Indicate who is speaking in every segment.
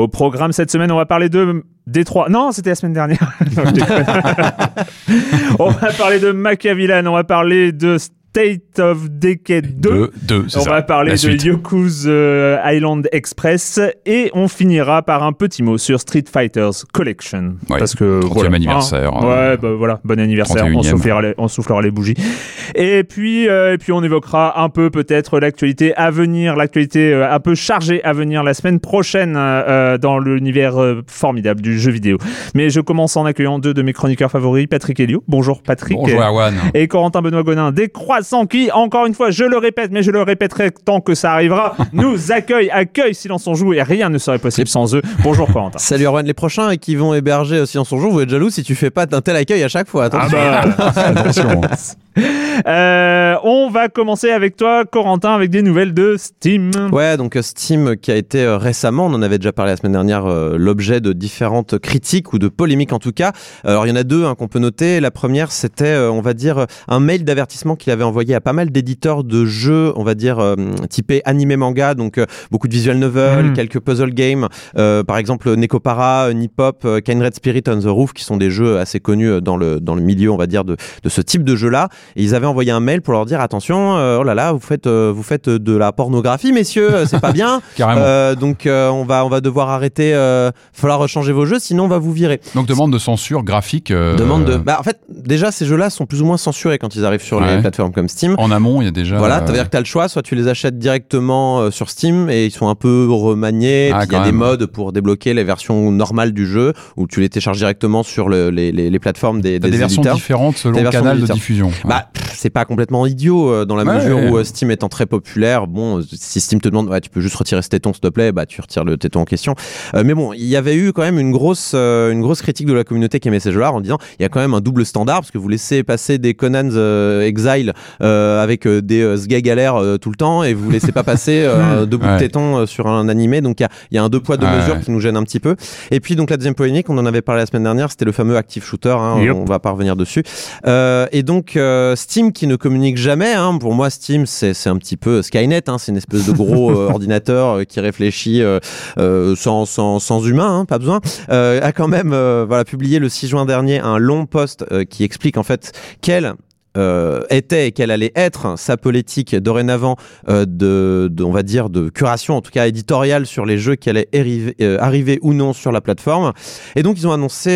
Speaker 1: Au programme cette semaine, on va parler de Détroit. Non, c'était la semaine dernière. on va parler de Machiavellan, on va parler de State of Decay 2. on va parler de Yoku's euh, Island Express et on finira par un petit mot sur Street Fighters Collection.
Speaker 2: parce que 30e
Speaker 1: voilà,
Speaker 2: anniversaire.
Speaker 1: Hein, ouais, bah, voilà, bon anniversaire. On soufflera, les, on soufflera, les, bougies. Et puis, euh, et puis on évoquera un peu peut-être l'actualité à venir, l'actualité euh, un peu chargée à venir la semaine prochaine dans l'univers formidable du jeu vidéo. Mais je commence en accueillant deux de mes chroniqueurs favoris, Patrick Helio. Bonjour Patrick.
Speaker 2: Bonjour Erwan.
Speaker 1: Et Corentin Benoît Gonin des sans qui, encore une fois, je le répète, mais je le répéterai tant que ça arrivera, nous accueille, accueille Silence on joue et rien ne serait possible sans eux. Bonjour Corentin.
Speaker 3: Salut Erwan, les prochains qui vont héberger Silence on joue, vous êtes jaloux si tu fais pas d'un tel accueil à chaque fois. Attention.
Speaker 1: Ah bah, attention. Euh, on va commencer avec toi, Corentin, avec des nouvelles de Steam.
Speaker 3: Ouais, donc euh, Steam qui a été euh, récemment, on en avait déjà parlé la semaine dernière, l'objet de différentes critiques ou de polémiques en tout cas. Alors il y en a deux hein, qu'on peut noter. La première, c'était, on va dire, un mail d'avertissement qu'il avait envoyé à pas mal d'éditeurs de jeux, on va dire, typés animé manga, donc beaucoup de visual novels, hmm. quelques puzzle games, par exemple Nekopara, Nipop, Kindred Spirit on the Roof, qui sont des jeux assez connus dans le, dans le milieu, on va dire, de, de ce type de jeu-là. Et ils avaient envoyé un mail pour leur dire attention, euh, oh là là, vous faites, euh, vous faites de la pornographie, messieurs, euh, c'est pas bien.
Speaker 2: Carrément.
Speaker 3: donc on va, on va devoir arrêter. Il falloir changer vos jeux, sinon on va vous virer.
Speaker 2: Donc demande de censure graphique.
Speaker 3: Demande de. Bah en fait, déjà ces jeux-là sont plus ou moins censurés quand ils arrivent sur les plateformes comme Steam.
Speaker 2: En amont, il y a déjà.
Speaker 3: Voilà, ça veut dire que tu as le choix, soit tu les achètes directement sur Steam et ils sont un peu remaniés. Ah, il y a des modes pour débloquer les versions normales du jeu ou tu les télécharges directement sur le, les, les, plateformes des, des,
Speaker 2: des versions différentes selon le canal de diffusion.
Speaker 3: Bah, c'est pas complètement idiot euh, dans la mesure où euh, Steam étant très populaire, bon, si Steam te demande, ouais, tu peux juste retirer ce téton s'il te plaît, bah tu retires le téton en question. Euh, mais bon, il y avait eu quand même une grosse, une grosse critique de la communauté qui aimait ces jeux-là en disant, il y a quand même un double standard parce que vous laissez passer des Conan's Exile avec des Sgay galères tout le temps et vous laissez pas passer deux bouts de téton sur un animé. Donc il y, y a, un deux poids deux mesures qui nous gêne un petit peu. Et puis donc la deuxième polémique, on en avait parlé la semaine dernière, c'était le fameux Active Shooter. Hein, On va pas revenir dessus. et donc Steam qui ne communique jamais. Hein. Pour moi, Steam, c'est un petit peu Skynet. Hein. C'est une espèce de gros euh, ordinateur euh, qui réfléchit euh, sans, sans, sans, humain, hein, pas besoin. a quand même voilà, publié le 6 juin dernier un long post qui explique en fait quel euh, était et qu'elle allait être sa politique dorénavant euh, de, on va dire, de curation, en tout cas éditoriale sur les jeux qui allaient arriver, euh, arriver ou non sur la plateforme. Et donc ils ont annoncé,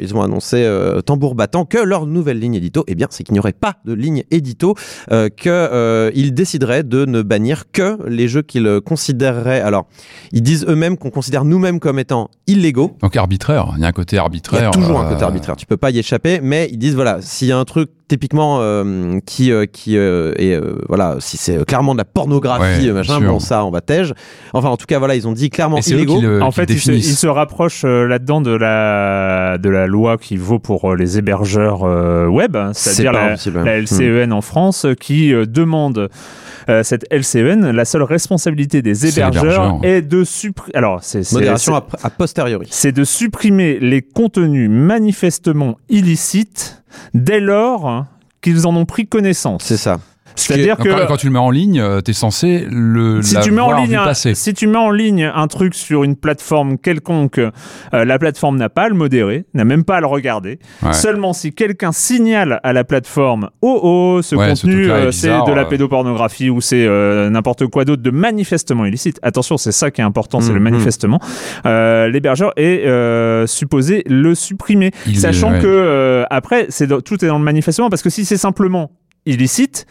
Speaker 3: ils ont annoncé tambour battant que leur nouvelle ligne édito, eh bien, c'est qu'il n'y aurait pas de ligne édito, que ils décideraient de ne bannir que les jeux qu'ils considéreraient. Alors, ils disent eux-mêmes qu'on considère nous-mêmes comme étant illégaux.
Speaker 2: Donc arbitraire. Il y a un côté arbitraire. Il y a
Speaker 3: toujours un côté arbitraire. Tu peux pas y échapper, mais ils disent voilà, s'il y a un truc typiquement qui qui est voilà si c'est clairement de la pornographie machin bon ça on va tège. Enfin en tout cas voilà ils ont dit clairement illégaux.
Speaker 1: en fait ils se, rapprochent là-dedans de la de la loi qui vaut pour les hébergeurs web hein, c'est-à-dire la, la, LCEN en France qui demande cette LCEN la seule responsabilité des hébergeurs est, de supprimer alors c'est
Speaker 3: modération a posteriori.
Speaker 1: c'est de supprimer les contenus manifestement illicites dès lors qu'ils en ont pris connaissance.
Speaker 3: C'est ça.
Speaker 2: C'est-à-dire que quand, tu le mets en ligne, euh, tu es censé le
Speaker 1: si tu mets en ligne un, si tu mets en ligne un truc sur une plateforme quelconque, euh, la plateforme n'a pas à le modérer, n'a même pas à le regarder. Seulement si quelqu'un signale à la plateforme "Oh oh, ce contenu euh, c'est de la pédopornographie ou c'est n'importe quoi d'autre de manifestement illicite." Attention, c'est ça qui est important, c'est le mhm. manifestement. L'hébergeur est supposé le supprimer, sachant que après c'est tout est dans le manifestement parce que si c'est simplement illicite,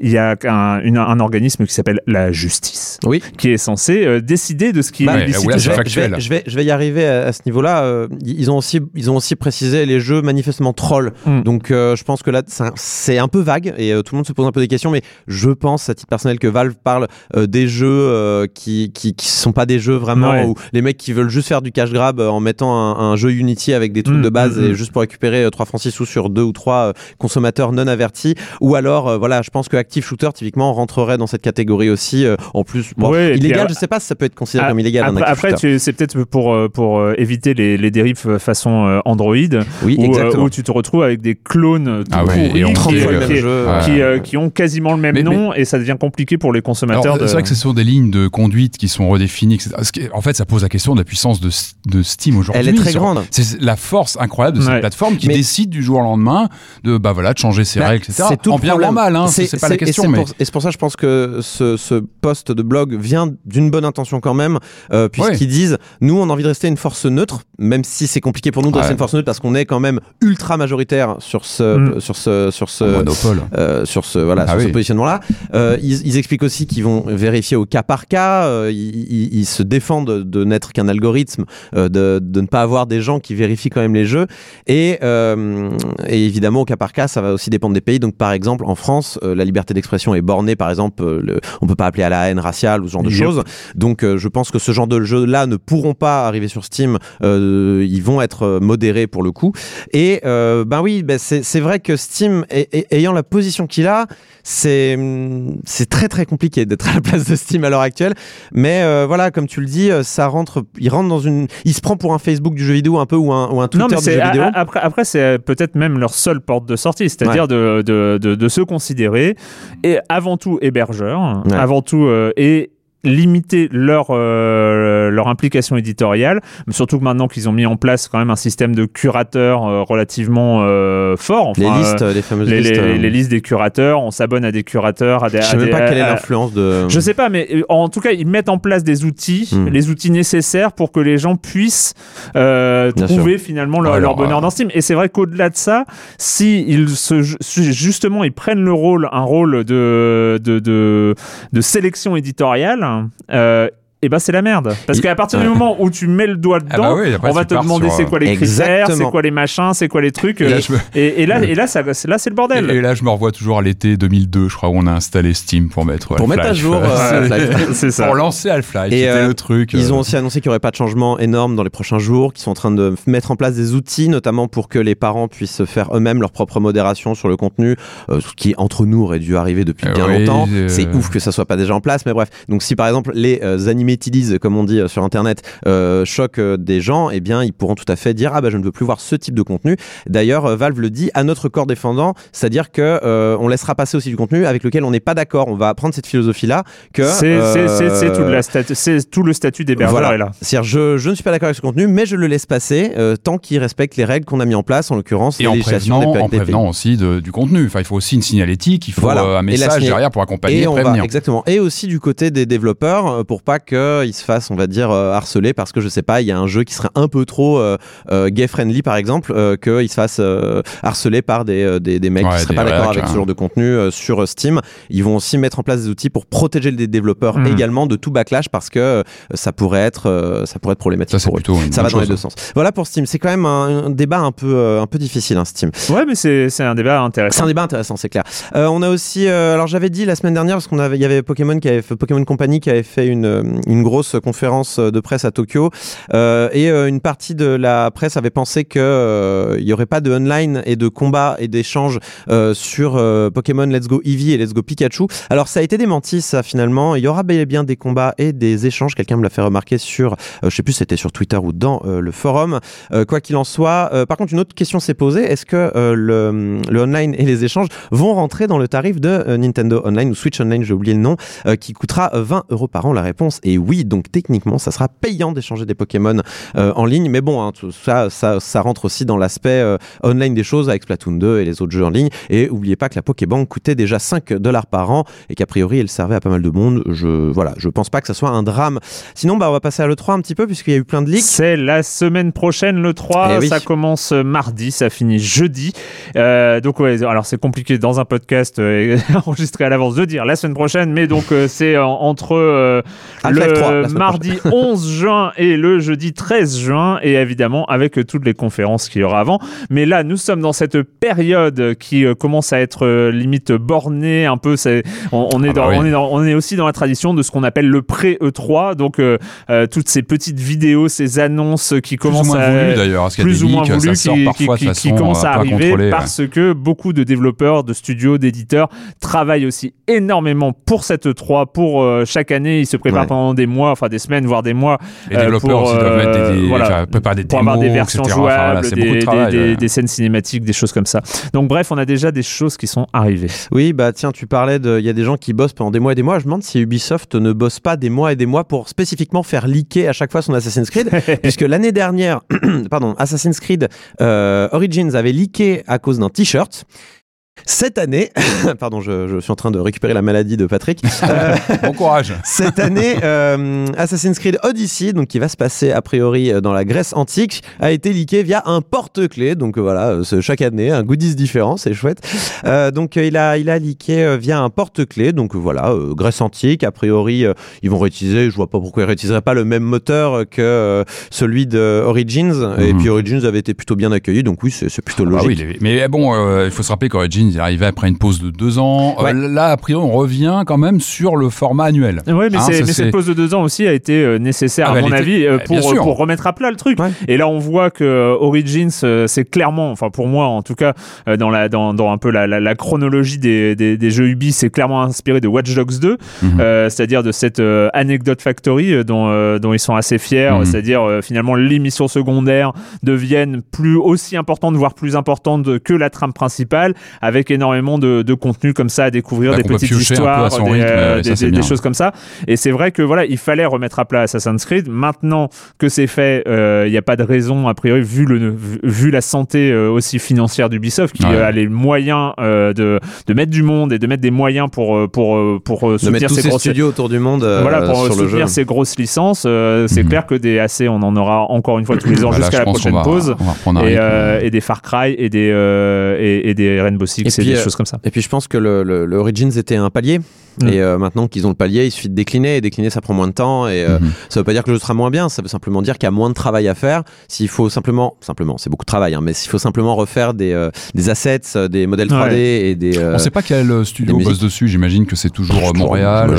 Speaker 1: il y a un, un organisme qui s'appelle la justice,
Speaker 3: oui.
Speaker 1: qui est censé euh, décider de ce qui est bah, illicite.
Speaker 3: je, vais, je, vais, je, vais, y arriver à, ce niveau-là. Euh, ils, ont aussi, ils ont aussi précisé les jeux manifestement trolls. Hmm. Donc euh, je pense que là, c'est un peu vague et tout le monde se pose un peu des questions, mais je pense à titre personnel que Valve parle des jeux qui, qui, qui sont pas des jeux vraiment où les mecs qui veulent juste faire du cash grab en mettant un, jeu Unity avec des trucs hmm, de base hmm, et juste pour récupérer 3 francs 6 sous sur deux ou trois consommateurs non avertis. Ou alors, voilà, je pense que active shooter typiquement rentrerait dans cette catégorie aussi. Euh, en plus, illégal, je sais pas si ça peut être considéré ah, comme illégal.
Speaker 1: Après, c'est peut-être pour euh, pour euh, éviter les, les dérives façon Android, oui, où, où, tu te retrouves avec des clones ah qui, qui, ont quasiment le même nom et ça devient compliqué pour les consommateurs.
Speaker 2: C'est vrai que ce sont des lignes de conduite qui sont redéfinies. En fait, ça pose la question de la puissance de, de Steam aujourd'hui.
Speaker 3: Elle est très grande.
Speaker 2: C'est la force incroyable de cette plateforme qui décide du jour au lendemain de bah voilà de changer ses bah, règles, etc. En bien ou en mal, hein, c'est pas la question.
Speaker 3: Et c'est pour ça, je pense que ce, ce post de blog vient d'une bonne intention quand même, euh, puisqu'ils disent nous, on a envie de rester une force neutre, même si c'est compliqué pour nous de rester une force neutre parce qu'on est quand même ultra majoritaire sur ce, mm. sur ce, sur ce
Speaker 2: monopole,
Speaker 3: euh, sur ce, voilà, ah sur ce positionnement-là. Euh, ils, ils, expliquent aussi qu'ils vont vérifier au cas par cas. Euh, ils, ils, se défendent de n'être qu'un algorithme, euh, de, de, ne pas avoir des gens qui vérifient quand même les jeux. Et, euh, et évidemment, au cas par cas, ça va aussi dépendre des pays. Donc, par exemple, en France, la liberté d'expression est borné, par exemple, euh, le, on peut pas appeler à la haine raciale ou ce genre de choses. Donc, euh, je pense que ce genre de jeux-là ne pourront pas arriver sur Steam. Euh, ils vont être modérés pour le coup. Et ben oui, ben c'est vrai que Steam, ayant la position qu'il a, c'est c'est très très compliqué d'être à la place de Steam à l'heure actuelle. Mais voilà, comme tu le dis, ça rentre, il rentre dans une, il se prend pour un Facebook du jeu vidéo un peu ou un, ou un Twitter du jeu vidéo.
Speaker 1: Après, après c'est peut-être même leur seule porte de sortie, c'est-à-dire de, de, de, de, se considérer et avant tout hébergeur, avant tout euh, et limiter leur euh, leur implication éditoriale surtout que maintenant qu'ils ont mis en place quand même un système de curateurs euh, relativement euh, fort
Speaker 3: les listes les fameuses
Speaker 1: les,
Speaker 3: listes
Speaker 1: les, listes des curateurs on s'abonne à des curateurs à des
Speaker 3: je sais même pas quelle est l'influence de
Speaker 1: je sais pas mais en tout cas ils mettent en place des outils hmm. les outils nécessaires pour que les gens puissent trouver finalement leur, bonheur dans Steam. Et c'est vrai qu'au-delà de ça si ils se justement ils prennent le rôle un rôle de de, de, de sélection éditoriale euh, et ben c'est la merde. Parce qu'à partir du moment où tu mets le doigt ah bah dedans, on va te demander c'est quoi les critères, c'est quoi les machins, c'est quoi les trucs. Et là, et, là, et là, ça, là c'est le bordel.
Speaker 2: Et, là, je me revois toujours à l'été 2002, je crois, où on a installé Steam pour mettre
Speaker 3: pour mettre à jour,
Speaker 2: euh, c'est ça. Pour lancer Half-Life, c'était euh, le truc.
Speaker 3: Ils ont aussi annoncé qu'il n'y aurait pas de changement énorme dans les prochains jours, qu'ils sont en train de mettre en place des outils, notamment pour que les parents puissent faire eux-mêmes leur propre modération sur le contenu, ce qui entre nous aurait dû arriver depuis bien longtemps. C'est ouf que ça soit pas déjà en place, mais bref. Donc si par exemple les animés disent, comme on dit euh, sur Internet, euh, choquent euh, des gens, eh bien, ils pourront tout à fait dire ah bah je ne veux plus voir ce type de contenu. D'ailleurs, Valve le dit à notre corps défendant, c'est-à-dire que on laissera passer aussi du contenu avec lequel on n'est pas d'accord. On va prendre cette philosophie-là que
Speaker 1: c'est tout, tout, le statut des voilà. là.
Speaker 3: C'est-à-dire je, je, ne suis pas d'accord avec ce contenu, mais je le laisse passer tant qu'il respecte les règles qu'on a mis en place, en l'occurrence
Speaker 2: et en prévenant, en prévenant aussi du contenu. Enfin, il faut aussi une signalétique, il faut un message derrière pour accompagner et,
Speaker 3: prévenir. exactement. Et aussi du côté des développeurs pour pas que qu'il se fasse, on va dire, harceler parce que je sais pas, il y a un jeu qui serait un peu trop gay friendly par exemple, qu'il se fasse harceler par des, des, mecs qui seraient pas d'accord avec ce genre de contenu sur Steam. Ils vont aussi mettre en place des outils pour protéger les développeurs hmm. également de tout backlash parce que ça pourrait être, ça pourrait être problématique
Speaker 2: ça,
Speaker 3: pour eux. Ça va dans les deux sens. Voilà pour Steam. C'est quand même un, débat un peu, un peu difficile, hein, Steam.
Speaker 1: Ouais, mais c'est un débat intéressant.
Speaker 3: C'est un débat intéressant, c'est clair. on a aussi, alors j'avais dit la semaine dernière parce qu'on avait, il y avait Pokémon qui avait fait, Pokémon Company qui avait fait une, une grosse conférence de presse à Tokyo et une partie de la presse avait pensé que il y aurait pas de online et de combat et d'échange sur Pokémon Let's Go Eevee et Let's Go Pikachu. Alors ça a été démenti ça finalement. Il y aura bien des combats et des échanges. Quelqu'un me l'a fait remarquer sur, je sais plus, c'était sur Twitter ou dans le forum. quoi qu'il en soit, par contre une autre question s'est posée. Est-ce que le, le online et les échanges vont rentrer dans le tarif de Nintendo Online ou Switch Online, j'ai oublié le nom, qui coûtera 20 euros par an? La réponse est oui. Donc techniquement, ça sera payant d'échanger des Pokémon en ligne. Mais bon, hein, tout ça, ça, ça rentre aussi dans l'aspect online des choses avec Splatoon 2 et les autres jeux en ligne. Et oubliez pas que la Pokébank coûtait déjà 5 dollars par an et qu'a priori elle servait à pas mal de monde. Je voilà, je pense pas que ça soit un drame. Sinon, bah on va passer à le 3 un petit peu puisqu'il y a eu plein de leaks.
Speaker 1: C'est la semaine prochaine le 3. Eh ça commence mardi, ça finit jeudi. Euh, donc ouais, alors c'est compliqué dans un podcast euh, enregistré à l'avance de dire la semaine prochaine, mais donc euh, c'est entre le mardi 11 juin et le jeudi 13 juin et évidemment avec toutes les conférences qu'il y aura avant. Mais là, nous sommes dans cette période qui commence à être limite bornée un peu. C'est, on, est ah bah on, est on est aussi dans la tradition de ce qu'on appelle le pré E3, donc toutes ces petites vidéos, ces annonces qui commencent
Speaker 2: à d'ailleurs,
Speaker 1: plus ou moins voulu, qui, qui, commencent à arriver parce que beaucoup de développeurs, de studios, d'éditeurs travaillent aussi énormément pour cette E3, pour chaque année, ils se préparent pendant des mois, enfin des semaines, voire des mois.
Speaker 2: Les développeurs aussi doivent mettre des, voilà, préparer des démos,
Speaker 1: des versions jouables, des, scènes cinématiques, des choses comme ça. Donc bref, on a déjà des choses qui sont arrivées.
Speaker 3: Oui, bah tiens, tu parlais de, il y a des gens qui bossent pendant des mois et des mois. Je me demande si Ubisoft ne bosse pas des mois et des mois pour spécifiquement faire leaker à chaque fois son Assassin's Creed, puisque l'année dernière, pardon, Assassin's Creed euh, Origins avait leaké à cause d'un t-shirt. Cette année, pardon, je, suis en train de récupérer la maladie de Patrick.
Speaker 2: Euh, bon courage.
Speaker 3: Cette année, euh, Assassin's Creed Odyssey, donc qui va se passer a priori dans la Grèce antique, a été leaké via un porte-clés. Donc voilà, chaque année, un goodies différent, c'est chouette. donc il a, il a leaké via un porte-clés. Donc voilà, Grèce antique. A priori, ils vont réutiliser. Je vois pas pourquoi ils réutiliseraient pas le même moteur que celui de Origins. Et mhm. puis Origins avait été plutôt bien accueilli. Donc oui, c'est plutôt ah bah logique. oui,
Speaker 2: mais bon, il faut se rappeler qu'Origins il est arrivé après une pause de deux ans. Euh, là, a priori, on revient quand même sur le format annuel.
Speaker 1: Oui, mais, hein, cette pause de deux ans aussi a été euh, nécessaire, ah, à mon avis, euh, pour, pour, remettre à plat le truc. Et là, on voit que Origins, c'est clairement, enfin pour moi en tout cas, dans, la, dans, dans un peu la, la, chronologie des, des, des, jeux Ubi, c'est clairement inspiré de Watch Dogs 2, mhm. c'est-à-dire de cette Anecdote Factory dont, dont ils sont assez fiers, mhm. c'est-à-dire finalement les missions secondaires deviennent plus aussi importantes, voire plus importantes que la trame principale, avec énormément de, contenu comme ça à découvrir, des petites histoires, des, choses comme ça. Et c'est vrai que voilà, il fallait remettre à plat Assassin's Creed. Maintenant que c'est fait, euh, il n'y a pas de raison, a priori, vu, le, vu la santé euh, aussi financière d'Ubisoft, qui a les moyens euh, de, de mettre du monde et de mettre des moyens pour, pour, pour
Speaker 3: soutenir ces, grosses
Speaker 1: studios
Speaker 3: autour du monde
Speaker 1: voilà, pour soutenir ces grosses licences. c'est mhm. clair que des AC, on en aura encore une fois tous les ans bah jusqu'à la prochaine pause. Et, et, des Far Cry et des, et, des Rainbow Six et, des choses comme ça.
Speaker 3: Et puis je pense que le, le, Origins était un palier. Mm. Et euh, maintenant qu'ils ont le palier, il suffit de décliner. Et décliner, ça prend moins de temps. Et euh, ça veut pas dire que le jeu sera moins bien. Ça veut simplement dire qu'il y a moins de travail à faire. S'il faut simplement, simplement, c'est beaucoup de travail, hein, mais s'il faut simplement refaire des, euh, des assets, des modèles 3D et des.
Speaker 2: On sait pas quel studio bosse dessus. J'imagine que c'est toujours Montréal.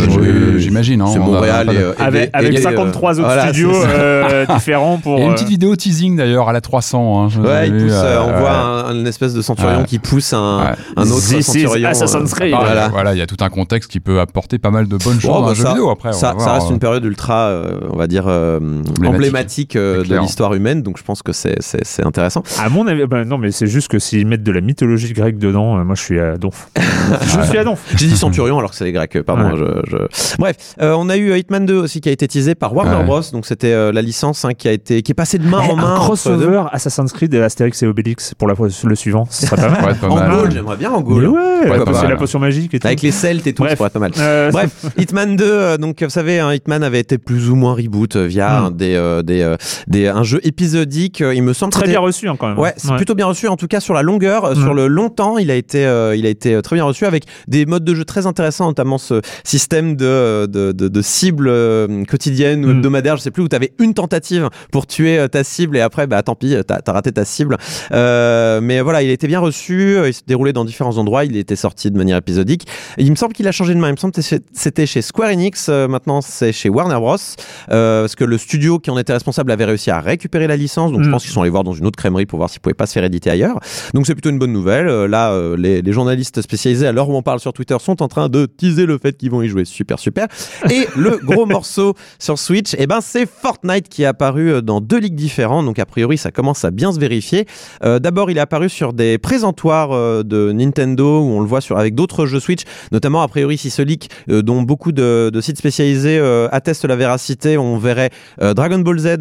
Speaker 2: J'imagine. Hein,
Speaker 1: c'est Montréal. Et, avec, avec 53 autres studios différents pour.
Speaker 2: Il y a une petite vidéo teasing d'ailleurs à la 300.
Speaker 3: Hein, ouais, il pousse, on voit une espèce de centurion qui pousse un, un autre centurion.
Speaker 1: Assassin's Creed.
Speaker 2: Voilà, il y a tout un contexte qui peut apporter pas mal de bonnes choses dans bah, jeu vidéo après.
Speaker 3: Ça, reste une période ultra, euh, on va dire, euh, emblématique, euh, de l'histoire humaine, donc je pense que c'est intéressant.
Speaker 1: À mon avis, bah, non, mais c'est juste que s'ils mettent de la mythologie grecque dedans, moi je suis à donf. je suis à donf.
Speaker 3: J'ai dit Centurion alors que c'est les Grecs, pardon. Je, Bref, on a eu Hitman 2 aussi qui a été teasé par Warner Bros. Donc c'était la licence hein, qui a été qui est passée de main en main.
Speaker 1: Un crossover Assassin's Creed et Astérix et Obélix pour la, le suivant, ce serait pas mal.
Speaker 3: en j'aimerais bien en Gaule.
Speaker 1: Ouais, c'est la potion magique et tout.
Speaker 3: Avec les Celtes et tout, être pas mal. Euh, Bref, Hitman 2, donc vous savez, hein, Hitman avait été plus ou moins reboot via hmm. des, des, des, un jeu épisodique. Il me semble
Speaker 1: très bien reçu hein, quand même.
Speaker 3: Ouais, c'est plutôt bien reçu. En tout cas, sur la longueur, hmm. sur le long temps, il a été, il a été très bien reçu avec des modes de jeu très intéressants, notamment ce système de, de, de, de cible quotidienne ou hmm. hebdomadaire, je sais plus, où tu avais une tentative pour tuer ta cible et après, bah tant pis, t'as as raté ta cible. Euh, mais voilà, il a été bien reçu, il s'est déroulé dans différents endroits, il était sorti de manière épisodique. Il me semble qu'il a changé de main, il me semble que c'était chez Square Enix, euh, maintenant c'est chez Warner Bros. Euh, parce que le studio qui en était responsable avait réussi à récupérer la licence, donc je mm. pense qu'ils sont allés voir dans une autre crèmerie pour voir s'ils pouvaient pas se faire éditer ailleurs. Donc c'est plutôt une bonne nouvelle. là, les, les, journalistes spécialisés, à l'heure où on parle sur Twitter, sont en train de teaser le fait qu'ils vont y jouer. Super, super. Et le gros morceau sur Switch, eh ben c'est Fortnite qui est apparu dans deux ligues différentes. Donc a priori, ça commence à bien se vérifier. Euh, d'abord, il est apparu sur des présentoirs euh, de Nintendo où on le voit sur, avec d'autres jeux Switch, notamment a priori si ce leak euh, dont beaucoup de, sites spécialisés attestent la véracité, on verrait Dragon Ball Z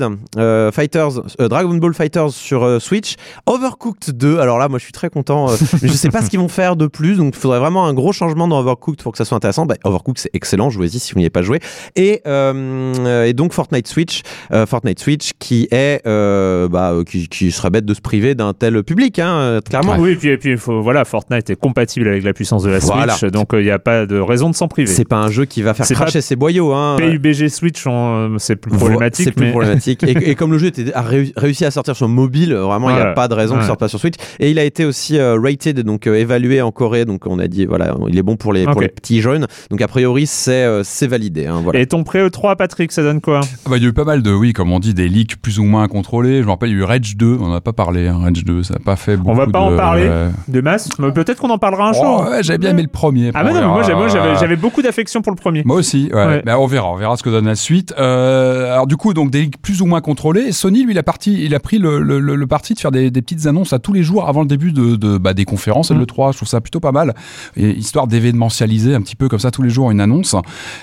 Speaker 3: Fighters, Dragon Ball Fighters sur Switch, Overcooked 2. Alors là, moi, je suis très content. mais je sais pas ce qu'ils vont faire de plus, donc il faudrait vraiment un gros changement dans Overcooked pour que ça soit intéressant. Bah, Overcooked, c'est excellent, jouez-y si vous n'y avez pas joué. Et, et donc Fortnite Switch, Fortnite Switch qui est bah, qui, qui serait bête de se priver d'un tel public, hein, euh, clairement.
Speaker 1: Oui, et puis, et puis faut, voilà, Fortnite est compatible avec la puissance de la Switch, donc il euh, n'y a pas de raison de s'en priver.
Speaker 3: C'est pas un jeu qui va faire cracher ses boyaux. Hein.
Speaker 1: PUBG Switch, euh, c'est plus problématique.
Speaker 3: C'est plus problématique. et, comme le jeu était, a réussi à sortir sur mobile, vraiment, il n'y a pas de raison qu'il ne sorte pas sur Switch. Et il a été aussi rated, donc évalué en Corée, donc on a dit, voilà, il est bon pour les, pour les petits jeunes. Donc a priori, c'est c'est validé. Hein, voilà.
Speaker 1: Et ton pré E3, Patrick, ça donne quoi?
Speaker 2: Ah bah, Il y a eu pas mal de, oui, comme on dit, des leaks plus ou moins contrôlés. Je me rappelle, il y a eu Rage 2, on n'a pas parlé, hein, Rage 2, ça n'a pas fait beaucoup
Speaker 1: On va pas en parler de masse, mais peut-être qu'on en parlera un jour.
Speaker 2: Oh, ouais, j'avais bien aimé le premier.
Speaker 1: Ah, mais non, moi, j'avais beaucoup d'affection pour le premier.
Speaker 2: Moi aussi, ouais. on verra, on verra ce que donne la suite. Euh, alors, du coup, donc, des ligues plus ou moins contrôlées. Sony, lui, il a, parti, il a pris le, le, parti de faire des, des, petites annonces à tous les jours avant le début de, de bah, des conférences, mm. le 3. Je trouve ça plutôt pas mal. Et, histoire d'événementialiser un petit peu comme ça tous les jours une annonce.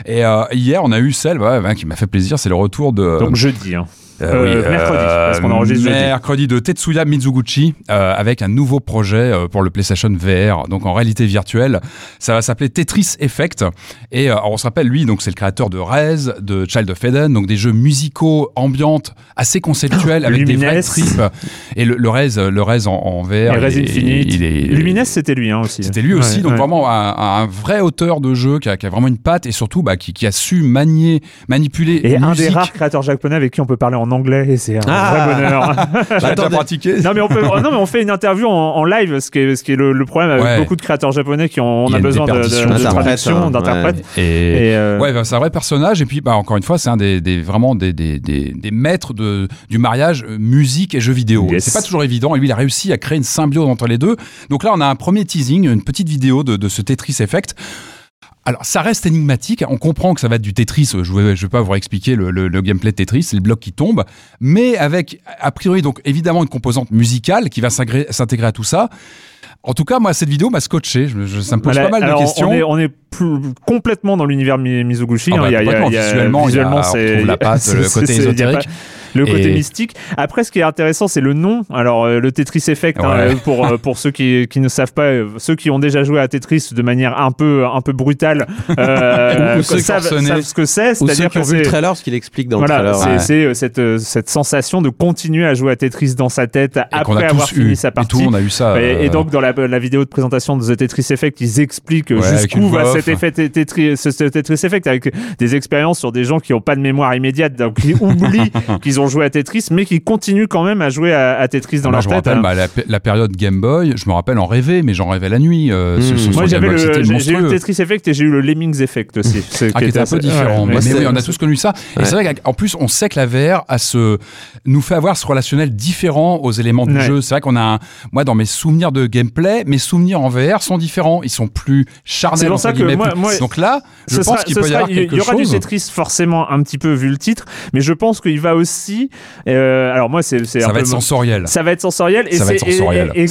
Speaker 2: Et euh, hier, on a eu celle qui m'a fait plaisir, c'est le retour de.
Speaker 1: Donc, jeudi, hein. Euh, oui, euh, mercredi, parce qu'on enregistre
Speaker 2: mercredi de Tetsuya Mizuguchi euh, avec un nouveau projet pour le PlayStation VR, donc en réalité virtuelle. Ça va s'appeler Tetris Effect. Et on se rappelle, lui, donc c'est le créateur de Rez, de Child of Eden, donc des jeux musicaux ambiantes assez conceptuels avec des vrais trips. Et le, le Rez, le Rez en, VR. Et
Speaker 1: Rez Infinite. Il est, Lumines, c'était lui hein, aussi.
Speaker 2: C'était lui aussi, donc vraiment un, vrai auteur de jeu qui a, qui a, vraiment une patte et surtout bah, qui, qui, a su manier, manipuler.
Speaker 1: Et un des rares créateurs japonais avec qui on peut parler en anglais et c'est un ah. vrai bonheur.
Speaker 2: Bah, pratiqué
Speaker 1: non mais, on peut, non mais on fait une interview en, live, ce qui est, ce qui est le, problème avec beaucoup de créateurs japonais qui ont on a, besoin de, de, traduction, hein. d'interprète.
Speaker 2: Et, euh, ouais, bah, c'est un vrai personnage et puis bah, encore une fois c'est un des, des vraiment des, des, des, maîtres de, du mariage euh, musique et jeux vidéo. C'est pas toujours évident et lui il a réussi à créer une symbiose entre les deux. Donc là on a un premier teasing, une petite vidéo de, de ce Tetris Effect. Alors, ça reste énigmatique. On comprend que ça va être du Tetris. Je ne vais, pas vous expliquer le, le, gameplay de Tetris, c'est le bloc qui tombe. Mais avec, a priori, donc évidemment, une composante musicale qui va s'intégrer à tout ça. En tout cas, moi, cette vidéo m'a scotché. Je, ça me pose pas mal de questions.
Speaker 1: On est, complètement dans l'univers Mizoguchi.
Speaker 2: Ah bah, visuellement, visuellement c'est la patte, le côté ésotérique
Speaker 1: le côté mystique. Après, ce qui est intéressant, c'est le nom. Alors, euh, le Tetris Effect, hein, pour, euh, pour ceux qui, qui, ne savent pas, euh, ceux qui ont déjà joué à Tetris de manière un peu, un peu brutale,
Speaker 3: euh, ceux
Speaker 1: savent, savent, ce que c'est.
Speaker 3: Ou ceux qui ont vu le trailer, ce qu'il explique dans
Speaker 1: voilà,
Speaker 3: le
Speaker 1: trailer. C'est cette, cette sensation de continuer à jouer à Tetris dans sa tête après avoir fini sa partie.
Speaker 2: Et tout, on a eu ça.
Speaker 1: Et, donc, dans la, la, vidéo de présentation de The Tetris Effect, ils expliquent jusqu'où va cet effet Tetris, ce Tetris Effect avec des expériences sur des gens qui n'ont pas de mémoire immédiate, donc qui oublient qu'ils ont joué à Tetris, mais qui continuent quand même à jouer à, Tetris dans leur
Speaker 2: je
Speaker 1: tête.
Speaker 2: Me rappelle, hein. bah, la, période Game Boy, je me rappelle en rêver, mais j'en rêvais la nuit. Euh,
Speaker 1: mmh. Moi, j'avais j'ai eu le Tetris Effect et j'ai eu le Lemmings Effect aussi.
Speaker 2: ah, qui était un peu différent. mais, oui, on a tous connu ça. Et c'est vrai qu'en plus, on sait que la VR a ce, nous fait avoir ce relationnel différent aux éléments du jeu. C'est vrai qu'on a, moi, dans mes souvenirs de gameplay, mes souvenirs en VR sont différents. Ils sont plus charnels. C'est pour ça que moi, donc là, je pense qu'il peut y avoir quelque chose.
Speaker 1: Il y aura du Tetris forcément un petit peu vu le titre, mais je pense qu'il va aussi. Euh, alors moi, c'est
Speaker 2: ça va être sensoriel.
Speaker 1: Ça va être sensoriel.
Speaker 2: Et ça va être sensoriel.
Speaker 1: Et,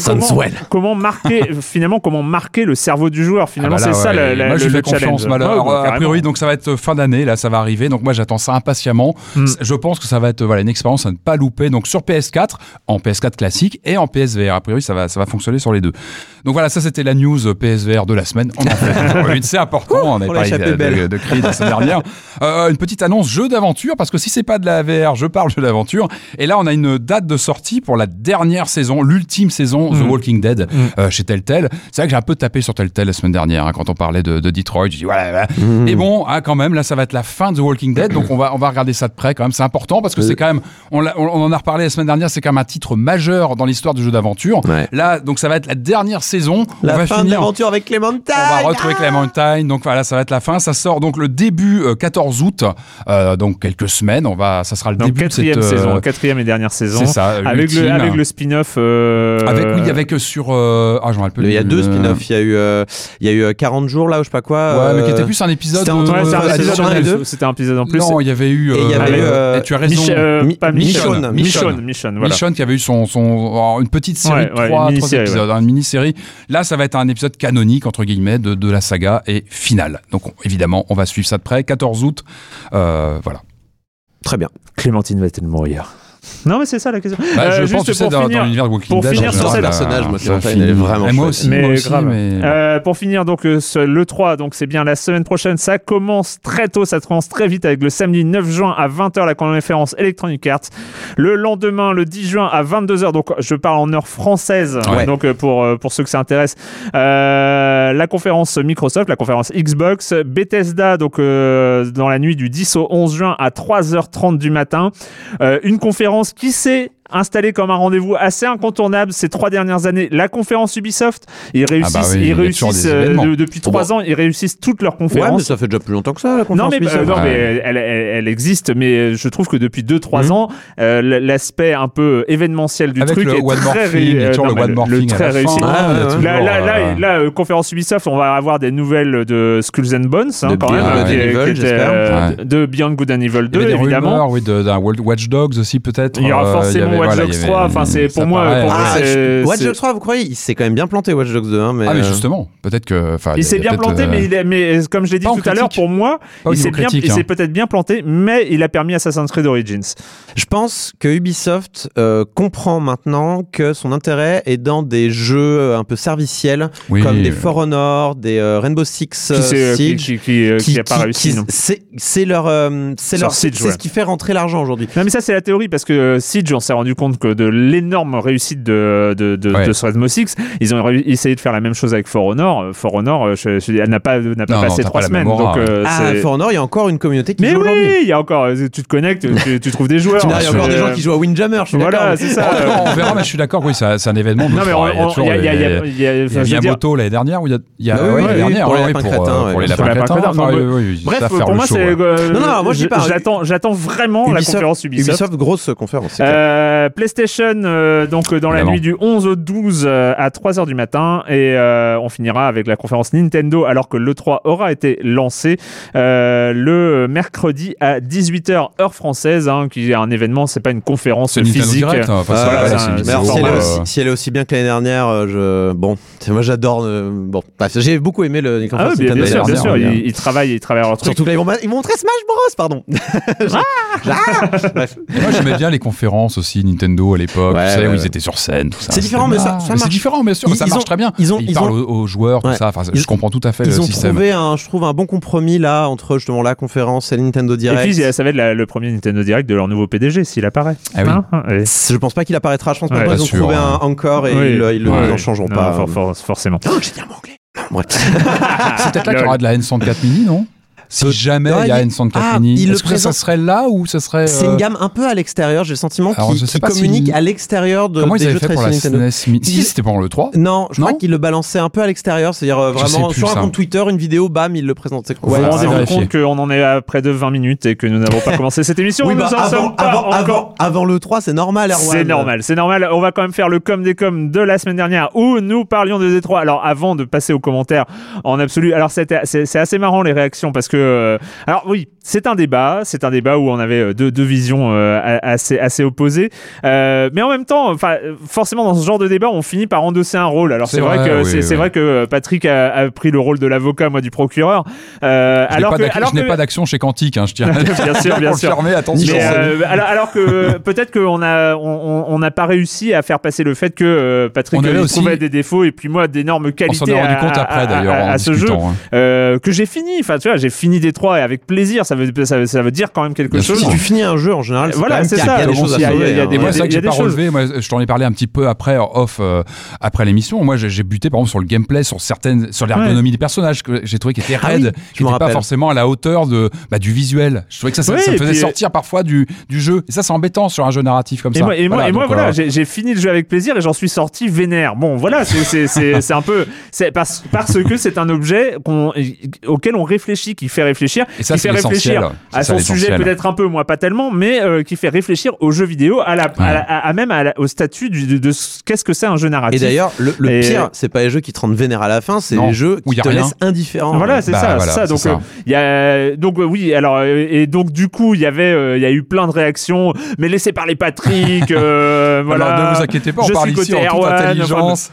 Speaker 1: comment, marquer finalement comment marquer le cerveau du joueur? Finalement ah bah c'est ça la,
Speaker 2: moi,
Speaker 1: je
Speaker 2: le, confiance, a priori, donc ça va être fin d'année. Là, ça va arriver. Donc moi, j'attends ça impatiemment. Hmm. Je pense que ça va être voilà une expérience à ne pas louper. Donc sur PS4, en PS4 classique et en PSVR. A priori, ça va ça va fonctionner sur les deux. Donc voilà, ça c'était la news PSVR de la semaine. On a fait c'est important. On a parlé de, de, de, Creed la semaine dernière. Euh, une petite annonce jeu d'aventure parce que si c'est pas de la VR, je parle jeu d'aventure. Et là, on a une date de sortie pour la dernière saison, l'ultime saison The mm. Walking Dead mm. euh, chez Telltale. C'est vrai que j'ai un peu tapé sur Telltale la semaine dernière hein, quand on parlait de, de Detroit. J'ai dit voilà. Mm. Et bon, hein, quand même, là, ça va être la fin de The Walking Dead, donc on va on va regarder ça de près quand même. C'est important parce que c'est quand même, on, on, en a reparlé la semaine dernière, c'est quand même un titre majeur dans l'histoire du jeu d'aventure. Là, donc ça va être la dernière saison.
Speaker 3: La on va fin d'aventure avec Clementine.
Speaker 2: On va retrouver Clementine. Donc voilà, ça va être la fin. Ça sort donc le début 14 euh, août, euh, donc quelques semaines. On va, ça sera le début
Speaker 1: quatrième
Speaker 2: de cette
Speaker 1: saison, quatrième et dernière saison.
Speaker 2: C'est ça.
Speaker 1: Avec le, avec le spin-off.
Speaker 2: Avec oui, avec sur. ah, je
Speaker 3: Il y a deux spin-offs. Il y a eu, il y a eu 40 jours là, ou je sais pas quoi.
Speaker 2: Ouais, mais qui était plus un épisode.
Speaker 1: C'était un épisode en plus.
Speaker 2: Non, il y avait eu.
Speaker 3: il y avait.
Speaker 2: Tu as raison.
Speaker 1: Michonne. Michonne. Michonne.
Speaker 2: Michonne qui avait eu son une petite série de trois épisodes, une mini-série. Là, ça va être un épisode canonique entre guillemets de, de la saga et finale. Donc évidemment, on va suivre ça de près. 14 août, euh, voilà.
Speaker 3: Très bien.
Speaker 1: Clémentine va-t-elle mourir non, mais c'est ça la question.
Speaker 2: Bah, je euh, pense que c'est dans, dans l'univers de Walking
Speaker 1: pour
Speaker 2: Dead.
Speaker 1: Finir sur
Speaker 3: cette personnage, moi, Clémentine, elle est vraiment.
Speaker 2: moi aussi,
Speaker 1: mais
Speaker 2: moi aussi,
Speaker 1: grave.
Speaker 2: Mais...
Speaker 1: Euh, pour finir, donc euh, le 3, donc c'est bien la semaine prochaine. Ça commence très tôt, ça commence très vite avec le samedi 9 juin à 20h la conférence Electronic Arts. Le lendemain, le 10 juin à 22h, donc je parle en heure française.
Speaker 2: Ouais.
Speaker 1: Donc pour pour ceux que ça intéresse, euh, la conférence Microsoft, la conférence Xbox, Bethesda, donc euh, dans la nuit du 10 au 11 juin à 3h30 du matin, une conférence qui s'est installé comme un rendez-vous assez incontournable ces trois dernières années. La conférence Ubisoft, ils réussissent, ah bah oui, ils réussissent euh, depuis trois ans, ils réussissent toutes leurs conférences. Ouais,
Speaker 3: mais ça fait déjà plus longtemps que ça, la conférence
Speaker 1: non, mais,
Speaker 3: Ubisoft.
Speaker 1: Euh, non, mais elle, elle, elle, existe, mais je trouve que depuis deux, trois mmh. ans, euh, l'aspect un peu événementiel du
Speaker 2: Avec
Speaker 1: truc
Speaker 2: le
Speaker 1: est
Speaker 2: one
Speaker 1: très,
Speaker 2: ré... euh, non, le, one more
Speaker 1: le très réussi.
Speaker 2: Ah,
Speaker 1: ouais, là, là, là, euh... là euh, conférence Ubisoft, on va avoir des nouvelles de Skulls and Bones, hein,
Speaker 3: de
Speaker 1: quand
Speaker 3: Beyond
Speaker 1: même,
Speaker 3: Good
Speaker 1: qui,
Speaker 3: Evil,
Speaker 1: qui était, de Beyond Good and Evil 2, évidemment.
Speaker 2: Rumeurs, oui, d'un Watch Dogs aussi, peut-être.
Speaker 1: Il y aura forcément Watch Dogs 3, enfin, c'est pour moi, pour moi
Speaker 3: ah, Watch Dogs 3, vous croyez Il s'est quand même bien planté, Watch Dogs 2. Hein, mais
Speaker 2: ah, mais justement, peut-être que.
Speaker 1: Il s'est bien planté, euh... mais, il est, mais comme je l'ai dit tout à l'heure, pour moi, il s'est bien, il s'est peut-être bien planté, mais il a permis Assassin's Creed Origins.
Speaker 3: Je pense que Ubisoft euh, comprend maintenant que son intérêt est dans des jeux un peu serviciels,
Speaker 2: oui.
Speaker 3: comme des For Honor, des euh, Rainbow Six Siege,
Speaker 1: qui, qui, qui, qui, a pas réussi.
Speaker 3: C'est leur, euh, c'est leur, c'est ce qui fait rentrer l'argent aujourd'hui.
Speaker 1: Non, mais ça c'est la théorie parce que Siege, on s'est rendu compte que de l'énorme réussite de de, de, ouais. de Rainbow Six, ils ont essayé de faire la même chose avec For Honor. For Honor, je, je, elle n'a pas n'a pas non, passé non, trois semaines. Donc,
Speaker 3: euh, ah, For Honor, il y a encore une communauté qui
Speaker 1: mais
Speaker 3: joue
Speaker 1: oui,
Speaker 3: aujourd'hui.
Speaker 1: il y a encore. Tu te connectes, tu, tu trouves des joueurs.
Speaker 3: Il y a encore des gens qui jouent à Windjammer. Je suis
Speaker 1: voilà, c'est ça.
Speaker 2: on verra, mais je suis d'accord. Oui, c'est un événement.
Speaker 1: Non, mais il y a il y a
Speaker 2: il y a Miyamoto l'année dernière ou il y a l'année dernière
Speaker 3: pour les lapins.
Speaker 1: Bref, pour moi c'est.
Speaker 3: Non, non, moi je pas.
Speaker 1: J'attends vraiment la conférence Ubisoft.
Speaker 3: Ubisoft grosse conférence.
Speaker 1: PlayStation donc dans la nuit du 11 au 12 à 3h du matin et on finira avec la conférence Nintendo alors que l'E3 aura été lancé le mercredi à 18h heure française qui est un événement, c'est pas une conférence physique.
Speaker 2: Direct, hein.
Speaker 3: ah, un, si, elle aussi, si, elle est aussi bien que l'année dernière, je bon, moi j'adore. Euh, bon, j'ai beaucoup aimé le
Speaker 1: ah, oui, bien, bien sûr, bien sûr. Ils, ils travaillent, ils travaillent leur truc.
Speaker 3: Surtout là, ils vont, ils vont montrer Smash Bros, pardon.
Speaker 2: ah moi j'aimais bien les conférences aussi Nintendo à l'époque, ouais, tu sais, ouais, où ils étaient sur scène, tout ça.
Speaker 3: C'est différent, mais ça, ça marche.
Speaker 2: C'est différent, bien sûr, ça marche très bien.
Speaker 3: Ils ont,
Speaker 2: ils parlent aux joueurs, tout ça. Enfin, je comprends tout à fait le système.
Speaker 3: Ils ont trouvé un, je trouve, un bon compromis là entre justement la conférence et Nintendo Direct.
Speaker 1: Et puis ça va être le premier Nintendo Direct de leur nouveau PDG s'il apparaît.
Speaker 2: Ah oui.
Speaker 3: Je pense pas qu'il apparaîtra. Je pense pas qu'ils ont trouvé un encore et ils le changeront pas.
Speaker 1: Forcément.
Speaker 3: Oh, j'ai dit un mot anglais.
Speaker 2: C'est peut-être là qu'il y aura de la N64 Mini, non? Si jamais il y a une 64 ah, est-ce que ça serait là ou ça serait
Speaker 3: C'est une gamme un peu à l'extérieur. J'ai le sentiment qu'ils communiquent si... à l'extérieur de
Speaker 2: Comment
Speaker 3: des
Speaker 2: ils
Speaker 3: jeux
Speaker 2: fait pour la SNES Mini Si c'était pour le 3
Speaker 3: Non, je non crois qu'ils le balançaient un peu à l'extérieur, c'est-à-dire euh, vraiment sur un compte Twitter, une vidéo, bam, ils le présentent.
Speaker 1: Ouais, on se rend compte qu'on en est à près de 20 minutes et que nous n'avons pas commencé cette émission.
Speaker 3: oui,
Speaker 1: bah,
Speaker 3: nous avant, avant, avant, avant, le 3, c'est normal.
Speaker 1: C'est normal, c'est normal. On va quand même faire le com des coms de la semaine dernière où nous parlions de D3. Alors avant de passer aux commentaires en absolu, alors c'est assez marrant les réactions parce que que alors oui, c'est un débat, c'est un débat où on avait deux, deux visions assez assez opposées, mais en même temps, enfin forcément dans ce genre de débat, on finit par endosser un rôle. Alors c'est vrai, que c'est vrai que Patrick a, pris le rôle de l'avocat, moi du procureur.
Speaker 2: alors que, alors je n'ai pas d'action chez Quantique, hein, je tiens.
Speaker 1: bien sûr, bien sûr.
Speaker 2: attention.
Speaker 1: alors, alors, que peut-être qu'on a on n'a pas réussi à faire passer le fait que Patrick trouvait des défauts et puis moi d'énormes qualités. On s'en est rendu compte après d'ailleurs à, ce jeu hein. que j'ai fini. Enfin tu vois, j'ai fini Détroit et avec plaisir. Ça veut ça, veut dire quand même quelque chose.
Speaker 3: Si tu finis un jeu en général,
Speaker 1: voilà, c'est ça.
Speaker 3: Il y a des choses à
Speaker 2: Il y a des choses. j'ai pas relevé. Moi, je t'en ai parlé un petit peu après off après l'émission. Moi, j'ai buté par exemple sur le gameplay, sur certaines, sur l'ergonomie des personnages que j'ai trouvé qui était ah raide, qui n'était pas forcément à la hauteur de bah, du visuel. Je trouvais que ça, ça, me faisait sortir parfois du, du jeu. Et ça, c'est embêtant sur un jeu narratif comme ça.
Speaker 1: et moi, et moi voilà, j'ai fini le jeu avec plaisir et j'en suis sorti vénère. Bon, voilà, c'est un peu, c'est parce, parce que c'est un objet auquel on réfléchit, qui fait réfléchir,
Speaker 2: et ça,
Speaker 1: qui fait réfléchir à son sujet peut-être un peu, moi pas tellement, mais euh, qui fait réfléchir aux jeux vidéo, à la, à, même au statut de, de, qu'est-ce que c'est un jeu narratif.
Speaker 3: Et d'ailleurs, le, pire, c'est pas les jeux qui te rendent vénère à la fin, c'est les jeux qui te laissent indifférent.
Speaker 1: Voilà, c'est bah, ça, ça. Donc, il y a, donc oui, alors et donc du coup, il y avait, il y a eu plein de réactions, mais laissez parler Patrick. voilà.
Speaker 2: Alors, ne vous inquiétez pas, on parle ici en toute intelligence.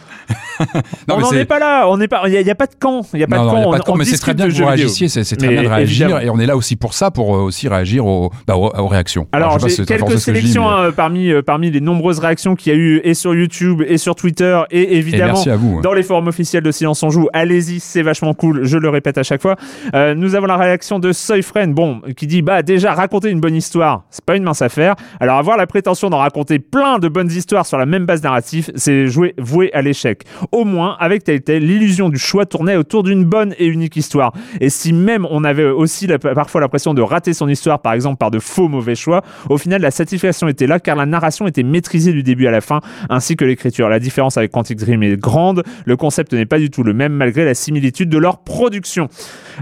Speaker 1: on n'en est pas là, on n'est pas, il n'y a, pas de camp, il y a pas de camp.
Speaker 2: pas de camp mais c'est très bien que vous réagissiez, c'est très bien de réagir, et on est là aussi pour ça, pour aussi réagir aux, bah, aux, réactions.
Speaker 1: Alors, j'ai quelques sélections hein, parmi parmi les nombreuses réactions qu'il y a eu et sur YouTube et sur Twitter et évidemment
Speaker 2: hein.
Speaker 1: dans les forums officiels de Silence on joue. Allez-y, c'est vachement cool. Je le répète à chaque fois. Euh, nous avons la réaction de Soyfriend, bon, qui dit bah déjà raconter une bonne histoire, c'est pas une mince affaire. Alors avoir la prétention d'en raconter plein de bonnes histoires sur la même base narrative, c'est jouer voué à l'échec. Au moins avec Telltale, l'illusion du choix tournait autour d'une bonne et unique histoire. Et si même on avait aussi parfois l'impression de rater son histoire, par exemple par de faux mauvais choix, au final la satisfaction était là car la narration était maîtrisée du début à la fin, ainsi que l'écriture. La différence avec Quantic Dream est grande. Le concept n'est pas du tout le même malgré la similitude de leur production.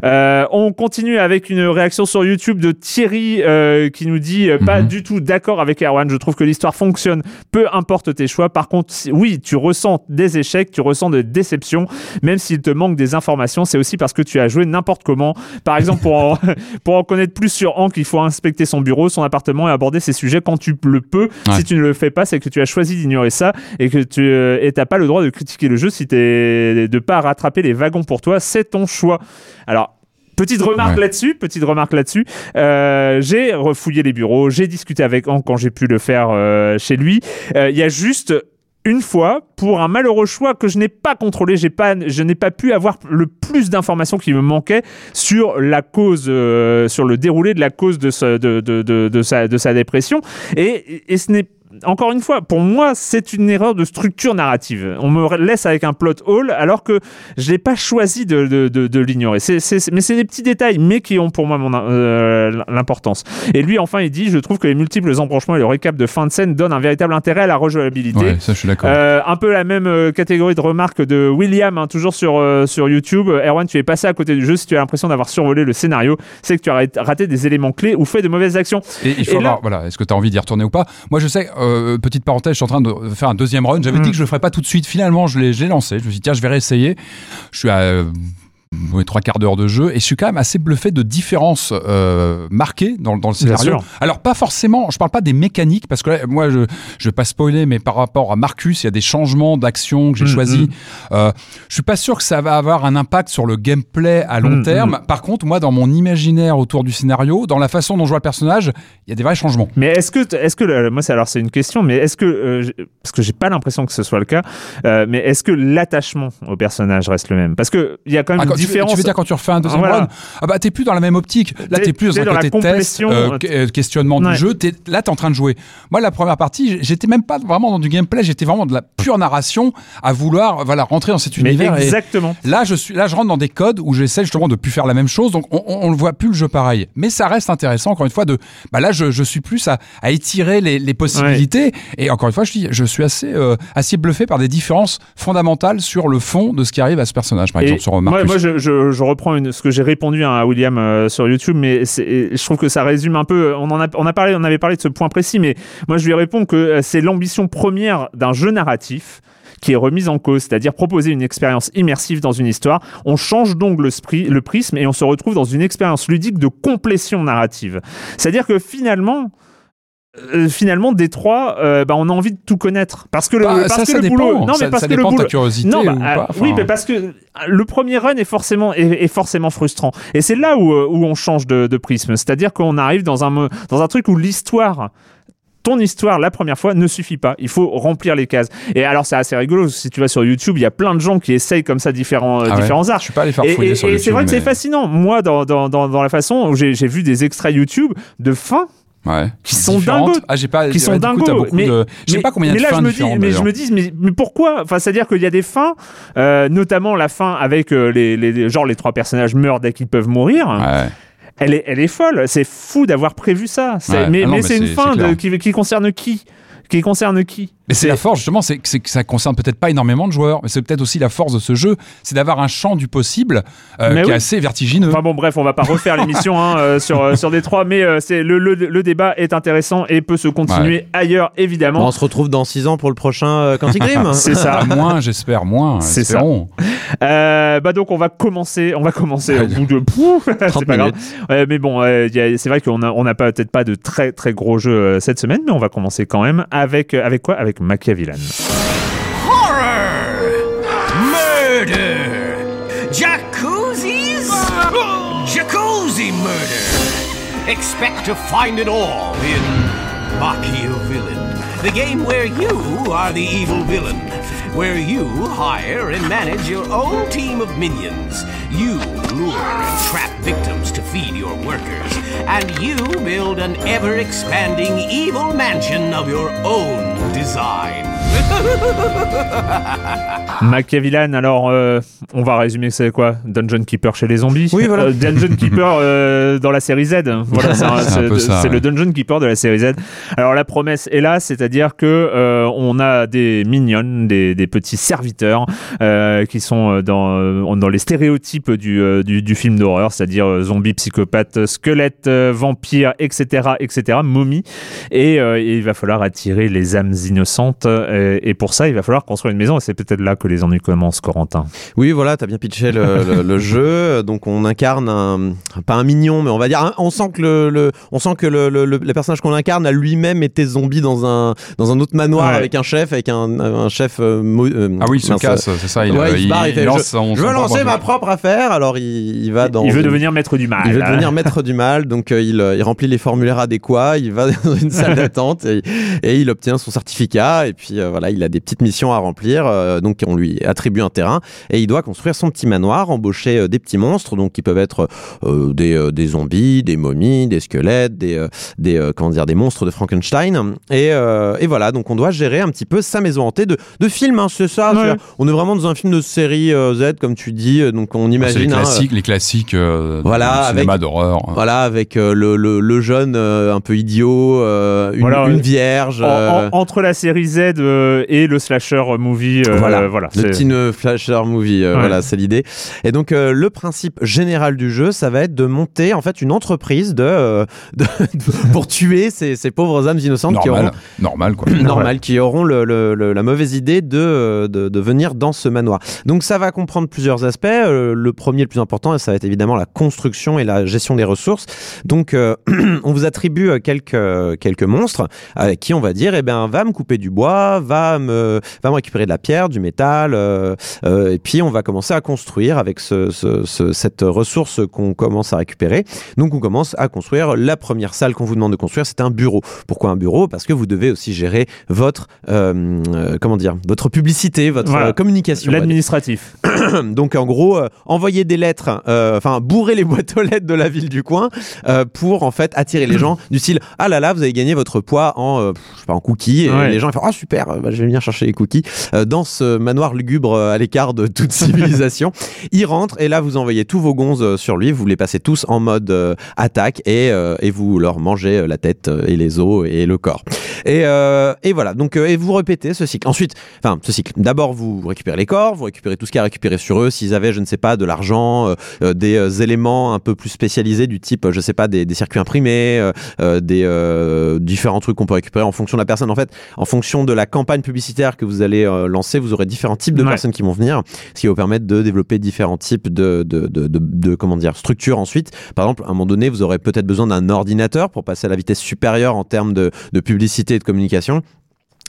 Speaker 1: Euh, on continue avec une réaction sur YouTube de Thierry euh, qui nous dit euh, pas mhm. du tout d'accord avec Erwan. Je trouve que l'histoire fonctionne, peu importe tes choix. Par contre, oui, tu ressens des échecs, tu ressens des déceptions, même s'il te manque des informations. C'est aussi parce que tu as joué n'importe comment. Par exemple, pour en, pour en connaître plus sur Hank, il faut inspecter son bureau, son appartement et aborder ses sujets quand tu le peux. Si tu ne le fais pas, c'est que tu as choisi d'ignorer ça et que tu n'as pas le droit de critiquer le jeu si tu de pas rattraper les wagons pour toi. C'est ton choix. Alors, Petite remarque là-dessus, petite remarque là-dessus. Euh, j'ai refouillé les bureaux, j'ai discuté avec Hank quand j'ai pu le faire euh, chez lui. Euh, il y a juste une fois pour un malheureux choix que je n'ai pas contrôlé, j'ai pas, je n'ai pas pu avoir le plus d'informations qui me manquaient sur la cause, sur le déroulé de la cause de, sa, dépression. Et, et ce n'est encore une fois, pour moi, c'est une erreur de structure narrative. On me laisse avec un plot hole alors que je n'ai pas choisi de, de, de, l'ignorer. mais c'est des petits détails, mais qui ont pour moi euh, l'importance. Et lui, enfin, il dit Je trouve que les multiples embranchements et le récap de fin de scène donnent un véritable intérêt à la rejouabilité.
Speaker 2: Ouais, ça, je suis d'accord.
Speaker 1: Euh, un peu la même euh, catégorie de remarques de William, hein, toujours sur, sur YouTube. Erwan, tu es passé à côté du jeu. Si tu as l'impression d'avoir survolé le scénario, c'est que tu as raté des éléments clés ou fait de mauvaises actions.
Speaker 2: Et il faut voilà, est-ce que tu as envie d'y retourner ou pas? Moi, je sais, euh, petite parenthèse, je suis en train de faire un deuxième run. J'avais mm. dit que je le ferais pas tout de suite. Finalement, je l'ai lancé. Je me suis dit, tiens, je vais réessayer. Je suis à trois quarts d'heure de jeu et je suis quand même assez bluffé de différences euh, marquées dans, dans le scénario. Alors pas forcément, je parle pas des mécaniques parce que moi je je vais pas spoiler mais par rapport à Marcus, il y a des changements d'action que j'ai mm, choisi. Mm. Euh, je suis pas sûr que ça va avoir un impact sur le gameplay à long mm, terme. Par contre, moi dans mon imaginaire autour du scénario, dans la façon dont je vois le personnage, il y a des vrais changements.
Speaker 1: Mais est-ce que est-ce que moi c'est alors c'est une question mais est-ce que euh, parce que j'ai pas l'impression que ce soit le cas mais est-ce que l'attachement au personnage reste le même? Parce que il y a quand même ah,
Speaker 2: tu, veux dire quand tu refais un deuxième run, ah bah t'es plus dans la même optique. Là t'es plus dans, le côté test, euh, euh, questionnement du jeu. Es, là t'es en train de jouer. Moi la première partie, j'étais même pas vraiment dans du gameplay, j'étais vraiment de la pure narration à vouloir voilà rentrer dans cet univers.
Speaker 1: exactement.
Speaker 2: là je suis là je rentre dans des codes où j'essaie justement de plus faire la même chose, donc on, on, le voit plus le jeu pareil. Mais ça reste intéressant encore une fois de bah là je, je suis plus à, à étirer les, les possibilités et encore une fois je dis je suis assez euh, assez bluffé par des différences fondamentales sur le fond de ce qui arrive à ce personnage par exemple sur
Speaker 1: Moi, moi je, je, reprends ce que j'ai répondu à William euh, sur YouTube, mais je trouve que ça résume un peu. On en a, parlé, on avait parlé de ce point précis, mais moi je lui réponds que euh, c'est l'ambition première d'un jeu narratif qui est remise en cause, c'est-à-dire proposer une expérience immersive dans une histoire. On change donc le prisme et on se retrouve dans une expérience ludique de complétion narrative. C'est-à-dire que finalement, euh, finalement Détroit euh, bah, on a envie de tout connaître parce que le
Speaker 2: Bah,
Speaker 1: parce
Speaker 2: ça,
Speaker 1: que
Speaker 2: ça
Speaker 1: le
Speaker 2: dépend.
Speaker 1: boulot non
Speaker 2: Ça-
Speaker 1: mais parce
Speaker 2: ça
Speaker 1: que le
Speaker 2: dépend de ta
Speaker 1: boulot
Speaker 2: curiosité
Speaker 1: non bah,
Speaker 2: ou
Speaker 1: ah,
Speaker 2: pas,
Speaker 1: oui mais parce que le premier run est forcément est, est forcément frustrant et c'est là où, euh, où on change de, de prisme c'est-à-dire qu'on arrive dans un mo- dans un truc où l'histoire ton histoire la première fois ne suffit pas. Il faut remplir les cases. Et alors c'est assez rigolo. Si tu vas sur YouTube, il y a plein de gens qui essayent comme ça différents, euh,
Speaker 2: Ah ouais.
Speaker 1: différents arts.
Speaker 2: Je suis pas allé faire
Speaker 1: Et,
Speaker 2: fouiller
Speaker 1: et-
Speaker 2: sur
Speaker 1: et
Speaker 2: YouTube.
Speaker 1: c'est vrai que c'est fascinant. Moi, dans, dans, dans, dans la façon où j'ai vu des extraits YouTube de fins
Speaker 2: Ouais.
Speaker 1: qui sont dingos.
Speaker 2: Ah, j'ai pas.
Speaker 1: qui sont dingos. Mais-
Speaker 2: de- Je sais
Speaker 1: mais-
Speaker 2: pas combien
Speaker 1: mais
Speaker 2: de
Speaker 1: là,
Speaker 2: fins
Speaker 1: je me dis, mais je me dis, mais, mais pourquoi? Enfin, c'est-à-dire qu'il y a des fins, euh, notamment la fin avec euh, les, les, genre les trois personnages meurent dès qu'ils peuvent mourir.
Speaker 2: Ouais.
Speaker 1: Elle est, elle est folle. C'est fou d'avoir prévu ça.
Speaker 2: Ouais.
Speaker 1: Mais,
Speaker 2: Ah non,
Speaker 1: mais
Speaker 2: mais
Speaker 1: c'est une fin de- qui, qui concerne qui? Qui concerne qui?
Speaker 2: Mais c'est la force, justement, c'est que, ça concerne peut-être pas énormément de joueurs, mais c'est peut-être aussi la force de ce jeu, c'est d'avoir un champ du possible euh, qui
Speaker 1: oui.
Speaker 2: est assez vertigineux.
Speaker 1: Enfin bon, bref, on va pas refaire l'émission hein, euh, sur euh, sur Détroit, mais euh, c'est le, le, le débat est intéressant et peut se continuer ailleurs évidemment.
Speaker 3: On se retrouve dans 6 ans pour le prochain euh, Quantic Dream.
Speaker 1: C'est ça.
Speaker 2: À moins, j'espère, moins.
Speaker 1: C'est ça. Euh, bah donc on va commencer, on va commencer au bout de Pouf, c'est
Speaker 3: 30
Speaker 1: pas grave. mais bon, euh, a- c'est vrai qu'on a on n'a pas peut-être pas de très très gros jeux euh, cette semaine, mais on va commencer quand même avec euh, avec quoi? Avec Machiavellan.
Speaker 4: Murder! Jacuzzis? Jacuzzi murder! Expect to find it all in Machiavellian, the game where you are the evil villain, where you hire and manage your own team of minions. You lure and trap victims to feed your workers, and you build an ever expanding evil mansion of your own design.
Speaker 1: Machiavellan, alors euh, on va résumer c'est quoi? Dungeon Keeper chez les zombies?
Speaker 3: Oui, voilà.
Speaker 1: Euh, Dungeon Keeper euh, dans la série Z. Voilà, c'est un-
Speaker 2: C'est un
Speaker 1: c'est
Speaker 2: peu ça,
Speaker 1: c'est
Speaker 2: ouais.
Speaker 1: le Dungeon Keeper de la série Z. Alors la promesse est là, c'est-à-dire que euh, on a des minions, des, des petits serviteurs euh, qui sont dans, dans les stéréotypes du, euh, du, du film d'horreur, c'est-à-dire euh, zombies, psychopathes, squelettes, euh, vampires, etc., etc., momies. Et, euh, et il va falloir attirer les âmes innocentes. et pour ça, il va falloir construire une maison. Et c'est peut-être là que les ennuis commencent, Corentin.
Speaker 3: Oui, voilà, t'as bien pitché le, le- le jeu. Donc on incarne un, pas un mignon, mais on va dire, un- on sent que le, le- on sent que le, le- le- le personnage qu'on incarne a lui-même été zombie dans un, dans un autre manoir
Speaker 1: Ouais.
Speaker 3: avec un chef, avec un, un chef. euh,
Speaker 2: Ah oui, il se casse, c'est ça. Il,
Speaker 3: Ouais,
Speaker 2: euh,
Speaker 3: il se barre, il fait,
Speaker 2: lance
Speaker 3: je, je veux lancer ma propre affaire, alors il, il va dans.
Speaker 1: il veut
Speaker 3: une-
Speaker 1: devenir maître du mal.
Speaker 3: Il veut
Speaker 1: hein.
Speaker 3: devenir maître du mal, donc euh, il, euh, il remplit les formulaires adéquats, il va dans une salle d'attente et, et il obtient son certificat. Et puis euh, voilà, il a des petites missions à remplir. euh, donc on lui attribue un terrain et il doit construire son petit manoir, embaucher des petits monstres, donc qui peuvent être des, des zombies, des momies, des squelettes, des, des comment dire, des monstres de Frankenstein. Et, et voilà, donc on doit gérer un petit peu sa maison hantée de, de film, hein, c'est ça.
Speaker 1: Ouais.
Speaker 3: On est vraiment dans un film de série Z, comme tu dis. Donc on
Speaker 2: les
Speaker 3: imagine. hein,
Speaker 2: classiques, les classiques euh,
Speaker 3: Voilà,
Speaker 2: du cinéma
Speaker 3: avec-
Speaker 2: d'horreur.
Speaker 3: voilà, avec euh, le, le, le jeune euh, un peu idiot, euh, une,
Speaker 1: Voilà,
Speaker 3: une
Speaker 1: ouais.
Speaker 3: vierge.
Speaker 1: En-
Speaker 3: euh,
Speaker 1: en- entre la série Z euh, et le slasher movie, euh,
Speaker 3: voilà,
Speaker 1: voilà,
Speaker 3: le teen flasher movie, euh,
Speaker 1: Ouais.
Speaker 3: voilà, c'est l'idée. Et donc euh, le principe général du jeu, ça va être de monter en fait une entreprise de, euh, de- de- pour tuer ces, ces pauvres âmes innocentes qui
Speaker 2: normal,
Speaker 3: auront
Speaker 2: normal quoi.
Speaker 3: normal, qui auront le, le- le- la mauvaise idée de, de, de venir dans ce manoir. Donc ça va comprendre plusieurs aspects. Euh, le premier, le plus important, ça va être évidemment la construction et la gestion des ressources. Donc euh, on vous attribue euh, quelques, quelques monstres avec qui on va dire, eh ben, va me couper du bois, va me, va me récupérer de la pierre, du métal, euh, euh, et puis on va commencer à construire avec ce, ce- ce- cette ressource qu'on commence à récupérer. Donc on commence à construire la première salle qu'on vous demande de construire, c'est un bureau. Pourquoi un bureau? Parce que vous devez aussi gérer votre euh, euh, comment dire, votre publicité, votre
Speaker 1: Voilà.
Speaker 3: euh, communication.
Speaker 1: l'administratif.
Speaker 3: Donc en gros, euh, envoyer des lettres, euh, enfin bourrer les boîtes aux lettres de la ville du coin euh, pour en fait attirer les gens du style ah là là vous avez gagné votre poids en euh, pff, je sais pas en cookies et
Speaker 1: Ouais.
Speaker 3: les gens ils font ah super euh, bah, je vais venir chercher les cookies dans ce manoir lugubre à l'écart de toute civilisation. il rentre et là vous envoyez tous vos gonzes sur lui, vous les passez tous en mode attaque et, et vous leur mangez la tête et les os et le corps. Et, et voilà. Donc et vous répétez ce cycle. Ensuite, enfin ce cycle. D'abord vous récupérez les corps, vous récupérez tout ce qu'il y a à récupérer sur eux. S'ils avaient, je ne sais pas, de l'argent, des éléments un peu plus spécialisés du type, je sais pas, des, des circuits imprimés, des différents trucs qu'on peut récupérer en fonction de la personne. En fait, en fonction de la campagne publicitaire que vous allez lancer, vous aurez différents types de personnes qui vont venir, ce qui va vous permettre de développer différents types de, de, de, de, comment dire structures ensuite. Par exemple, à un moment donné, vous aurez peut-être besoin d'un ordinateur pour passer à la vitesse supérieure en termes de, de publicité de communication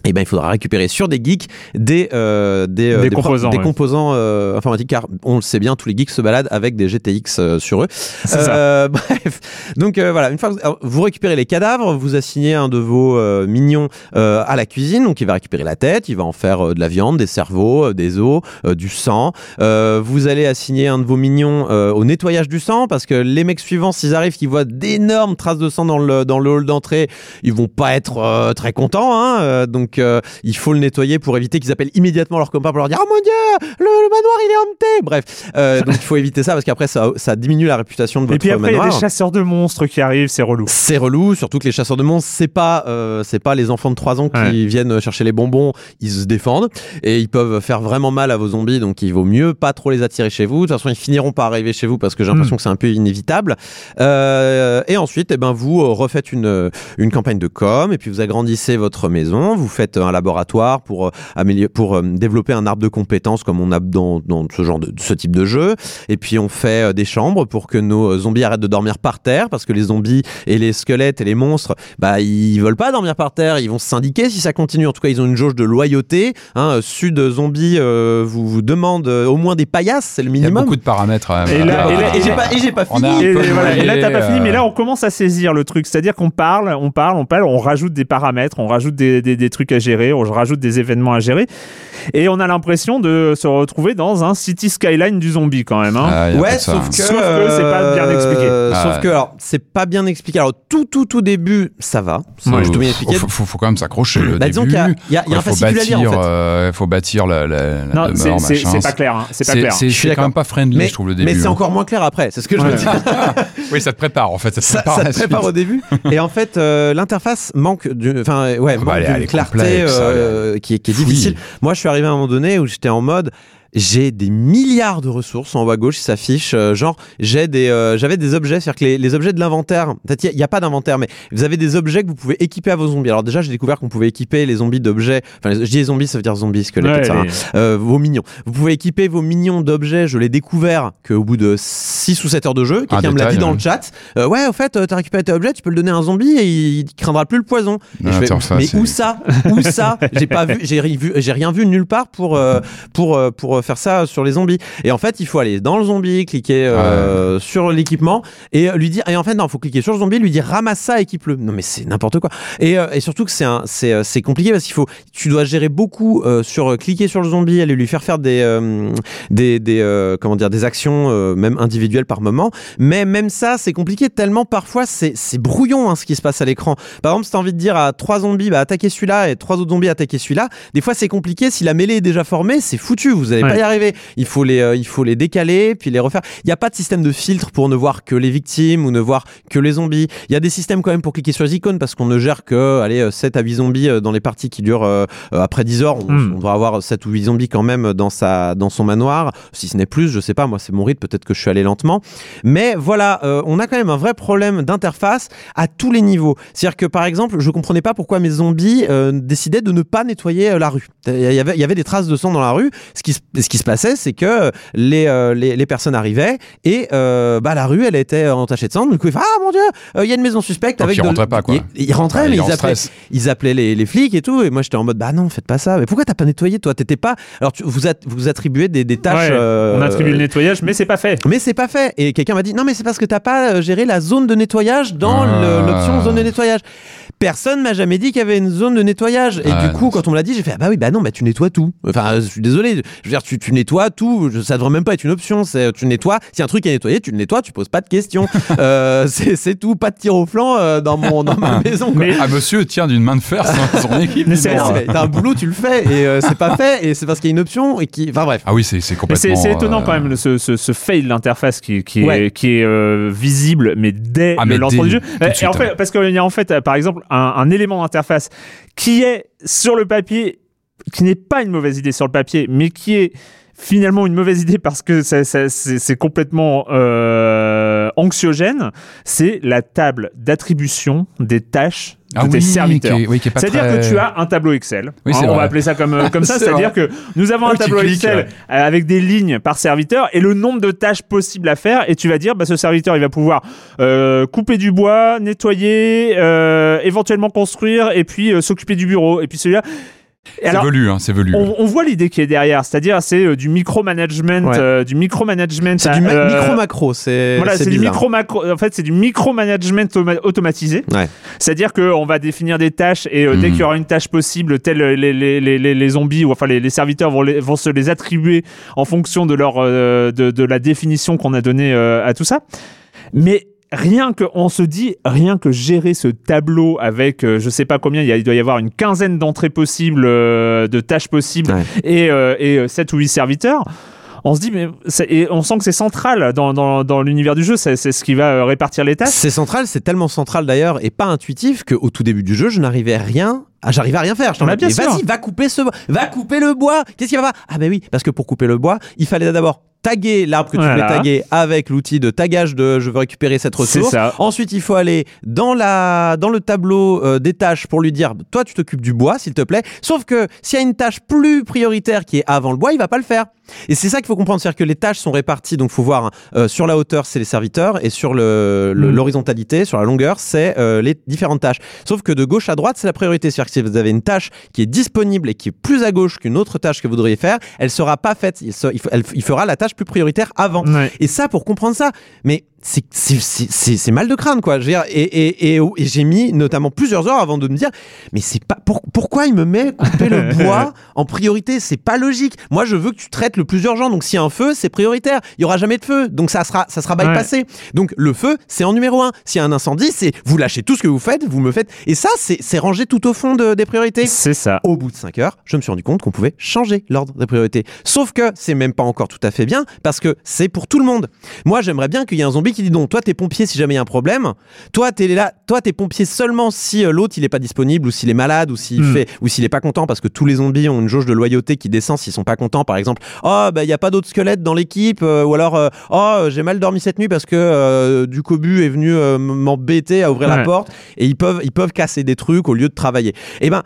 Speaker 3: eh ben, il faudra récupérer sur des geeks des, euh, des,
Speaker 1: euh, des, composants,
Speaker 3: des composants euh, informatiques, car on le sait bien, tous les geeks se baladent avec des GTX euh, sur eux.
Speaker 1: Ça.
Speaker 3: bref, donc voilà, une fois que vous récupérez les cadavres, vous assignez un de vos mignons à la cuisine, donc il va récupérer la tête, il va en faire de la viande, des cerveaux, des os, du sang. vous allez assigner un de vos mignons au nettoyage du sang, parce que les mecs suivants, s'ils arrivent, qu'ils voient d'énormes traces de sang dans le, dans le hall d'entrée, ils vont pas être très contents, hein, donc euh, il faut le nettoyer pour éviter qu'ils appellent immédiatement leurs copains pour leur dire Oh mon dieu, le, manoir il est hanté Bref, euh, donc il faut éviter ça parce qu'après ça, ça diminue la réputation de votre
Speaker 1: manoir. Et puis
Speaker 3: après,
Speaker 1: il y a des chasseurs de monstres qui arrivent, c'est relou.
Speaker 3: C'est relou, surtout que les chasseurs de monstres, c'est pas, euh, c'est pas les enfants de 3 ans qui viennent chercher les bonbons, ils se défendent et ils peuvent faire vraiment mal à vos zombies, donc il vaut mieux pas trop les attirer chez vous. De toute façon, ils finiront par arriver chez vous parce que j'ai l'impression hmm. que c'est un peu inévitable. et ensuite, eh ben, vous refaites une, une campagne de com et puis vous agrandissez votre maison, vous faites un laboratoire pour, euh, améliorer, pour euh, développer un arbre de compétences comme on a dans, dans ce genre de ce type de jeu. Et puis on fait euh, des chambres pour que nos zombies arrêtent de dormir par terre parce que les zombies et les squelettes et les monstres, bah ils veulent pas dormir par terre, ils vont se syndiquer si ça continue. En tout cas, ils ont une jauge de loyauté. Hein. Sud Zombie vous, vous demande au moins des paillasses, c'est le minimum.
Speaker 2: Il y a beaucoup de paramètres.
Speaker 3: Et là, j'ai pas, et pas fini.
Speaker 1: Et, et, là, t'as pas fini, mais là, on commence à saisir le truc. C'est-à-dire qu'on parle, on parle, on parle, on rajoute des paramètres, on rajoute des, des, des trucs à gérer, je rajoute des événements à gérer. Et on a l'impression de se retrouver dans un City Skyline du zombie quand même. Hein.
Speaker 3: Ah, ouais, sauf que,
Speaker 1: sauf que c'est pas bien expliqué.
Speaker 3: Euh, sauf que alors c'est pas bien expliqué. Alors tout tout tout début ça va.
Speaker 2: Ouais, je te bien expliqué. Faut, faut, faut, quand même s'accrocher.
Speaker 3: Bah, disons
Speaker 2: qu'il y
Speaker 3: a, y a, y a un fascicule à lire en fait.
Speaker 2: Euh, faut bâtir la, la,
Speaker 1: non, c'est pas clair. Hein. C'est pas clair.
Speaker 2: C'est quand même pas friendly,
Speaker 3: mais,
Speaker 2: je trouve le début.
Speaker 3: Mais c'est hein. encore moins clair après. C'est ce que je veux dire.
Speaker 2: oui, ça te prépare en fait.
Speaker 3: Ça te prépare au début. Et en fait, euh, l'interface manque enfin ouais, bah, manque d'une clarté qui est difficile. Moi, je suis arrivé à un moment donné où j'étais en mode j'ai des milliards de ressources en haut à gauche qui s'affichent. Euh, genre, j'ai des, euh, j'avais des objets, c'est-à-dire que les, les, objets de l'inventaire, peut-être il n'y a, pas d'inventaire, mais vous avez des objets que vous pouvez équiper à vos zombies. Alors déjà, j'ai découvert qu'on pouvait équiper les zombies d'objets. Enfin, je dis les zombies, ça veut dire zombies, que ouais, ça, hein. euh, vos mignons. Vous pouvez équiper vos mignons d'objets. Je l'ai découvert qu'au bout de 6 ou 7 heures de jeu, quelqu'un me l'a dit dans le chat. ouais, au fait, t'as récupéré tes objets, tu peux le donner à un zombie et il, craindra plus le poison.
Speaker 2: Ah,
Speaker 3: mais où ça? Où ça? J'ai pas vu, j'ai vu, j'ai rien vu nulle part pour pour pour faire ça sur les zombies et en fait, il faut aller dans le zombie, cliquer euh, sur l'équipement et lui dire. Et en fait, non, il faut cliquer sur le zombie, lui dire ramasse ça, équipe-le. Non, mais c'est n'importe quoi. Et, euh, et, surtout que c'est c'est euh, c'est compliqué parce qu'il faut, tu dois gérer beaucoup sur cliquer sur le zombie, aller lui faire faire des des, des comment dire des actions même individuelles par moment. Mais même ça, c'est compliqué tellement parfois c'est c'est brouillon hein, ce qui se passe à l'écran. Par exemple, si t'as envie de dire à trois zombies, bah attaquer celui-là et trois autres zombies attaquer celui-là, des fois c'est compliqué. Si la mêlée est déjà formée, c'est foutu. Vous allez pas y arriver. Il faut les, euh, il faut les décaler, puis les refaire. Il n'y a pas de système de filtre pour ne voir que les victimes ou ne voir que les zombies. Il y a des systèmes quand même pour cliquer sur les icônes parce qu'on ne gère que allez, 7 euh, à 8 zombies euh, dans les parties qui durent après 10 heures. On, on, doit avoir 7 ou 8 zombies quand même dans, sa, dans son manoir. Si ce n'est plus, je sais pas, moi c'est mon rythme, peut-être que je suis allé lentement. Mais voilà, on a quand même un vrai problème d'interface à tous les niveaux. C'est-à-dire que par exemple, je comprenais pas pourquoi mes zombies décidaient de ne pas nettoyer la rue. Il y, avait, il y avait des traces de sang dans la rue. Ce qui, ce qui se passait, c'est que euh, les, les, personnes arrivaient et euh, bah, la rue, elle était entachée de sang. Du coup, il fait Ah mon dieu, euh, il y a une maison suspecte.
Speaker 2: Donc
Speaker 3: avec
Speaker 2: ils rentraient pas, quoi.
Speaker 3: Ils, rentraient, mais ils appelaient, ils appelaient les, les, flics et tout. Et moi, j'étais en mode Bah non, faites pas ça. Mais pourquoi t'as pas nettoyé, toi? T'étais pas. Alors, tu, vous, vous attribuez des, des tâches.
Speaker 1: on attribue le nettoyage, mais c'est pas fait.
Speaker 3: Mais c'est pas fait. Et quelqu'un m'a dit Non, mais c'est parce que t'as pas géré la zone de nettoyage dans ah. l'option zone de nettoyage. Personne m'a jamais dit qu'il y avait une zone de nettoyage. Et du coup, quand on me l'a dit, j'ai fait ah bah oui, bah non, bah tu nettoies tout. Enfin, je suis désolé. Je veux dire, tu, tu nettoies tout. Je- Ça devrait même pas être une option. C'est tu nettoies. Si un truc est nettoyé, tu le nettoies. Tu poses pas de questions. Euh, c'est c'est tout. Pas de tir au flanc euh, dans mon dans ma maison. quoi.
Speaker 1: Mais-
Speaker 2: Ah, monsieur tient d'une main de fer son, son équipe.
Speaker 3: T'as un boulot, tu le fais et euh, c'est pas fait et c'est parce qu'il y a une option et qui. Enfin bref.
Speaker 2: Ah oui, c'est complètement.
Speaker 1: c'est c'est étonnant
Speaker 2: euh,
Speaker 1: quand même le- ce, ce, ce fail d'interface qui, qui
Speaker 3: Ouais.
Speaker 1: est, qui est euh, visible mais dès
Speaker 2: Ah,
Speaker 1: le
Speaker 2: mais
Speaker 1: lancement
Speaker 2: dès-
Speaker 1: du jeu. Et en fait,
Speaker 2: ouais.
Speaker 1: parce qu'il y a en fait par exemple un, un élément d'interface qui est sur le papier, qui n'est pas une mauvaise idée sur le papier, mais qui est finalement une mauvaise idée parce que ça- ça- c'est complètement euh, anxiogène, c'est la table d'attribution des tâches de
Speaker 2: Ah
Speaker 1: tes
Speaker 2: oui,
Speaker 1: serviteurs.
Speaker 2: oui,
Speaker 1: C'est-à-dire
Speaker 2: très-
Speaker 1: que tu as un tableau Excel.
Speaker 2: Oui,
Speaker 1: Hein, on va appeler ça comme, euh, comme ça.
Speaker 2: C'est
Speaker 1: C'est-à-dire que nous avons un tableau
Speaker 2: cliques,
Speaker 1: Excel
Speaker 2: ouais.
Speaker 1: euh, avec des lignes par serviteur et le nombre de tâches possibles à faire. Et tu vas dire, bah, ce serviteur, il va pouvoir euh, couper du bois, nettoyer, euh, éventuellement construire et puis s'occuper du bureau. Et puis celui-là. Et
Speaker 2: C'est
Speaker 1: alors,
Speaker 2: velu, hein, c'est velu.
Speaker 1: on, on voit l'idée qui est derrière, c'est-à-dire c'est euh, du micromanagement,
Speaker 3: Ouais.
Speaker 1: euh, du micromanagement.
Speaker 3: C'est du ma-
Speaker 1: euh,
Speaker 3: micro-macro. C'est
Speaker 1: voilà, c'est du micro macro. En fait, c'est du micromanagement automa- automatisé.
Speaker 3: Ouais.
Speaker 1: C'est-à-dire qu'on va définir des tâches et euh, dès
Speaker 2: Mhm.
Speaker 1: qu'il y aura une tâche possible, tels les, les, les, les, les zombies ou enfin les, les serviteurs vont, les- vont se les attribuer en fonction de leur euh, de, de la définition qu'on a donnée euh, à tout ça. Mais rien que on se dit rien que gérer ce tableau avec euh, je sais pas combien il, y a- il doit y avoir une quinzaine d'entrées possibles euh, de tâches possibles
Speaker 3: Ouais.
Speaker 1: et euh, et euh, 7 ou 8 serviteurs on se dit mais et on sent que c'est central dans, dans, dans l'univers du jeu c'est ce qui va euh, répartir les tâches
Speaker 3: C'est central, c'est tellement central d'ailleurs et pas intuitif qu'au tout début du jeu, je n'arrivais à rien. Ah, j'arrivais à rien faire. Je t'en
Speaker 1: Bah, bien.
Speaker 3: Vas-y, va couper ce, va couper le bois. Qu'est-ce qui va Ah ben oui, parce que pour couper le bois, il fallait d'abord taguer l'arbre que tu voulais taguer avec l'outil de tagage de je veux récupérer cette ressource.
Speaker 1: ça.
Speaker 3: Ensuite, il faut aller dans la dans le tableau euh, des tâches pour lui dire toi tu t'occupes du bois s'il te plaît. Sauf que s'il y a une tâche plus prioritaire qui est avant le bois, il va pas le faire. Et c'est ça qu'il faut comprendre, c'est-à-dire que les tâches sont réparties. Donc, faut voir euh, sur la hauteur, c'est les serviteurs, et sur le le-
Speaker 1: Mm.
Speaker 3: l'horizontalité, sur la longueur, c'est euh, les différentes tâches. Sauf que de gauche à droite, c'est la priorité. C'est-à-dire que si vous avez une tâche qui est disponible et qui est plus à gauche qu'une autre tâche que vous devriez faire, elle sera pas faite. Il, se- il il fera la tâche plus prioritaire avant.
Speaker 1: Ouais.
Speaker 3: Et ça, pour comprendre ça, mais c'est- mal de crâne, quoi. Et, et, et, et j'ai mis notamment plusieurs heures avant de me dire, mais c'est pas pour- pourquoi il me met couper le bois en priorité? C'est pas logique. Moi, je veux que tu traites le plus urgent. Donc, s'il y a un feu, c'est prioritaire. Il y aura jamais de feu, donc ça sera ça sera bypassé. Donc, le feu, c'est en numéro un. S'il y a un incendie, c'est vous lâchez tout ce que vous faites, vous me faites. Et ça, c'est c'est rangé tout au fond de- des priorités.
Speaker 1: c'est ça
Speaker 3: Au bout de 5 heures, je me suis rendu compte qu'on pouvait changer l'ordre des priorités. Sauf que c'est même pas encore tout à fait bien parce que c'est pour tout le monde. Moi, j'aimerais bien qu'il y ait un zombie qui dit non, toi t'es pompier si jamais il y a un problème. Toi t'es là, toi t'es pompier seulement si euh, l'autre il est pas disponible ou s'il est malade ou s'il
Speaker 1: Hmm.
Speaker 3: fait ou s'il est pas content parce que tous les zombies ont une jauge de loyauté qui descend s'ils sont pas contents. Par exemple, oh bah il y a pas d'autres squelettes dans l'équipe euh, ou alors euh, oh j'ai mal dormi cette nuit parce que euh, du cobu est venu m'embêter à ouvrir la porte et ils peuvent ils peuvent casser des trucs au lieu de travailler. Et ben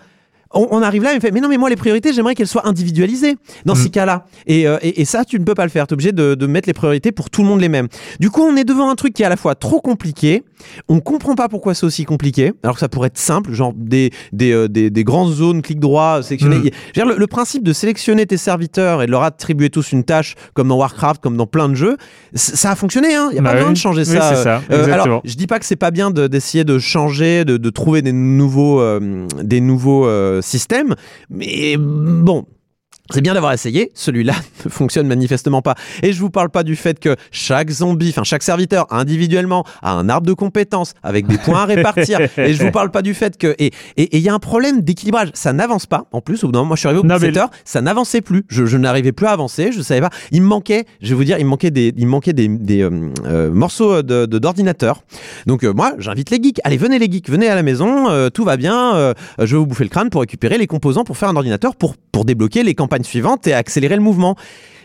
Speaker 3: on, on arrive là, il me fait, mais non, mais moi, les priorités, j'aimerais qu'elles soient individualisées dans
Speaker 1: Mm.
Speaker 3: ces cas-là. Et, euh, et, et ça, tu ne peux pas le faire. Tu es obligé de, de mettre les priorités pour tout le monde les mêmes. Du coup, on est devant un truc qui est à la fois trop compliqué, on comprend pas pourquoi c'est aussi compliqué, alors que ça pourrait être simple, genre des, des, euh, des, des grandes zones, clic droit, sélectionner.
Speaker 1: Mm.
Speaker 3: Dire, le, le principe de sélectionner tes serviteurs et de leur attribuer tous une tâche, comme dans Warcraft, comme dans plein de jeux, ça a fonctionné. Il n'y a
Speaker 1: Bah
Speaker 3: pas besoin
Speaker 1: oui.
Speaker 3: de changer
Speaker 1: Oui,
Speaker 3: ça. Euh, alors, je dis pas que c'est pas bien de- d'essayer de, changer, de, de trouver des nouveaux, des nouveaux systèmes, mais bon. C'est bien d'avoir essayé, celui-là ne fonctionne manifestement pas. Et je vous parle pas du fait que chaque zombie, enfin chaque serviteur individuellement a un arbre de compétences avec des points à répartir. Et je vous parle pas du fait que et et il y a un problème d'équilibrage, ça n'avance pas. En plus, au bout d'un moment, moi je suis arrivé au bout de
Speaker 1: mais
Speaker 3: 7 heures, ça n'avançait plus. Je, je n'arrivais plus à avancer, je savais pas. Il me manquait, je vais vous dire, il me manquait des, il me manquait des, des euh, euh, morceaux de de- d'ordinateur. Donc euh, moi, j'invite les geeks. Allez, venez les geeks, venez à la maison, euh, tout va bien. euh, je vais vous bouffer le crâne pour récupérer les composants pour faire un ordinateur pour pour débloquer les campagnes suivantes et accélérer le mouvement.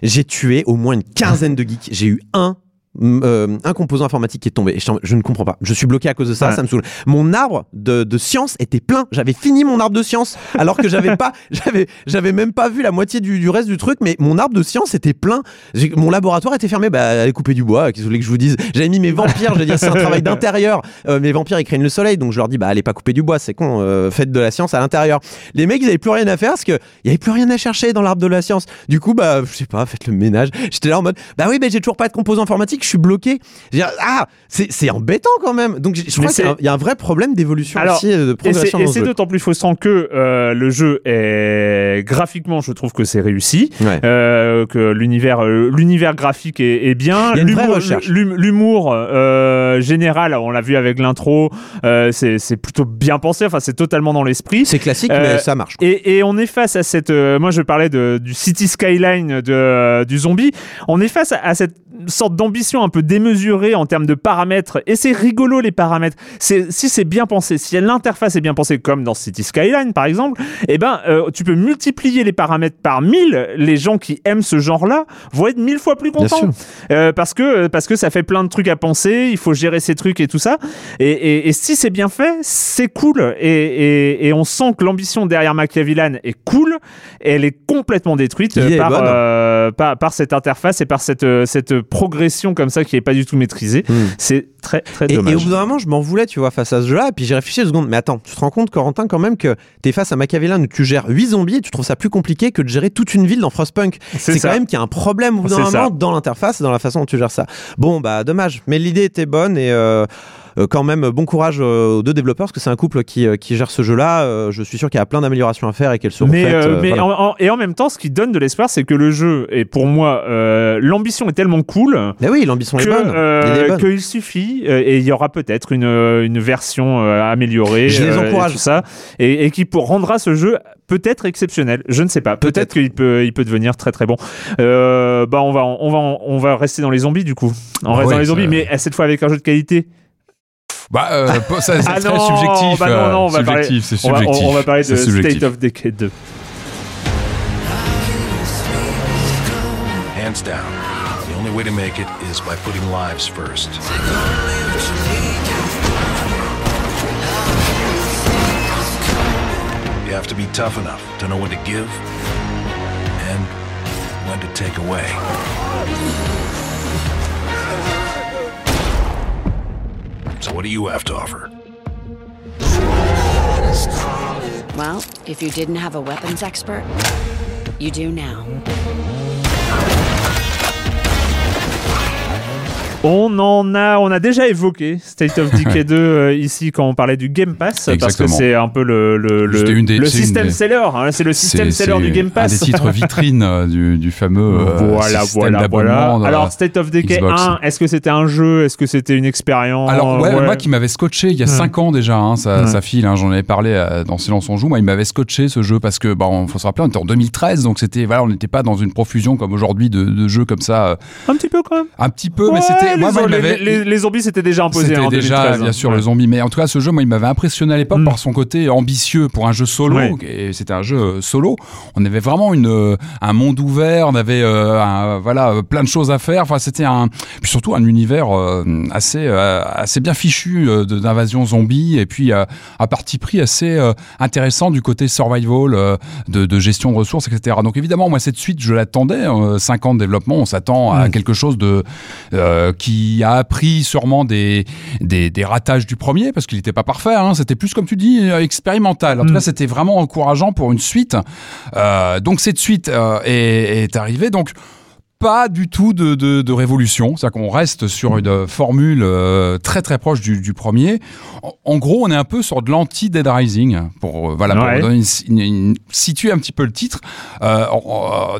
Speaker 3: J'ai tué au moins une quinzaine de geeks. J'ai eu un euh, un composant informatique qui est tombé. Et je, je ne comprends pas. Je suis bloqué à cause de ça.
Speaker 1: Ouais.
Speaker 3: Ça me saoule. Mon arbre de, de science était plein. J'avais fini mon arbre de science alors que j'avais pas, j'avais, j'avais même pas vu la moitié du, du reste du truc. Mais mon arbre de science était plein. J'ai- Mon laboratoire était fermé. Bah, allez couper du bois. Qu'est-ce que vous voulez que je vous dise? J'avais mis mes vampires. Je veux dire, c'est un travail d'intérieur. Euh, mes vampires, ils craignent le soleil. Donc je leur dis, bah, allez pas couper du bois. C'est con. euh, faites de la science à l'intérieur. Les mecs, ils avaient plus rien à faire parce que il y avait plus rien à chercher dans l'arbre de la science. Du coup, bah, je sais pas, faites le ménage. J'étais là en mode, bah oui, bah, j'ai toujours pas de composant informatique. Que je suis bloqué. Ah, c'est embêtant quand même. Donc je, crois qu'il y a un- vrai problème d'évolution aussi, euh, de progression
Speaker 1: c'est et c'est d'autant plus frustrant que euh, le jeu est graphiquement, je trouve que c'est réussi,
Speaker 3: Ouais.
Speaker 1: euh, que l'univers euh, l'univers graphique est, est bien, L'humour- général, on l'a vu avec l'intro, c'est plutôt bien pensé, enfin c'est totalement dans l'esprit.
Speaker 3: C'est classique, mais ça marche.
Speaker 1: Et, et on est face à cette. moi, je parlais de, du City Skyline de, du zombie. On est face à, à cette sorte d'ambition un peu démesurée en termes de paramètres. Et c'est rigolo, les paramètres. C'est, si c'est bien pensé, si l'interface est bien pensée, comme dans City Skyline, par exemple, eh ben, euh, tu peux multiplier les paramètres par 1000. Les gens qui aiment ce genre-là vont être mille fois plus contents. Euh, parce que parce que ça fait plein de trucs à penser, il faut gérer ces trucs et tout ça. Et, et- et si c'est bien fait, c'est cool. Et, on sent que l'ambition derrière Machiavellan est cool. Et elle est complètement détruite par, euh, par par cette interface et par cette euh, cette progression comme ça qui est pas du tout maîtrisée.
Speaker 3: Hmm.
Speaker 1: C'est très très
Speaker 3: Et,
Speaker 1: dommage.
Speaker 3: et au bout d'un moment, je m'en voulais, tu vois, face à ce jeu-là. Et puis j'ai réfléchi deux secondes. Mais attends, tu te rends compte, Corentin, quand même, que t'es face à Machiavellan où tu gères 8 zombies et tu trouves ça plus compliqué que de gérer toute une ville dans Frostpunk. C'est quand même qu'il y a un problème au bout d'un moment
Speaker 1: ça.
Speaker 3: dans l'interface et dans la façon dont tu gères ça. Bon, bah dommage. Mais l'idée était bonne et. euh, quand même, bon courage euh, aux deux développeurs parce que c'est un couple qui, euh, qui gère ce jeu-là. Euh, je suis sûr qu'il y a plein d'améliorations à faire et qu'elles seront
Speaker 1: mais,
Speaker 3: faites.
Speaker 1: euh,
Speaker 3: euh,
Speaker 1: mais
Speaker 3: voilà.
Speaker 1: en, en- et en même temps, ce qui donne de l'espoir, c'est que le jeu, et pour moi, euh, l'ambition est tellement cool
Speaker 3: Mais oui, l'ambition est bonne.
Speaker 1: euh, qu'il suffit euh, et il y aura peut-être une, euh, une version euh, améliorée
Speaker 3: Je les
Speaker 1: euh, et
Speaker 3: encourage.
Speaker 1: tout ça et, et qui pour, rendra ce jeu peut-être exceptionnel je ne sais pas peut-être qu'il peut il peut devenir très très bon euh, bah on va on va on va rester dans les zombies du coup on reste
Speaker 2: Oui,
Speaker 1: dans les zombies mais euh, cette fois avec un jeu de qualité
Speaker 2: Bah, euh, ça, c'est
Speaker 1: Ah
Speaker 2: très
Speaker 1: non,
Speaker 2: subjectif.
Speaker 1: bah non,
Speaker 2: euh,
Speaker 1: non, on va parler-
Speaker 2: subjectif, c'est
Speaker 1: on va, on- va parler de
Speaker 2: subjectif.
Speaker 1: State of Decay 2
Speaker 5: Hands down. The only way to make it is by putting lives first. You have to be tough enough to know when to give and when to take away. So, what do you have to offer?
Speaker 6: Well, if you didn't have a weapons expert, you do now.
Speaker 1: On en a, on a déjà évoqué State of Decay 2 euh, ici quand on parlait du Game Pass parce que c'est un peu le le,
Speaker 2: C'était des-
Speaker 1: système
Speaker 2: des-
Speaker 1: seller, hein, c'est le système seller du Game Pass.
Speaker 2: Un des titres vitrines euh, du, du fameux euh,
Speaker 1: voilà,
Speaker 2: système
Speaker 1: voilà, voilà. Alors, State of Decay
Speaker 2: Xbox.
Speaker 1: 1, est-ce que c'était un jeu? Est-ce que c'était une expérience?
Speaker 2: Alors ouais,
Speaker 1: Ouais.
Speaker 2: moi qui m'avais scotché il y a 5 ans déjà, hein, ça, ça file, hein, j'en avais parlé euh, dans Silence on joue, moi il m'avait scotché ce jeu parce que bon, faut se rappeler on était en 2013 donc c'était voilà on n'était pas dans une profusion comme aujourd'hui de, de jeux comme ça, euh,
Speaker 1: Un petit peu quand même.
Speaker 2: un petit peu mais
Speaker 1: Ouais, les,
Speaker 2: moi, moi, il
Speaker 1: les-
Speaker 2: m'avait
Speaker 1: les- les zombies c'était déjà imposé
Speaker 2: C'était
Speaker 1: hein,
Speaker 2: déjà
Speaker 1: 2013,
Speaker 2: bien
Speaker 1: hein.
Speaker 2: sûr
Speaker 1: Ouais.
Speaker 2: le zombie, mais en tout cas ce jeu, moi, il m'avait impressionné à l'époque
Speaker 1: Mm.
Speaker 2: par son côté ambitieux pour un jeu solo. Et c'était un jeu euh, solo. On avait vraiment une euh, un monde ouvert, on avait euh, un- voilà plein de choses à faire. Enfin c'était un puis surtout un univers euh, assez euh, assez bien fichu d'invasion zombie et puis un parti pris assez intéressant du côté survival, de, de gestion de ressources, etc. Donc évidemment moi cette suite je l'attendais. Euh, cinq ans de développement, on s'attend à
Speaker 1: Mm.
Speaker 2: quelque chose de qui a appris sûrement des, des, des ratages du premier parce qu'il n'était pas parfait. Hein, c'était plus comme tu dis euh, expérimental. En tout
Speaker 1: Mm.
Speaker 2: cas, c'était vraiment encourageant pour une suite. Euh, donc cette suite euh, est, est arrivée. Donc pas du tout de, de, de révolution, c'est-à-dire qu'on reste sur une formule euh, très très proche du, du premier. En, en gros, on est un peu sur de l'anti-Dead Rising pour euh, voilà pour donner une- une- une- situer un petit peu le titre. Euh,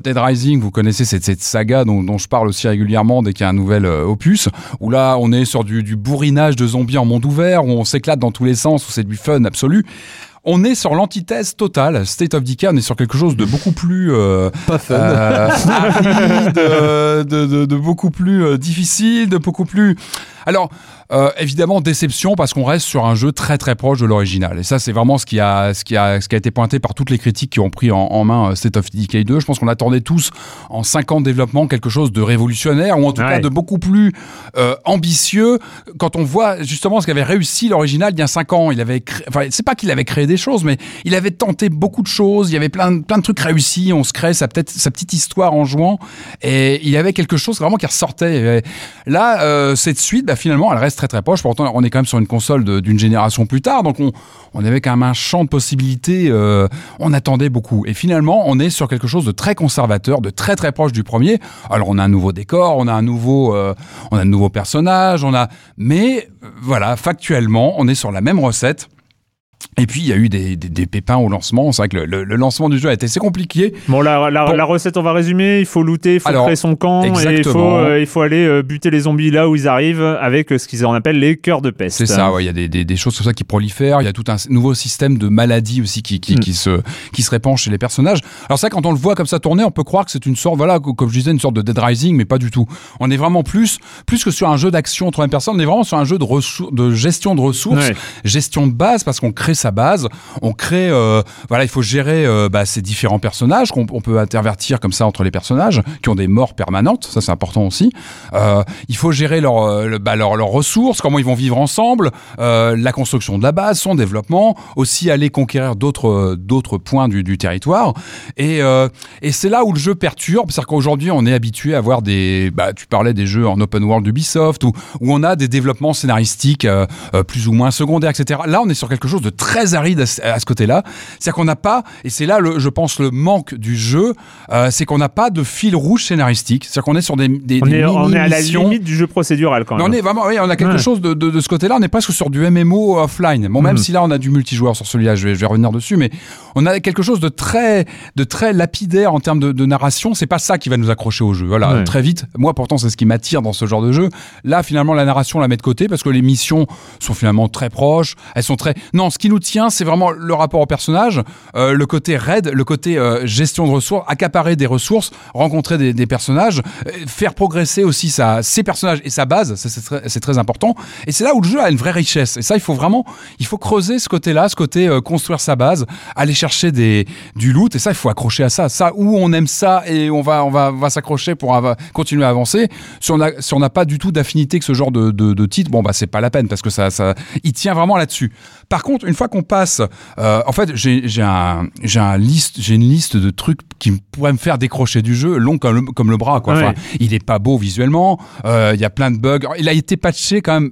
Speaker 2: Dead Rising, vous connaissez cette, cette saga dont, dont je parle aussi régulièrement dès qu'il y a un nouvel euh, opus, où là on est sur du, du bourrinage de zombies en monde ouvert, où on s'éclate dans tous les sens, où c'est du fun absolu. On est sur l'antithèse totale. State of Decay, on est sur quelque chose de beaucoup plus euh,
Speaker 3: Pas fun.
Speaker 2: euh, aride, euh, de, de, de beaucoup plus difficile, de beaucoup plus. Alors, euh, évidemment, déception parce qu'on reste sur un jeu très très proche de l'original. Et ça, c'est vraiment ce qui a ce qui a ce qui a été pointé par toutes les critiques qui ont pris en, en main euh, State of Decay 2. Je pense qu'on attendait tous en 5 ans de développement quelque chose de révolutionnaire ou en tout
Speaker 1: Ouais.
Speaker 2: cas de beaucoup plus euh, ambitieux. Quand on voit justement ce qu'avait réussi l'original il y a 5 ans, il avait enfin c'est pas qu'il avait créé des choses, mais il avait tenté beaucoup de choses. Il y avait plein de- plein de trucs réussis. On se crée sa peut-être sa petite histoire en jouant et il y avait quelque chose vraiment qui ressortait. Et là, euh, cette suite, bah, finalement, elle reste très très proche. Pourtant, on est quand même sur une console d'une génération plus tard, donc on, avait quand même un champ de possibilités. Euh, on attendait beaucoup. Et finalement, on est sur quelque chose de très conservateur, de très très proche du premier. Alors, on a un nouveau décor, on a un nouveau, euh, on a un nouveau personnage, on a, mais euh, voilà, factuellement, on est sur la même recette. Et puis il y a eu des, des, des pépins au lancement. C'est vrai que le, le, lancement du jeu a été assez compliqué.
Speaker 1: Bon, la, la, la, recette, on va résumer. Il faut looter, il faut
Speaker 2: Alors,
Speaker 1: créer son camp, et il faut, euh, il faut aller euh, buter les zombies là où ils arrivent avec euh, ce qu'ils en appellent les cœurs de peste.
Speaker 2: C'est ça, ouais. Il y a des, choses comme ça qui prolifèrent. Il y a tout un nouveau système de maladies aussi qui, qui, mm. qui, se, qui se répand chez les personnages. Alors ça, quand on le voit comme ça tourner, on peut croire que c'est une sorte, voilà, comme je disais, une sorte de Dead Rising, mais pas du tout. On est vraiment plus, plus que sur un jeu d'action troisième personne, on est vraiment sur un jeu de, de gestion de ressources, ouais. gestion de base, parce qu'on crée sa base on crée, euh, voilà, il faut gérer euh, bah, ces différents personnages qu'on on peut intervertir comme ça entre les personnages qui ont des morts permanentes, ça c'est important aussi. Euh, il faut gérer leur, euh, bah, leur, leurs ressources, comment ils vont vivre ensemble, la construction de la base, son développement, aussi aller conquérir d'autres d'autres points du, du, territoire. Et, et c'est là où le jeu perturbe, c'est-à-dire qu'aujourd'hui on est habitué à voir des, bah, tu parlais des jeux en open world d'Ubisoft où, où on a des développements scénaristiques plus ou moins secondaires, etc. Là on est sur quelque chose de très aride à ce côté-là. C'est-à-dire qu'on n'a pas, et c'est là, le, je pense, le manque du jeu, euh, c'est qu'on n'a pas de fil rouge scénaristique. C'est-à-dire qu'on est sur des, des,
Speaker 1: on,
Speaker 2: des
Speaker 1: est, on est à la limite du jeu procédural quand même.
Speaker 2: Mais on est vraiment, oui, on a quelque ouais. chose de, de, de, ce côté-là. On est presque sur du MMO offline. Bon, même mmh. si là, on a du multijoueur sur celui-là, je vais, je vais revenir dessus, mais on a quelque chose de très, de très lapidaire en termes de, de narration. C'est pas ça qui va nous accrocher au jeu. Voilà, ouais. très vite. Moi, pourtant, c'est ce qui m'attire dans ce genre de jeu. Là, finalement, la narration, on la met de côté parce que les missions sont finalement très proches. Elles sont très. Non, ce qui nous tient, c'est vraiment le rapport au personnage, euh, le côté raid, le côté euh, gestion de ressources, accaparer des ressources, rencontrer des, personnages, euh, faire progresser aussi sa, ses personnages et sa base. C'est très, important. Et c'est là où le jeu a une vraie richesse. Et ça, il faut vraiment, il faut creuser ce côté-là, ce côté construire sa base, aller chercher du loot. Et ça, il faut accrocher à ça. Ça, où on aime ça et on va, on va, s'accrocher pour continuer à avancer. Si on n'a pas du tout d'affinité que ce genre de, titre, bon, bah, c'est pas la peine parce que ça, ça, il tient vraiment là-dessus. Par contre, une fois qu'on passe, euh, en fait, j'ai un, j'ai un liste, j'ai une liste de trucs qui pourraient me faire décrocher du jeu, long comme le, comme le bras, quoi. Enfin, il est pas beau visuellement. Euh, Il y a plein de bugs. Il a été patché quand même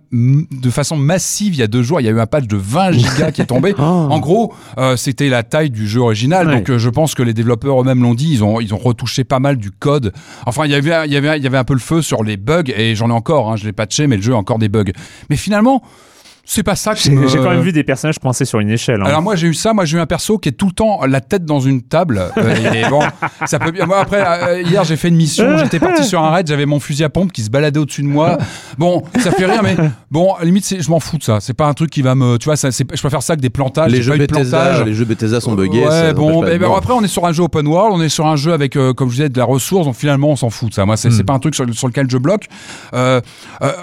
Speaker 2: de façon massive il y a deux jours. Il y a eu un patch de 20 gigas qui est tombé.
Speaker 1: oh.
Speaker 2: En gros, euh, c'était la taille du jeu original. Donc, je pense que les développeurs eux-mêmes l'ont dit. Ils ont, ils ont retouché pas mal du code. Enfin, il y avait, il y avait, il y avait un peu le feu sur les bugs et j'en ai encore. Hein, je l'ai patché, mais le jeu a encore des bugs. Mais finalement. C'est pas ça que
Speaker 1: j'ai, j'ai quand même vu des personnages coincés sur une échelle. Hein.
Speaker 2: Alors moi j'ai eu ça, moi j'ai eu un perso qui est tout le temps la tête dans une table. Euh, et bon, ça peut bien. Moi après euh, hier j'ai fait une mission, j'étais parti sur un raid, j'avais mon fusil à pompe qui se baladait au-dessus de moi. Bon, ça fait rire, mais bon, à limite je m'en fous de ça. C'est pas un truc qui va me, tu vois, ça, je préfère ça que des plantages.
Speaker 3: Les jeux Bethesda, les jeux Bethesda sont buggés.
Speaker 2: Ouais, bon, ben, ben, après on est sur un jeu open world, on est sur un jeu avec, euh, comme je disais, de la ressource. Donc finalement on s'en fout de ça. Moi c'est mm. pas un truc sur, sur, lequel je bloque. Euh,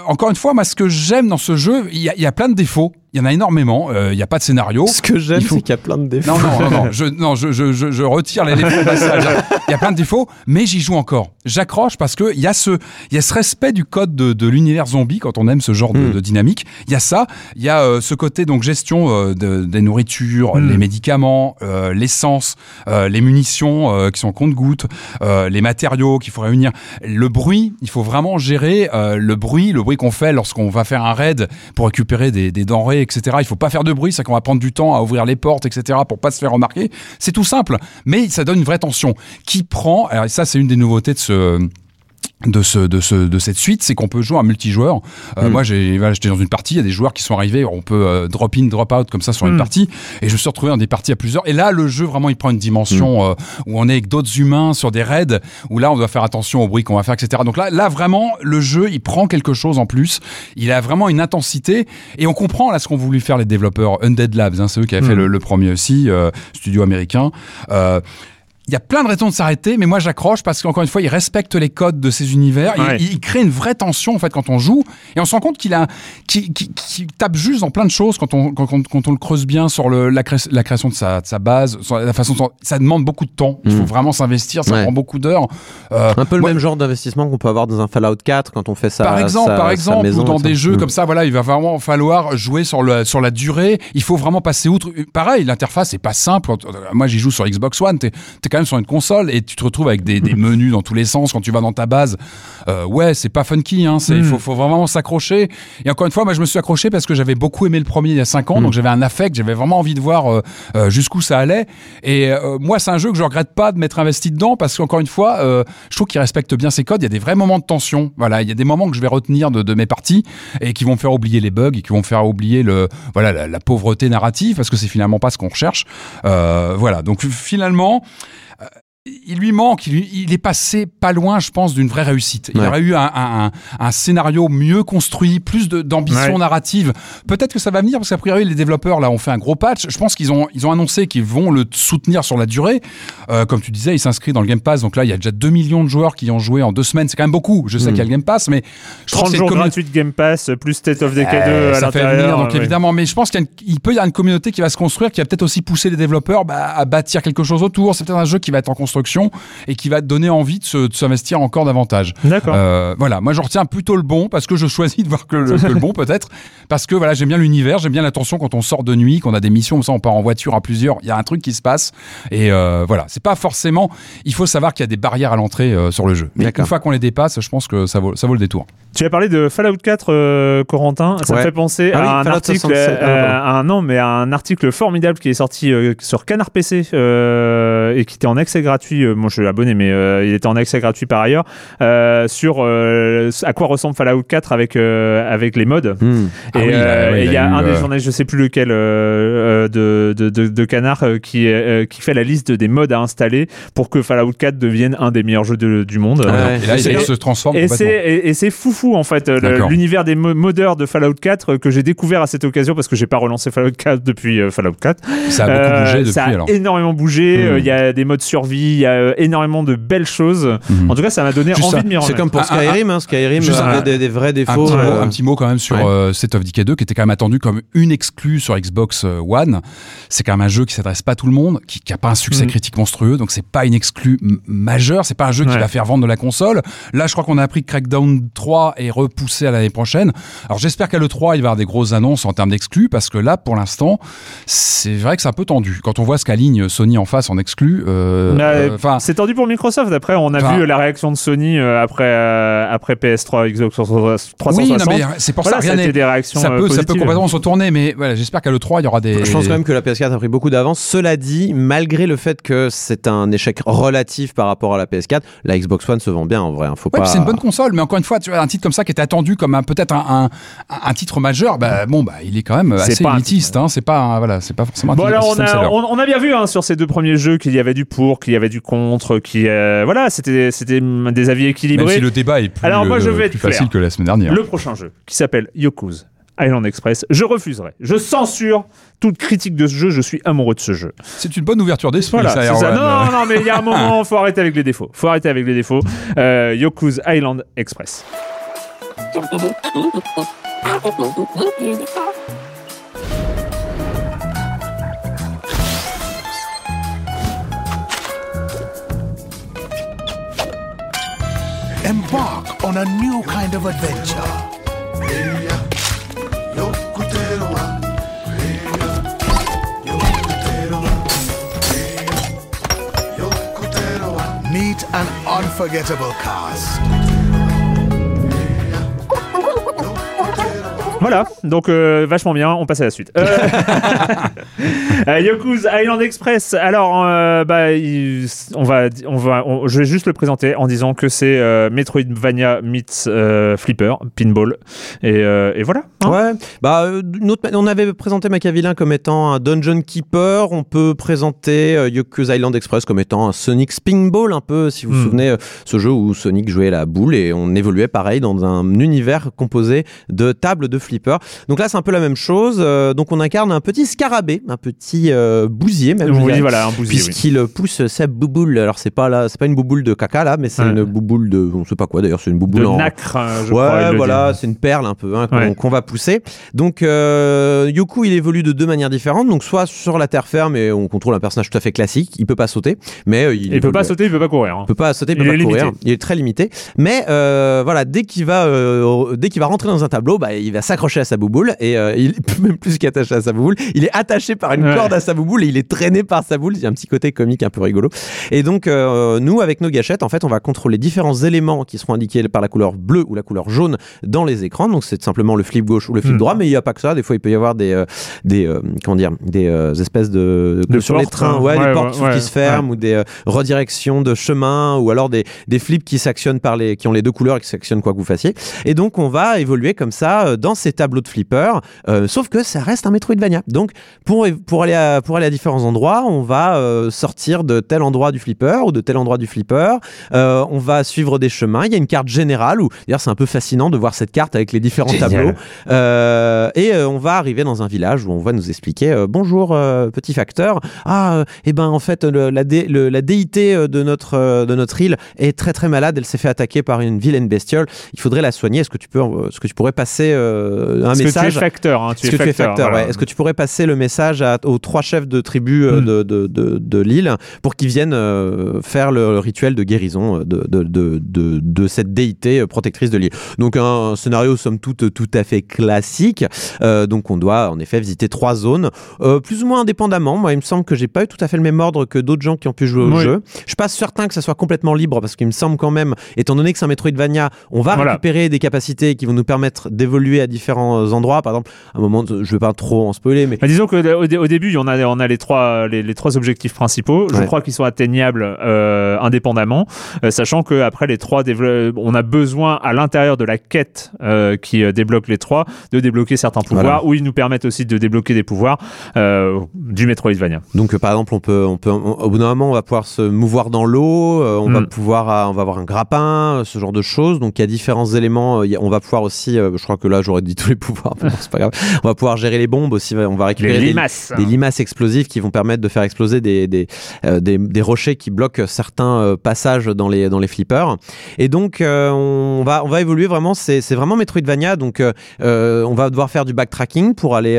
Speaker 2: encore une fois, moi ce que j'aime dans ce jeu, il y, y a plein de défauts. Il y en a énormément. Il euh, n'y a pas de scénario.
Speaker 3: Ce que j'aime, faut... c'est qu'il y a plein de défauts.
Speaker 2: Non, non, non, non. je, non, je, je, je, retire les défauts passage. Il y a plein de défauts, mais j'y joue encore. J'accroche parce que il y a ce, y a ce respect du code de, de l'univers zombie quand on aime ce genre mm. de, de, dynamique. Il y a ça. Il y a euh, ce côté donc gestion euh, de, des nourritures, mm. les médicaments, euh, l'essence, euh, les munitions qui sont compte-gouttes, les matériaux qu'il faut réunir, le bruit. Il faut vraiment gérer le bruit, le bruit qu'on fait lorsqu'on va faire un raid pour récupérer des, des denrées etc. Il faut pas faire de bruit, c'est qu'on va prendre du temps à ouvrir les portes, etc. pour pas se faire remarquer. C'est tout simple, mais ça donne une vraie tension qui prend. Alors ça, c'est une des nouveautés de ce de ce de ce de cette suite c'est qu'on peut jouer en multijoueur. Euh, mm. moi j'ai voilà, j'étais dans une partie il y a des joueurs qui sont arrivés on peut euh, drop in drop out comme ça sur mm. une partie. Et je me suis retrouvé dans des parties à plusieurs. Et là le jeu vraiment il prend une dimension mm. euh, où on est avec d'autres humains sur des raids où là on doit faire attention au bruit qu'on va faire etc donc là là vraiment le jeu il prend quelque chose en plus. Il a vraiment une intensité. Et on comprend là ce qu'ont voulu faire les développeurs Undead Labs hein, c'est eux qui avaient fait le, le, premier aussi euh, studio américain. Euh, il y a plein de raisons de s'arrêter, mais moi j'accroche parce qu'encore une fois, il respecte les codes de ces univers. Ouais. Il, il, crée une vraie tension en fait quand on joue, et on se rend compte qu'il a, qu'il, qu'il, qu'il tape juste dans plein de choses quand on, quand, quand on le creuse bien sur le, la, cré, la création de sa, de sa base, sur la façon, dont, ça demande beaucoup de temps. Il faut mmh. vraiment s'investir, ça ouais. prend beaucoup d'heures.
Speaker 3: Euh, un peu le moi, même genre d'investissement qu'on peut avoir dans un Fallout 4 quand on fait ça.
Speaker 2: Par exemple,
Speaker 3: sa,
Speaker 2: par exemple,
Speaker 3: maison,
Speaker 2: ou dans des jeux
Speaker 3: mmh.
Speaker 2: comme ça, voilà, il va vraiment falloir jouer sur le, sur la durée. Il faut vraiment passer outre. Pareil, l'interface est pas simple. Moi, j'y joue sur Xbox One. T'es, quand quand même sur une console et tu te retrouves avec des, des menus dans tous les sens quand tu vas dans ta base. Euh, ouais, c'est pas funky, hein. C'est, il faut, faut vraiment s'accrocher. Et encore une fois, moi, je me suis accroché parce que j'avais beaucoup aimé le premier il y a 5 ans, donc j'avais un affect, j'avais vraiment envie de voir euh, euh, jusqu'où ça allait. Et euh, moi, c'est un jeu que je regrette pas de m'être investi dedans parce qu'encore une fois, je trouve qu'il respecte bien ses codes. Il y a des vrais moments de tension. Voilà, il y a des moments que je vais retenir de, de mes parties et qui vont me faire oublier les bugs et qui vont me faire oublier le, voilà, la, la pauvreté narrative parce que c'est finalement pas ce qu'on recherche. Voilà, donc finalement. Il lui manque, il, est passé pas loin, je pense, d'une vraie réussite. Il
Speaker 3: Ouais.
Speaker 2: aurait eu un, un- un- un scénario mieux construit, plus d'ambition
Speaker 1: Ouais.
Speaker 2: narrative. Peut-être que ça va venir parce qu'a priori les développeurs là ont fait un gros patch. Je pense qu'ils ont ils ont annoncé qu'ils vont le soutenir sur la durée. Euh, comme tu disais, il s'inscrit dans le Game Pass, donc là il y a déjà 2 millions de joueurs qui y ont joué en deux semaines. C'est quand même beaucoup. Je sais qu'il y a le Game Pass, mais je trouve
Speaker 1: 30
Speaker 2: que c'est
Speaker 1: jours
Speaker 2: communauté-
Speaker 1: gratuits de Game Pass, plus State of Decay 2
Speaker 2: euh,
Speaker 1: à
Speaker 2: ça fait
Speaker 1: l'intérieur.
Speaker 2: venir, donc
Speaker 1: ouais.
Speaker 2: évidemment. Mais je pense qu'il une- peut y avoir une communauté qui va se construire, qui va peut-être aussi pousser les développeurs bah, à bâtir quelque chose autour. C'est peut-être un jeu qui va être en construction et qui va te donner envie de se- de s'investir encore davantage.
Speaker 1: D'accord.
Speaker 2: Euh, voilà, moi je retiens plutôt le bon parce que je choisis de voir que le, que le bon peut-être parce que voilà j'aime bien l'univers, j'aime bien l'attention quand on sort de nuit, qu'on a des missions, comme ça on part en voiture à plusieurs, il y a un truc qui se passe et euh, voilà c'est pas forcément, il faut savoir qu'il y a des barrières à l'entrée euh, sur le jeu. Mais
Speaker 3: D'accord.
Speaker 2: une fois qu'on les dépasse, je pense que ça vaut ça vaut le détour.
Speaker 1: Tu as parlé de Fallout 4, euh, Corentin. Ça me fait penser
Speaker 3: Ah oui,
Speaker 1: à un
Speaker 3: Fallout
Speaker 1: article,
Speaker 3: 67, pardon.
Speaker 1: à un non, mais à un article formidable qui est sorti euh, sur Canard PC euh, et qui était en accès gratuit. Euh, moi, je suis abonné, mais euh, il était en accès gratuit par ailleurs euh, sur euh, à quoi ressemble Fallout 4 avec euh, avec les modes.
Speaker 3: Hmm.
Speaker 2: Ah
Speaker 1: Et
Speaker 2: il
Speaker 1: euh,
Speaker 2: ouais,
Speaker 1: y
Speaker 2: a eu,
Speaker 1: un des
Speaker 2: euh,
Speaker 1: journalistes, je sais plus lequel, euh, euh, de, de, de, de Canard euh, qui, euh, qui fait la liste des modes à installer pour que Fallout 4 devienne un des meilleurs jeux de- du monde.
Speaker 3: Ah ouais.
Speaker 2: Et là il, se transforme
Speaker 1: Et c'est foufou en fait euh, l'univers des mo- modeurs de Fallout 4 euh, que j'ai découvert à cette occasion parce que j'ai pas relancé Fallout 4 depuis euh, Fallout 4.
Speaker 2: Ça a beaucoup
Speaker 1: Euh,
Speaker 2: bougé depuis
Speaker 1: ça a
Speaker 2: alors.
Speaker 1: énormément bougé.
Speaker 2: Hmm.
Speaker 1: euh, Il y a des modes survie, il y a euh, énormément de belles choses.
Speaker 2: Mhm.
Speaker 1: En tout cas, ça m'a donné
Speaker 2: Juste
Speaker 1: envie
Speaker 2: ça.
Speaker 1: de m'y
Speaker 3: C'est
Speaker 1: remettre.
Speaker 3: comme pour Skyrim, hein. Skyrim
Speaker 2: Juste
Speaker 3: avait
Speaker 1: un-
Speaker 3: des, des vrais
Speaker 2: Un
Speaker 3: défauts.
Speaker 2: petit,
Speaker 3: euh,
Speaker 2: un petit mot quand même sur
Speaker 3: ouais.
Speaker 2: euh, State of Decay 2 qui était quand même attendu comme une exclue sur Xbox euh, One. C'est quand même un jeu qui s'adresse pas à tout le monde, qui, qui a pas un succès
Speaker 1: Mhm.
Speaker 2: critique monstrueux, donc c'est pas une exclue majeure, c'est pas un jeu qui va faire vendre de la console. Là, je crois qu'on a appris que Crackdown 3 est repoussé à l'année prochaine. Alors j'espère qu'à l'E3, il va y avoir des grosses annonces en termes d'exclus parce que là, pour l'instant, c'est vrai que c'est un peu tendu. Quand on voit ce qu'aligne Sony en face en exclus, euh, Euh, enfin,
Speaker 1: c'est tendu pour Microsoft. Après, on a vu la réaction de Sony euh, après euh, après PS3, Xbox 360.
Speaker 2: oui, c'est pour
Speaker 1: Voilà,
Speaker 2: ça,
Speaker 1: ça
Speaker 2: rien
Speaker 1: a été des réactions
Speaker 2: ça peut, ça peut complètement se retourner, mais voilà, j'espère qu'à l'E3, il y aura des.
Speaker 3: Je pense quand même que la PS4 a pris beaucoup d'avance. Cela dit, malgré le fait que c'est un échec relatif par rapport à la PS4, la Xbox One se vend bien en vrai. hein. Faut
Speaker 2: Ouais,
Speaker 3: pas.
Speaker 2: c'est une bonne console, mais encore une fois, tu vois, un titre comme ça qui était attendu comme un, peut-être un, un, un titre majeur, bah, bon, bah, il est quand même assez élitiste, hein, c'est pas, voilà, c'est pas forcément un
Speaker 1: Bon
Speaker 2: titre-
Speaker 1: alors on a, on a bien vu hein, sur ces deux premiers jeux qu'il y avait du pour, qu'il y avait du contre, qui euh, voilà c'était c'était des avis
Speaker 2: Même
Speaker 1: équilibrés.
Speaker 2: si le débat est plus,
Speaker 1: Alors, moi, je
Speaker 2: euh,
Speaker 1: vais être
Speaker 2: plus
Speaker 1: clair.
Speaker 2: facile que la semaine dernière.
Speaker 1: Le prochain jeu qui s'appelle Yoku's Island Express, je refuserai, je censure toute critique de ce jeu, je suis amoureux de ce jeu.
Speaker 2: C'est une bonne ouverture d'esprit,
Speaker 1: Voilà,
Speaker 2: ça,
Speaker 1: ça. Non, non, mais il y a un moment, faut arrêter avec les défauts. Faut arrêter avec les défauts. Euh, Yoku's Island Express.
Speaker 5: Embark on a new kind of adventure. Meet an unforgettable cast.
Speaker 1: Voilà, donc euh, vachement bien, on passe à la suite. Euh, euh, Yoku's Island Express. Alors, euh, bah, il- on va, on va, on- je vais juste le présenter en disant que c'est euh, Metroidvania meets euh, Flipper, Pinball, et, euh, et voilà. hein.
Speaker 3: Ouais, bah, euh, autre- on avait présenté Machiavillin comme étant un Dungeon Keeper. On peut présenter euh, Yoku's Island Express comme étant un Sonic Spinball, un peu, si vous vous
Speaker 1: Hmm.
Speaker 3: souvenez, euh, ce jeu où Sonic jouait la boule et on évoluait pareil dans un univers composé de tables de flipper. Donc là, c'est un peu la même chose. Euh, donc on incarne un petit scarabée, un petit euh, bousier, même.
Speaker 1: Oui,
Speaker 3: dirais.
Speaker 1: voilà, un bousier. oui.
Speaker 3: Puisqu'il pousse sa bouboule. Alors c'est pas là, c'est pas une bouboule de caca là, mais c'est
Speaker 1: Ouais.
Speaker 3: une bouboule de, on sait pas quoi d'ailleurs, c'est une bouboule
Speaker 1: De
Speaker 3: en,
Speaker 1: nacre, euh, je
Speaker 3: Ouais, voilà, c'est une perle un peu hein, qu'on
Speaker 1: Ouais.
Speaker 3: va pousser. Donc, euh, Yoku, il évolue de deux manières différentes. Donc, soit sur la terre ferme et on contrôle un personnage tout à fait classique, il peut pas sauter, mais il,
Speaker 1: Il peut pas sauter, il peut pas courir. hein.
Speaker 3: il peut pas sauter, il peut
Speaker 1: Il
Speaker 3: pas courir.
Speaker 1: limité.
Speaker 3: Il est très limité. Mais euh, voilà, dès qu'il va, euh, dès qu'il va rentrer dans un tableau, bah, il va accroché à sa bouboule et euh, il même plus qu'attaché à sa bouboule, il est attaché par une corde à sa bouboule et il est traîné par sa boule. Il y a un petit côté comique un peu rigolo. Et donc euh, nous avec nos gâchettes, en fait, on va contrôler différents éléments qui seront indiqués par la couleur bleue ou la couleur jaune dans les écrans. Donc c'est simplement le flip gauche ou le flip
Speaker 1: Mm.
Speaker 3: droit, mais il n'y a pas que ça. Des fois, il peut y avoir des euh, des comment dire des espèces de,
Speaker 1: De
Speaker 3: sur les
Speaker 1: portes,
Speaker 3: trains,
Speaker 1: hein.
Speaker 3: ouais,
Speaker 1: Ouais,
Speaker 3: des portes qui se ferment ou des redirections de chemin ou alors des des flips qui s'actionnent par les qui ont les deux couleurs et qui s'actionnent quoi que vous fassiez. Et donc on va évoluer comme ça dans ces tableaux de flippers, euh, sauf que ça reste un Metroidvania. Donc pour, pour, aller à, pour aller à différents endroits, on va euh, sortir de tel endroit du flipper ou de tel endroit du flipper. Euh, on va suivre des chemins. Il y a une carte générale où d'ailleurs c'est un peu fascinant de voir cette carte avec les différents
Speaker 1: Génial.
Speaker 3: tableaux. Et on va arriver dans un village où on va nous expliquer bonjour petit facteur. Ah euh, eh ben en fait le- la, dé- le- la déité de notre de notre île est très très malade. Elle s'est fait attaquer par une vilaine bestiole. Il faudrait la soigner. Est-ce que tu peux est-ce que tu pourrais passer euh, un
Speaker 1: Parce que
Speaker 3: message
Speaker 1: tu es facteur, hein, tu
Speaker 3: est-ce
Speaker 1: es
Speaker 3: que tu es
Speaker 1: facteur.
Speaker 3: facteur,
Speaker 1: voilà.
Speaker 3: ouais. Est-ce que tu pourrais passer le message à- aux trois chefs de tribu euh,
Speaker 1: Mm.
Speaker 3: de, de, de, de l'île pour qu'ils viennent euh, faire le rituel de guérison euh, de, cette déité protectrice de l'île Donc un, scénario somme toute tout à fait classique. Donc on doit en effet visiter trois zones, plus ou moins indépendamment. Moi il me semble que j'ai pas eu tout à fait le même ordre que d'autres gens qui ont pu jouer au
Speaker 1: Oui.
Speaker 3: jeu. Je suis pas certain que ça soit complètement libre parce qu'il me semble quand même, étant donné que c'est un Metroidvania, on va
Speaker 1: Voilà.
Speaker 3: récupérer des capacités qui vont nous permettre d'évoluer à différents endroits. Par exemple, à un moment, je vais pas trop en spoiler, mais
Speaker 1: Bah, disons qu'au au, dé- au début, on a, on a les, trois, les, les trois objectifs principaux. Je
Speaker 3: Ouais.
Speaker 1: crois qu'ils sont atteignables euh, indépendamment, euh, sachant qu'après les trois, on a besoin à l'intérieur de la quête euh, qui euh, débloque les trois de débloquer certains pouvoirs,
Speaker 3: Voilà.
Speaker 1: ou ils nous permettent aussi de débloquer des pouvoirs euh, du Metroidvania.
Speaker 3: Donc euh, par exemple, on peut, on peut, on- au bout d'un moment, on va pouvoir se mouvoir dans l'eau, euh, on va
Speaker 1: Mm.
Speaker 3: pouvoir, euh, on va avoir un grappin, euh, ce genre de choses. Donc il y a différents éléments. euh, on va pouvoir aussi, euh, je crois que là j'aurais dit tous les pouvoirs, bon, c'est pas grave. On va pouvoir gérer les bombes aussi. On va récupérer des-
Speaker 1: limaces.
Speaker 3: des limaces explosives qui vont permettre de faire exploser des, des, euh, des, des rochers qui bloquent certains euh, passages dans les, dans les flippers. Et donc, euh, on, va, on va évoluer vraiment. C'est c'est vraiment Metroidvania. Donc, on va devoir faire du backtracking pour aller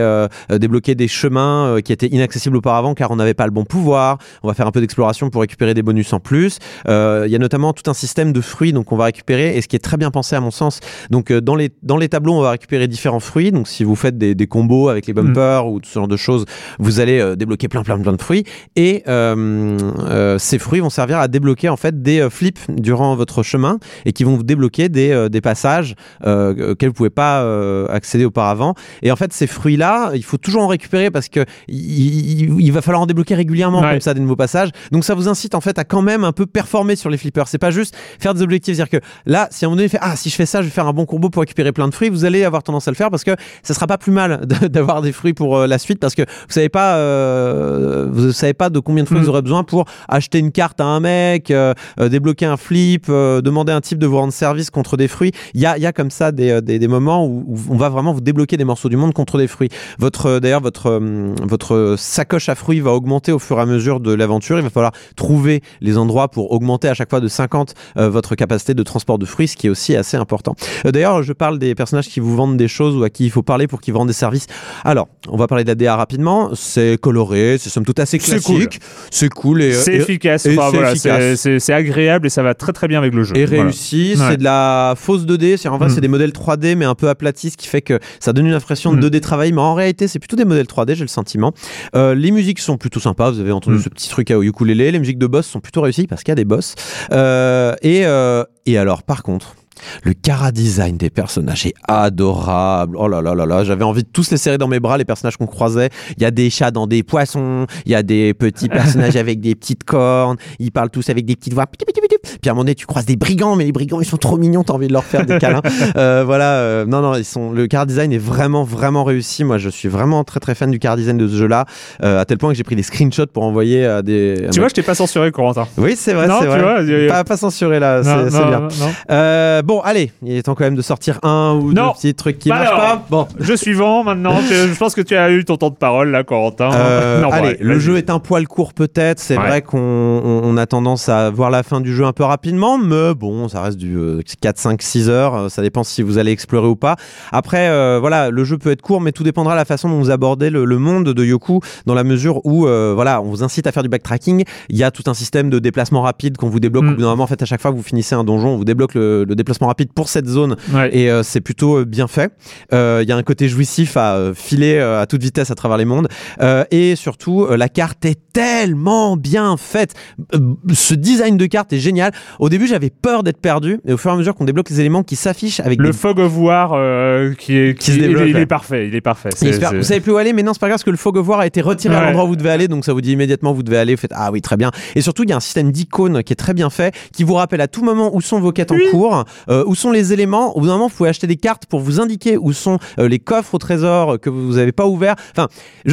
Speaker 3: débloquer des chemins qui étaient inaccessibles auparavant car on n'avait pas le bon pouvoir. On va faire un peu d'exploration pour récupérer des bonus en plus. Il y a notamment tout un système de fruits donc on va récupérer et ce qui est très bien pensé à mon sens. Donc, dans, les, dans les tableaux, on va récupérer différents fruits. Donc, si vous faites des, des combos avec les bumpers ou ce genre de choses, vous allez euh, débloquer plein plein plein de fruits. Et euh, euh, ces fruits vont servir à débloquer en fait des flips durant votre chemin et qui vont vous débloquer des, des passages auxquels vous pouvez pas accéder auparavant. Et en fait ces fruits là il faut toujours en récupérer parce que il, il- il va falloir en débloquer régulièrement
Speaker 1: Ouais.
Speaker 3: comme ça des nouveaux passages. Donc ça vous incite en fait à quand même un peu performer sur les flippers. C'est pas juste faire des objectifs dire que là si à un moment donné fait ah si je fais ça je vais faire un bon combo pour récupérer plein de fruits vous allez avoir tendance à le faire parce que ça sera pas plus mal d'avoir des fruits pour euh, la suite parce que vous savez pas euh, vous savez pas de combien de fruits
Speaker 1: Mm.
Speaker 3: vous aurez besoin pour acheter une carte à un mec euh, débloquer un flip euh, demander à un type de vous rendre service contre des fruits. Il y a, y a comme ça des, des, des moments où, où on va vraiment vous débloquer des morceaux du monde contre des fruits. Votre d'ailleurs votre votre sacoche à fruits va augmenter au fur et à mesure de l'aventure. Il va falloir trouver les endroits pour augmenter à chaque fois de 50 euh, votre capacité de transport de fruits ce qui est aussi assez important. D'ailleurs, je parle des personnages qui vous vendent des choses ou à qui il faut parler pour qu'ils vous rendent des services. Alors, on va parler de la DA rapidement. C'est coloré, c'est somme toute assez classique. C'est cool et,
Speaker 1: C'est efficace, enfin,
Speaker 3: c'est
Speaker 1: voilà, agréable et ça va très très bien avec le jeu.
Speaker 3: et
Speaker 1: Voilà.
Speaker 3: réussi.
Speaker 1: Ouais.
Speaker 3: C'est de la fausse 2D. C'est en vrai,
Speaker 1: Mm.
Speaker 3: c'est des modèles 3D mais un peu aplatis, ce qui fait que ça donne une impression de
Speaker 1: Mm.
Speaker 3: 2D travail. Mais en réalité, c'est plutôt des modèles 3D. J'ai le sentiment. Euh, les musiques sont plutôt sympas. Vous avez entendu
Speaker 1: Mm.
Speaker 3: ce petit truc à ukulélé. Les musiques de boss sont plutôt réussies parce qu'il y a des boss. Euh, et euh, et alors, par contre. Le cara design des personnages est adorable. Oh là là là là, j'avais envie de tous les serrer dans mes bras, les personnages qu'on croisait. Il y a des chats dans des poissons, il y a des petits personnages avec des petites cornes, ils parlent tous avec des petites voix. Puis à un moment donné, tu croises des brigands, mais les brigands, ils sont trop mignons, t'as envie de leur faire des câlins. Euh, voilà, euh, non, non, ils sont, le car design est vraiment, vraiment réussi. Moi, je suis vraiment très, très fan du car design de ce jeu-là, euh, à tel point que j'ai pris des screenshots pour envoyer à des.
Speaker 1: Tu vois, je t'ai pas censuré, Corentin.
Speaker 3: oui, c'est vrai, c'est vrai.
Speaker 1: vois,
Speaker 3: pas, pas censuré là, c'est bien.
Speaker 1: non, non.
Speaker 3: Bon, allez, il est temps quand même de sortir un ou
Speaker 1: Non.
Speaker 3: deux petits trucs qui
Speaker 1: Bah
Speaker 3: marchent
Speaker 1: alors.
Speaker 3: pas. Bon.
Speaker 1: Jeu suivant maintenant. Tu- je pense que tu as eu ton temps de parole là, Corentin.
Speaker 3: Euh,
Speaker 1: Non,
Speaker 3: allez, le jeu est un poil court peut-être. C'est
Speaker 1: Ouais.
Speaker 3: vrai qu'on on, on a tendance à voir la fin du jeu un peu rapidement, mais bon, ça reste du euh, 4, 5, 6 heures. Euh, Ça dépend si vous allez explorer ou pas. Après, euh, voilà, le jeu peut être court, mais tout dépendra de la façon dont vous abordez le, le monde de Yoku, dans la mesure où, euh, voilà, on vous incite à faire du backtracking. Il y a tout un système de déplacement rapide qu'on vous débloque
Speaker 1: Mm.
Speaker 3: moment. En fait, à chaque fois que vous finissez un donjon, on vous débloque le, le déplacement déplacement rapide pour cette zone
Speaker 1: Ouais.
Speaker 3: et euh, c'est plutôt euh, bien fait. Euh, Il y a un côté jouissif à filer à toute vitesse à travers les mondes et surtout la carte est tellement bien faite. Ce design de carte est génial. Au début j'avais peur d'être perdu et au fur et à mesure qu'on débloque les éléments qui s'affichent avec
Speaker 1: Le
Speaker 3: des
Speaker 1: fog of war qui est
Speaker 3: Qui se
Speaker 1: il-
Speaker 3: débloque,
Speaker 1: il,
Speaker 3: ouais.
Speaker 1: est parfait, il est parfait.
Speaker 3: Est Vous savez plus où aller, mais non, c'est pas grave parce que le fog of war a été retiré à l'endroit où vous devez aller, donc ça vous dit immédiatement où vous devez aller. Vous faites ah oui, très bien. Et surtout, il y a un système d'icônes qui est très bien fait, qui vous rappelle à tout moment où sont vos quêtes
Speaker 1: Oui.
Speaker 3: en cours, euh, où sont les éléments. Au bout d'un moment, vous pouvez acheter des cartes pour vous indiquer où sont euh, les coffres au trésor que vous n'avez pas ouverts. Enfin,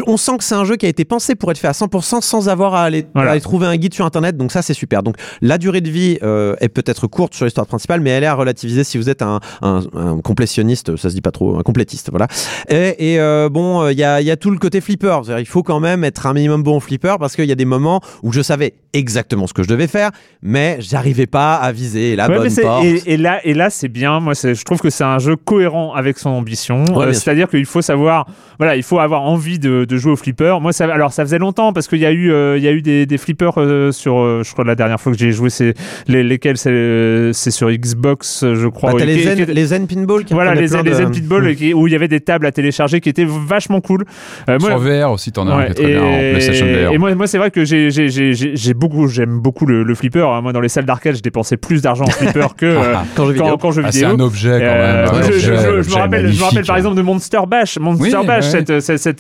Speaker 3: on sent que c'est un jeu qui a été pensé pour être fait à 100% sans avoir à aller,
Speaker 1: Voilà.
Speaker 3: à aller trouver un guide sur internet. Donc ça, c'est super. Donc la durée de vie euh, est peut-être courte sur l'histoire principale, mais elle est à relativiser si vous êtes un, un, un complétionniste, ça se dit pas trop, un complétiste, voilà. Et, et, euh, bon, euh, il y, a, y a tout le côté flipper. Il faut quand même être un minimum bon flipper parce qu'il y a des moments où je savais exactement ce que je devais faire, mais j'arrivais pas à viser la
Speaker 1: Ouais,
Speaker 3: bonne porte.
Speaker 1: et, et là, et là, c'est bien. Moi, c'est- je trouve que c'est un jeu cohérent avec son ambition.
Speaker 3: Ouais,
Speaker 1: Euh,
Speaker 3: bien.
Speaker 1: C'est-à-dire qu'il faut savoir, voilà, il faut avoir envie de, de jouer au flipper. Moi, ça, alors ça faisait longtemps parce qu'il y a eu, euh, il y a eu des, des flippers euh, sur, euh, je crois la dernière fois que j'ai joué, c'est les, lesquels c'est, euh, c'est sur Xbox, je crois.
Speaker 3: Bah, les,
Speaker 1: qui-
Speaker 3: zen, les Zen Pinball qui
Speaker 1: voilà, les, Zen Pitbull
Speaker 3: Hmm.
Speaker 1: qui- où il y avait des tables à télécharger qui étaient vachement cool. Euh, moi-
Speaker 2: Sur VR aussi, t'en as un qui est très bien en PlayStation VR.
Speaker 1: et moi, moi c'est vrai que j'ai, j'ai, j'ai, j'ai j'ai beaucoup, j'aime beaucoup le, le flipper. hein. Moi, dans les salles d'arcade, je dépensais plus d'argent en flipper que euh,
Speaker 3: Quand jeu vidéo.
Speaker 1: quand, quand jeu
Speaker 2: Ah, c'est
Speaker 1: vidéo.
Speaker 2: un objet quand
Speaker 1: Euh,
Speaker 2: même. un
Speaker 1: je, je- je- me rappelle, je me rappelle par exemple de Monster Bash. Monster
Speaker 2: Oui,
Speaker 1: Bash,
Speaker 2: ouais.
Speaker 1: cette, cette, cette,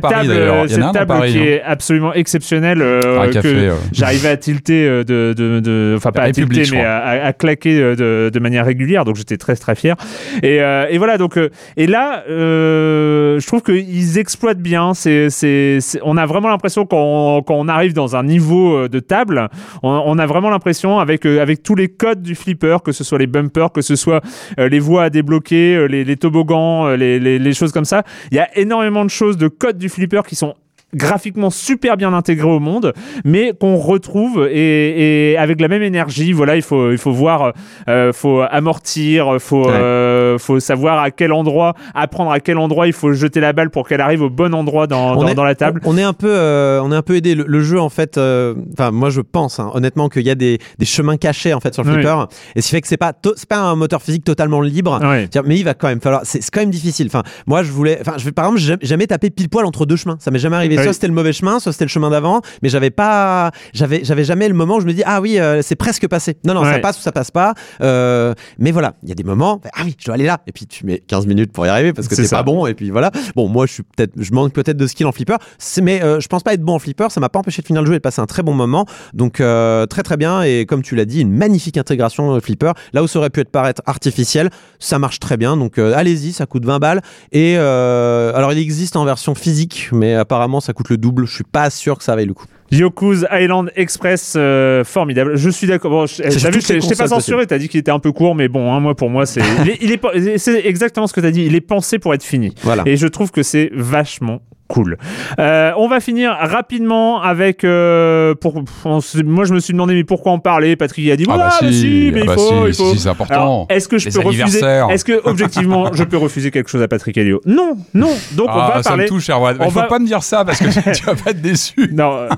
Speaker 2: Paris,
Speaker 1: table, cette table
Speaker 2: Paris,
Speaker 1: qui
Speaker 2: hein.
Speaker 1: est absolument exceptionnelle. euh,
Speaker 2: Un café,
Speaker 1: que
Speaker 2: ouais.
Speaker 1: j'arrivais à tilter euh, de, de, de- enfin pas à tilter, mais à, à- claquer euh, de, de manière régulière. Donc j'étais très très fier. Et, euh, et voilà donc euh, et là, euh, je trouve qu'ils exploitent bien. C'est, c'est, c'est- on a vraiment l'impression quand, quand on arrive dans un niveau euh, de table, on, on a vraiment l'impression avec euh, avec tous les codes du flipper, que ce soit les bumpers, que ce soit euh, les voies à débloquer, euh, les, toboggans, euh, les, les, les choses comme ça. Il y a énormément de choses de codes du flipper qui sont graphiquement super bien intégrés au monde, mais qu'on retrouve et, et avec la même énergie. Voilà, il faut il faut voir, euh, faut amortir, faut
Speaker 3: Ouais.
Speaker 1: euh, faut savoir à quel endroit, apprendre à quel endroit il faut jeter la balle pour qu'elle arrive au bon endroit dans, dans,
Speaker 3: est-
Speaker 1: dans la table.
Speaker 3: On est un peu, euh, on est un peu aidé. Le, le jeu, en fait, euh, enfin, moi, je pense, hein, honnêtement, qu'il y a des, des chemins cachés en fait sur le
Speaker 1: Oui.
Speaker 3: flipper, et ce qui fait que c'est pas, c'est pas un moteur physique totalement libre. Mais il va quand même falloir. C'est quand même difficile. Enfin, moi, je voulais. Enfin, je vais par exemple jamais tapé pile poil entre deux chemins. Ça m'est jamais arrivé.
Speaker 1: Oui.
Speaker 3: Soit c'était le mauvais chemin, soit c'était le chemin d'avant. Mais j'avais pas. J'avais, j'avais jamais le moment où je me dis ah oui, euh, c'est presque passé. Non, non, ça passe ou ça passe pas. Euh, mais voilà, il y a des moments. Ah oui, je dois aller là. Et puis tu mets 15 minutes pour y arriver parce que
Speaker 1: C'est
Speaker 3: pas bon. Et puis voilà. Bon, moi, je suis peut-être, je manque peut-être de skill en flipper. Mais euh, je pense pas être bon en flipper. Ça m'a pas empêché de finir le jeu et de passer un très bon moment. Donc euh, très très bien. Et comme tu l'as dit, une magnifique intégration flipper. Là où ça aurait pu être paraître artificiel, ça marche très bien. Donc allez-y, ça coûte 20 balles. Et alors il existe en version physique, mais apparemment ça coûte le double. Je suis pas sûr que ça vaille le coup.
Speaker 1: Yoku's Island Express, euh, formidable. Je suis d'accord. Bon, je- t'ai- pas censuré. T'as dit qu'il était un peu court, mais bon, hein, moi pour moi, c'est, il est, il est exactement ce que t'as dit. Il est pensé pour être fini.
Speaker 3: Voilà.
Speaker 1: Et je trouve que c'est vachement cool. Euh, on va finir rapidement avec. euh, pour, on se- moi, je me suis demandé mais pourquoi en parler? Patrick a dit
Speaker 2: Ah bah
Speaker 1: mais
Speaker 2: si,
Speaker 1: si, mais
Speaker 2: ah bah
Speaker 1: il faut,
Speaker 2: si,
Speaker 1: il faut.
Speaker 2: si, c'est important.
Speaker 1: Alors, est-ce que je
Speaker 2: Les
Speaker 1: peux refuser. Est-ce que objectivement, je peux refuser quelque chose à Patrick Helio Non, non. Donc on
Speaker 2: Ah,
Speaker 1: va
Speaker 2: ça
Speaker 1: parler.
Speaker 2: me touche, Erwan.
Speaker 1: on
Speaker 2: Il faut
Speaker 1: va-
Speaker 2: pas me dire ça parce que tu vas pas être déçu.
Speaker 1: Non, euh,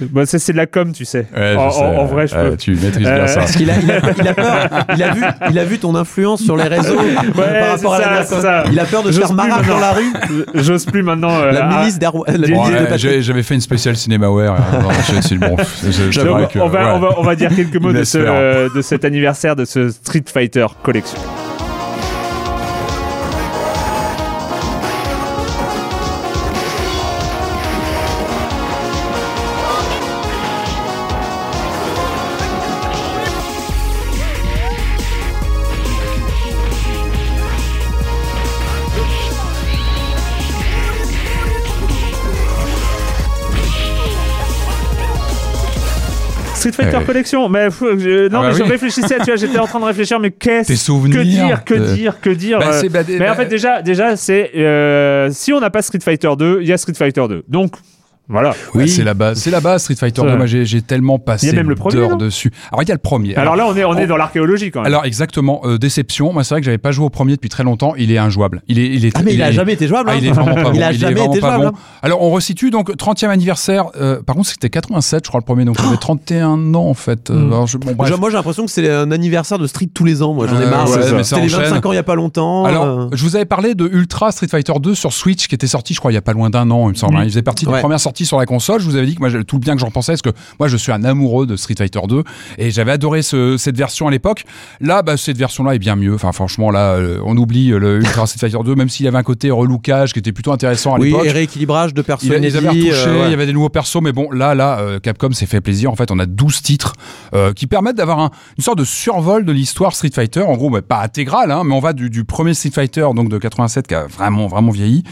Speaker 1: bah, ça, c'est de la com, tu sais.
Speaker 2: Ouais,
Speaker 1: en, en-
Speaker 2: sais.
Speaker 1: en vrai, je peux.
Speaker 2: Tu maîtrises
Speaker 1: Euh,
Speaker 2: bien ça.
Speaker 3: Parce qu'il a, il a, il a peur. Il a vu, il a vu ton influence sur les réseaux par rapport à
Speaker 1: c'est
Speaker 3: la
Speaker 1: ça, c'est ça.
Speaker 3: Il a peur de faire
Speaker 1: maintenant.
Speaker 3: dans la rue.
Speaker 1: J'ose plus maintenant. euh,
Speaker 3: La la milice
Speaker 2: J'avais fait une spéciale Cinemaware. que,
Speaker 1: on, va, dire quelques mots de, ce, euh, de cet anniversaire de ce Street Fighter Collection. Street Fighter
Speaker 2: Ouais.
Speaker 1: Collection, mais je- non,
Speaker 2: Ah bah
Speaker 1: mais je
Speaker 2: oui.
Speaker 1: réfléchissais, tu vois, j'étais en train de réfléchir, mais qu'est-ce
Speaker 2: souvenirs
Speaker 1: que dire, que
Speaker 2: de-
Speaker 1: dire, que dire.
Speaker 2: Bah,
Speaker 1: euh,
Speaker 2: c'est- bah,
Speaker 1: mais en
Speaker 2: bah,
Speaker 1: fait, déjà, déjà, c'est euh, si on n'a pas Street Fighter 2, il y a Street Fighter 2. Donc Voilà.
Speaker 2: Oui, c'est la base. C'est la base Street Fighter 2. Moi, j'ai tellement passé
Speaker 1: même le premier,
Speaker 2: d'heures dessus. Alors, il y a le premier.
Speaker 1: Alors, là, on est, on est dans l'archéologie quand même.
Speaker 2: Alors, exactement. Euh, déception. Moi, c'est vrai que j'avais pas joué au premier depuis très longtemps. Il est injouable. Il est, il est,
Speaker 3: Ah, mais il, a
Speaker 2: est-
Speaker 3: jamais été jouable.
Speaker 2: Ah,
Speaker 3: hein.
Speaker 2: il est vraiment pas bon.
Speaker 3: Il a
Speaker 2: est
Speaker 3: jamais
Speaker 2: vraiment
Speaker 3: été
Speaker 2: pas
Speaker 3: jouable.
Speaker 2: bon. Alors, on resitue donc 30e anniversaire. euh, par contre, c'était 87, je crois, le premier. Donc, j'avais 31 ans, en fait. Euh, alors, je- bon, bref.
Speaker 3: Déjà, moi, j'ai l'impression que c'est un anniversaire de Street tous les ans. Moi, j'en ai marre. C'était les
Speaker 2: enchaîne.
Speaker 3: 25 ans il y a pas longtemps.
Speaker 2: Alors, je vous avais parlé de Ultra Street Fighter 2 sur Switch qui était sorti, je crois, il y a pas loin d'un an, il me semble. hein. Il faisait partie des
Speaker 3: Ouais.
Speaker 2: premières sorties sur la console. Je vous avais dit que moi, tout le bien que j'en pensais, parce que moi, je suis un amoureux de Street Fighter 2 et j'avais adoré ce- cette version à l'époque. Là, bah, cette version-là est bien mieux. Enfin, franchement, là, euh, on oublie euh, le Ultra Street Fighter 2, même s'il y avait un côté relookage qui était plutôt intéressant à
Speaker 3: oui,
Speaker 2: l'époque.
Speaker 3: et rééquilibrage de
Speaker 2: Il,
Speaker 3: personnes.
Speaker 2: ils avaient retouché,
Speaker 3: euh, ouais.
Speaker 2: il y avait des nouveaux persos, mais bon, là, là, euh, Capcom s'est fait plaisir. En fait, on a 12 titres euh, qui permettent d'avoir un- une sorte de survol de l'histoire Street Fighter. En gros, bah, pas intégrale, hein, mais on va du, du premier Street Fighter, donc de 87, qui a vraiment, vraiment vieilli.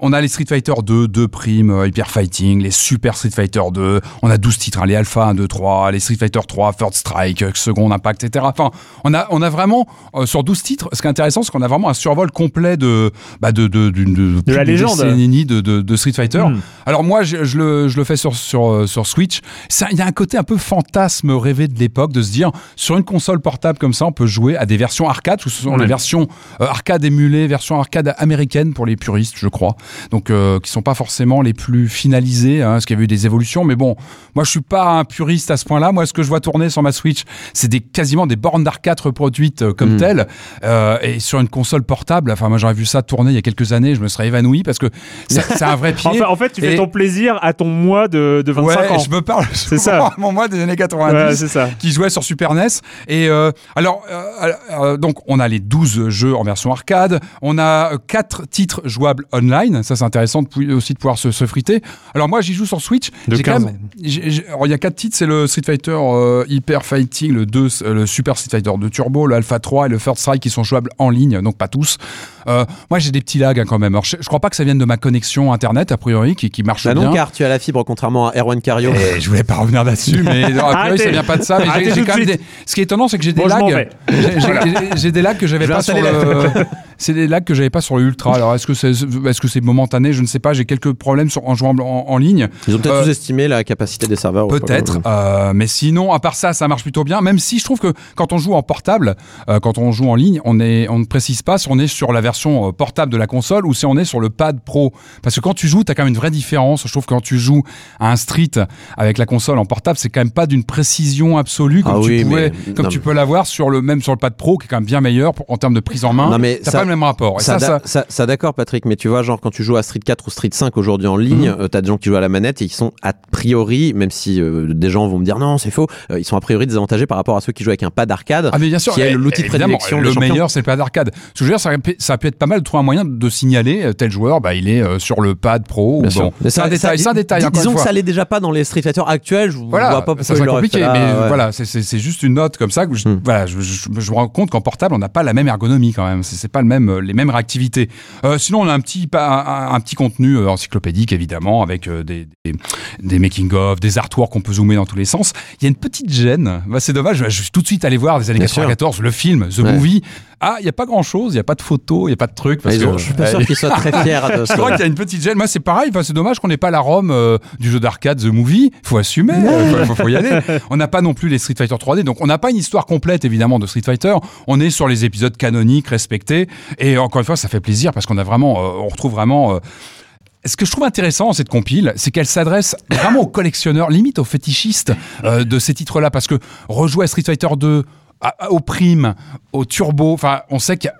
Speaker 2: On a les Street Fighter 2, 2 Prime, Hyper Fighting, les Super Street Fighter 2. On a 12 titres, hein, les Alpha 1, 2, 3, les Street Fighter 3, Third Strike, euh, Second Impact, etc. Enfin, on a, on a vraiment, euh, sur 12 titres, ce qui est intéressant, c'est qu'on a vraiment un survol complet de, bah, de, de, de,
Speaker 1: la légende.
Speaker 2: de, de, de Street Fighter.
Speaker 1: Hmm.
Speaker 2: Alors moi, je, je le, je le fais sur, sur, euh, sur Switch. Il y a un côté un peu fantasme rêvé de l'époque, de se dire, sur une console portable comme ça, on peut jouer à des versions arcade, ou ce sont
Speaker 1: Ouais.
Speaker 2: les versions euh, arcade émulées, versions arcade américaines pour les puristes, je crois. Donc, euh, qui sont pas forcément les plus finalisées, hein, parce qu'il y a eu des évolutions. Mais bon, moi, je suis pas un puriste à ce point-là. Moi, ce que je vois tourner sur ma Switch, c'est des, quasiment des bornes d'arcade reproduites euh, comme
Speaker 3: Mm.
Speaker 2: telles. Euh, et sur une console portable, enfin, moi, j'aurais vu ça tourner il y a quelques années, je me serais évanoui parce que ça- c'est un vrai pied.
Speaker 1: En fait, en fait, tu fais
Speaker 2: Et-
Speaker 1: ton plaisir à ton moi de, de 25
Speaker 2: ouais,
Speaker 1: ans.
Speaker 2: je me parle
Speaker 1: C'est
Speaker 2: souvent
Speaker 1: ça.
Speaker 2: à mon moi des années 90
Speaker 1: Ouais, c'est ça.
Speaker 2: qui jouait sur Super NES. Et euh, alors, euh, euh, donc, on a les 12 jeux en version arcade. On a 4 titres jouables online. Ça, c'est intéressant de pou- aussi de pouvoir se, se friter. Alors, moi, j'y joue sur Switch.
Speaker 1: De
Speaker 2: J'ai quand
Speaker 1: 15
Speaker 2: même- j'ai- j'ai- alors, il y a 4 titres. C'est le Street Fighter euh, Hyper Fighting, le 2, euh, le Super Street Fighter 2 Turbo, le Alpha 3 et le Third Strike qui sont jouables en ligne. Donc, pas tous. Euh, moi, j'ai des petits lags hein, quand même. Alors, je, je crois pas que ça vienne de ma connexion Internet, a priori, qui, qui marche
Speaker 3: Bah
Speaker 2: bien.
Speaker 3: non, car tu as la fibre, contrairement à Erwan Cario.
Speaker 2: Et je voulais pas revenir là-dessus, mais a priori,
Speaker 1: Arrêtez.
Speaker 2: ça vient pas de ça. Mais j'ai-
Speaker 1: Arrêtez
Speaker 2: j'ai
Speaker 1: tout
Speaker 2: quand
Speaker 1: de
Speaker 2: même
Speaker 1: suite.
Speaker 2: des- Ce qui est étonnant, c'est que j'ai des
Speaker 1: Bon,
Speaker 2: lags. J'ai- J'ai j'ai- j'ai des lags que j'avais pas sur le. C'est des lags que j'avais pas sur le Ultra. Alors, est-ce que c'est est-ce que c'est momentané? Je ne sais pas. J'ai quelques problèmes sur, en jouant en, en ligne.
Speaker 3: Ils ont peut-être
Speaker 2: Euh,
Speaker 3: sous-estimé la capacité des serveurs.
Speaker 2: Peut-être, euh, mais sinon, à part ça, ça marche plutôt bien. Même si je trouve que quand on joue en portable, euh, quand on joue en ligne, on, est, on ne précise pas si on est sur la version portable de la console ou si on est sur le pad pro. Parce que quand tu joues, tu as quand même une vraie différence. Je trouve que quand tu joues à un street avec la console en portable, c'est quand même pas d'une précision absolue comme
Speaker 3: Ah
Speaker 2: tu pouvais,
Speaker 3: mais-
Speaker 2: comme
Speaker 3: non,
Speaker 2: tu
Speaker 3: mais-
Speaker 2: peux l'avoir sur le même sur le pad pro, qui est quand même bien meilleur pour- en termes de prise en main.
Speaker 3: Non, mais ça-
Speaker 2: pas le même rapport. Et
Speaker 3: Ça,
Speaker 2: ça, ça-
Speaker 3: ça- ça, d'accord, Patrick, mais tu vois, genre, quand tu joues à Street 4 ou Street 5 aujourd'hui en ligne,
Speaker 2: Mhm.
Speaker 3: euh, t'as des gens qui jouent à la manette et qui sont a priori, même si euh, des gens vont me dire non, c'est faux, euh, ils sont a priori désavantagés par rapport à ceux qui jouent avec un pad arcade.
Speaker 2: Ah mais bien sûr,
Speaker 3: qui est l'outil de
Speaker 2: évidemment,
Speaker 3: prédilection
Speaker 2: Le meilleur, c'est le pad arcade. Ce que je veux dire, ça, ça peut être pas mal de trouver un moyen de signaler tel joueur, bah, il est sur le pad pro. ou
Speaker 3: Bien
Speaker 2: bon. C'est un
Speaker 3: ça-
Speaker 2: détail,
Speaker 3: ça-
Speaker 2: un détail.
Speaker 3: dis- Disons que ça l'est déjà pas dans les Street Fighter actuels. Je
Speaker 2: Voilà,
Speaker 3: vois pas
Speaker 2: ça
Speaker 3: pourquoi l'auraient
Speaker 2: compliqué,
Speaker 3: fait
Speaker 2: mais
Speaker 3: ouais.
Speaker 2: voilà, c'est- juste une note comme ça que je,
Speaker 3: Hmm.
Speaker 2: voilà, je, je- je me rends compte qu'en portable, on n'a pas la même ergonomie quand même. C'est pas le même, euh, les mêmes réactivités. Euh, sinon, on a un petit, un, un petit contenu euh, encyclopédique évidemment, avec des, des, des making of, des artworks qu'on peut zoomer dans tous les sens. Il y a une petite gêne. Bah, c'est dommage. Je suis tout de suite allé voir des années
Speaker 3: Bien sûr.
Speaker 2: 94, le film, The
Speaker 3: Ouais.
Speaker 2: Movie. Ah, il y a pas grand chose. Il y a pas de photos, il y a pas de trucs. Parce que,
Speaker 3: ont- je suis pas sûr qu'ils soient très fiers de
Speaker 2: je
Speaker 3: ça.
Speaker 2: crois qu'il y a une petite gêne. Moi, c'est pareil. Enfin, c'est dommage qu'on n'ait pas la ROM euh, du jeu d'arcade The Movie. Faut assumer. euh, faut, faut y aller. On n'a pas non plus les Street Fighter 3D. Donc, on n'a pas une histoire complète, évidemment, de Street Fighter. On est sur les épisodes canoniques, respectés. Et encore une fois, ça fait plaisir parce qu'on a vraiment, euh, on retrouve vraiment. euh, ce que je trouve intéressant dans cette compile, c'est qu'elle s'adresse vraiment aux collectionneurs, limite aux fétichistes euh, de ces titres-là, parce que rejouer à Street Fighter 2, à- à- au Prime, au Turbo, enfin, on sait qu'il y a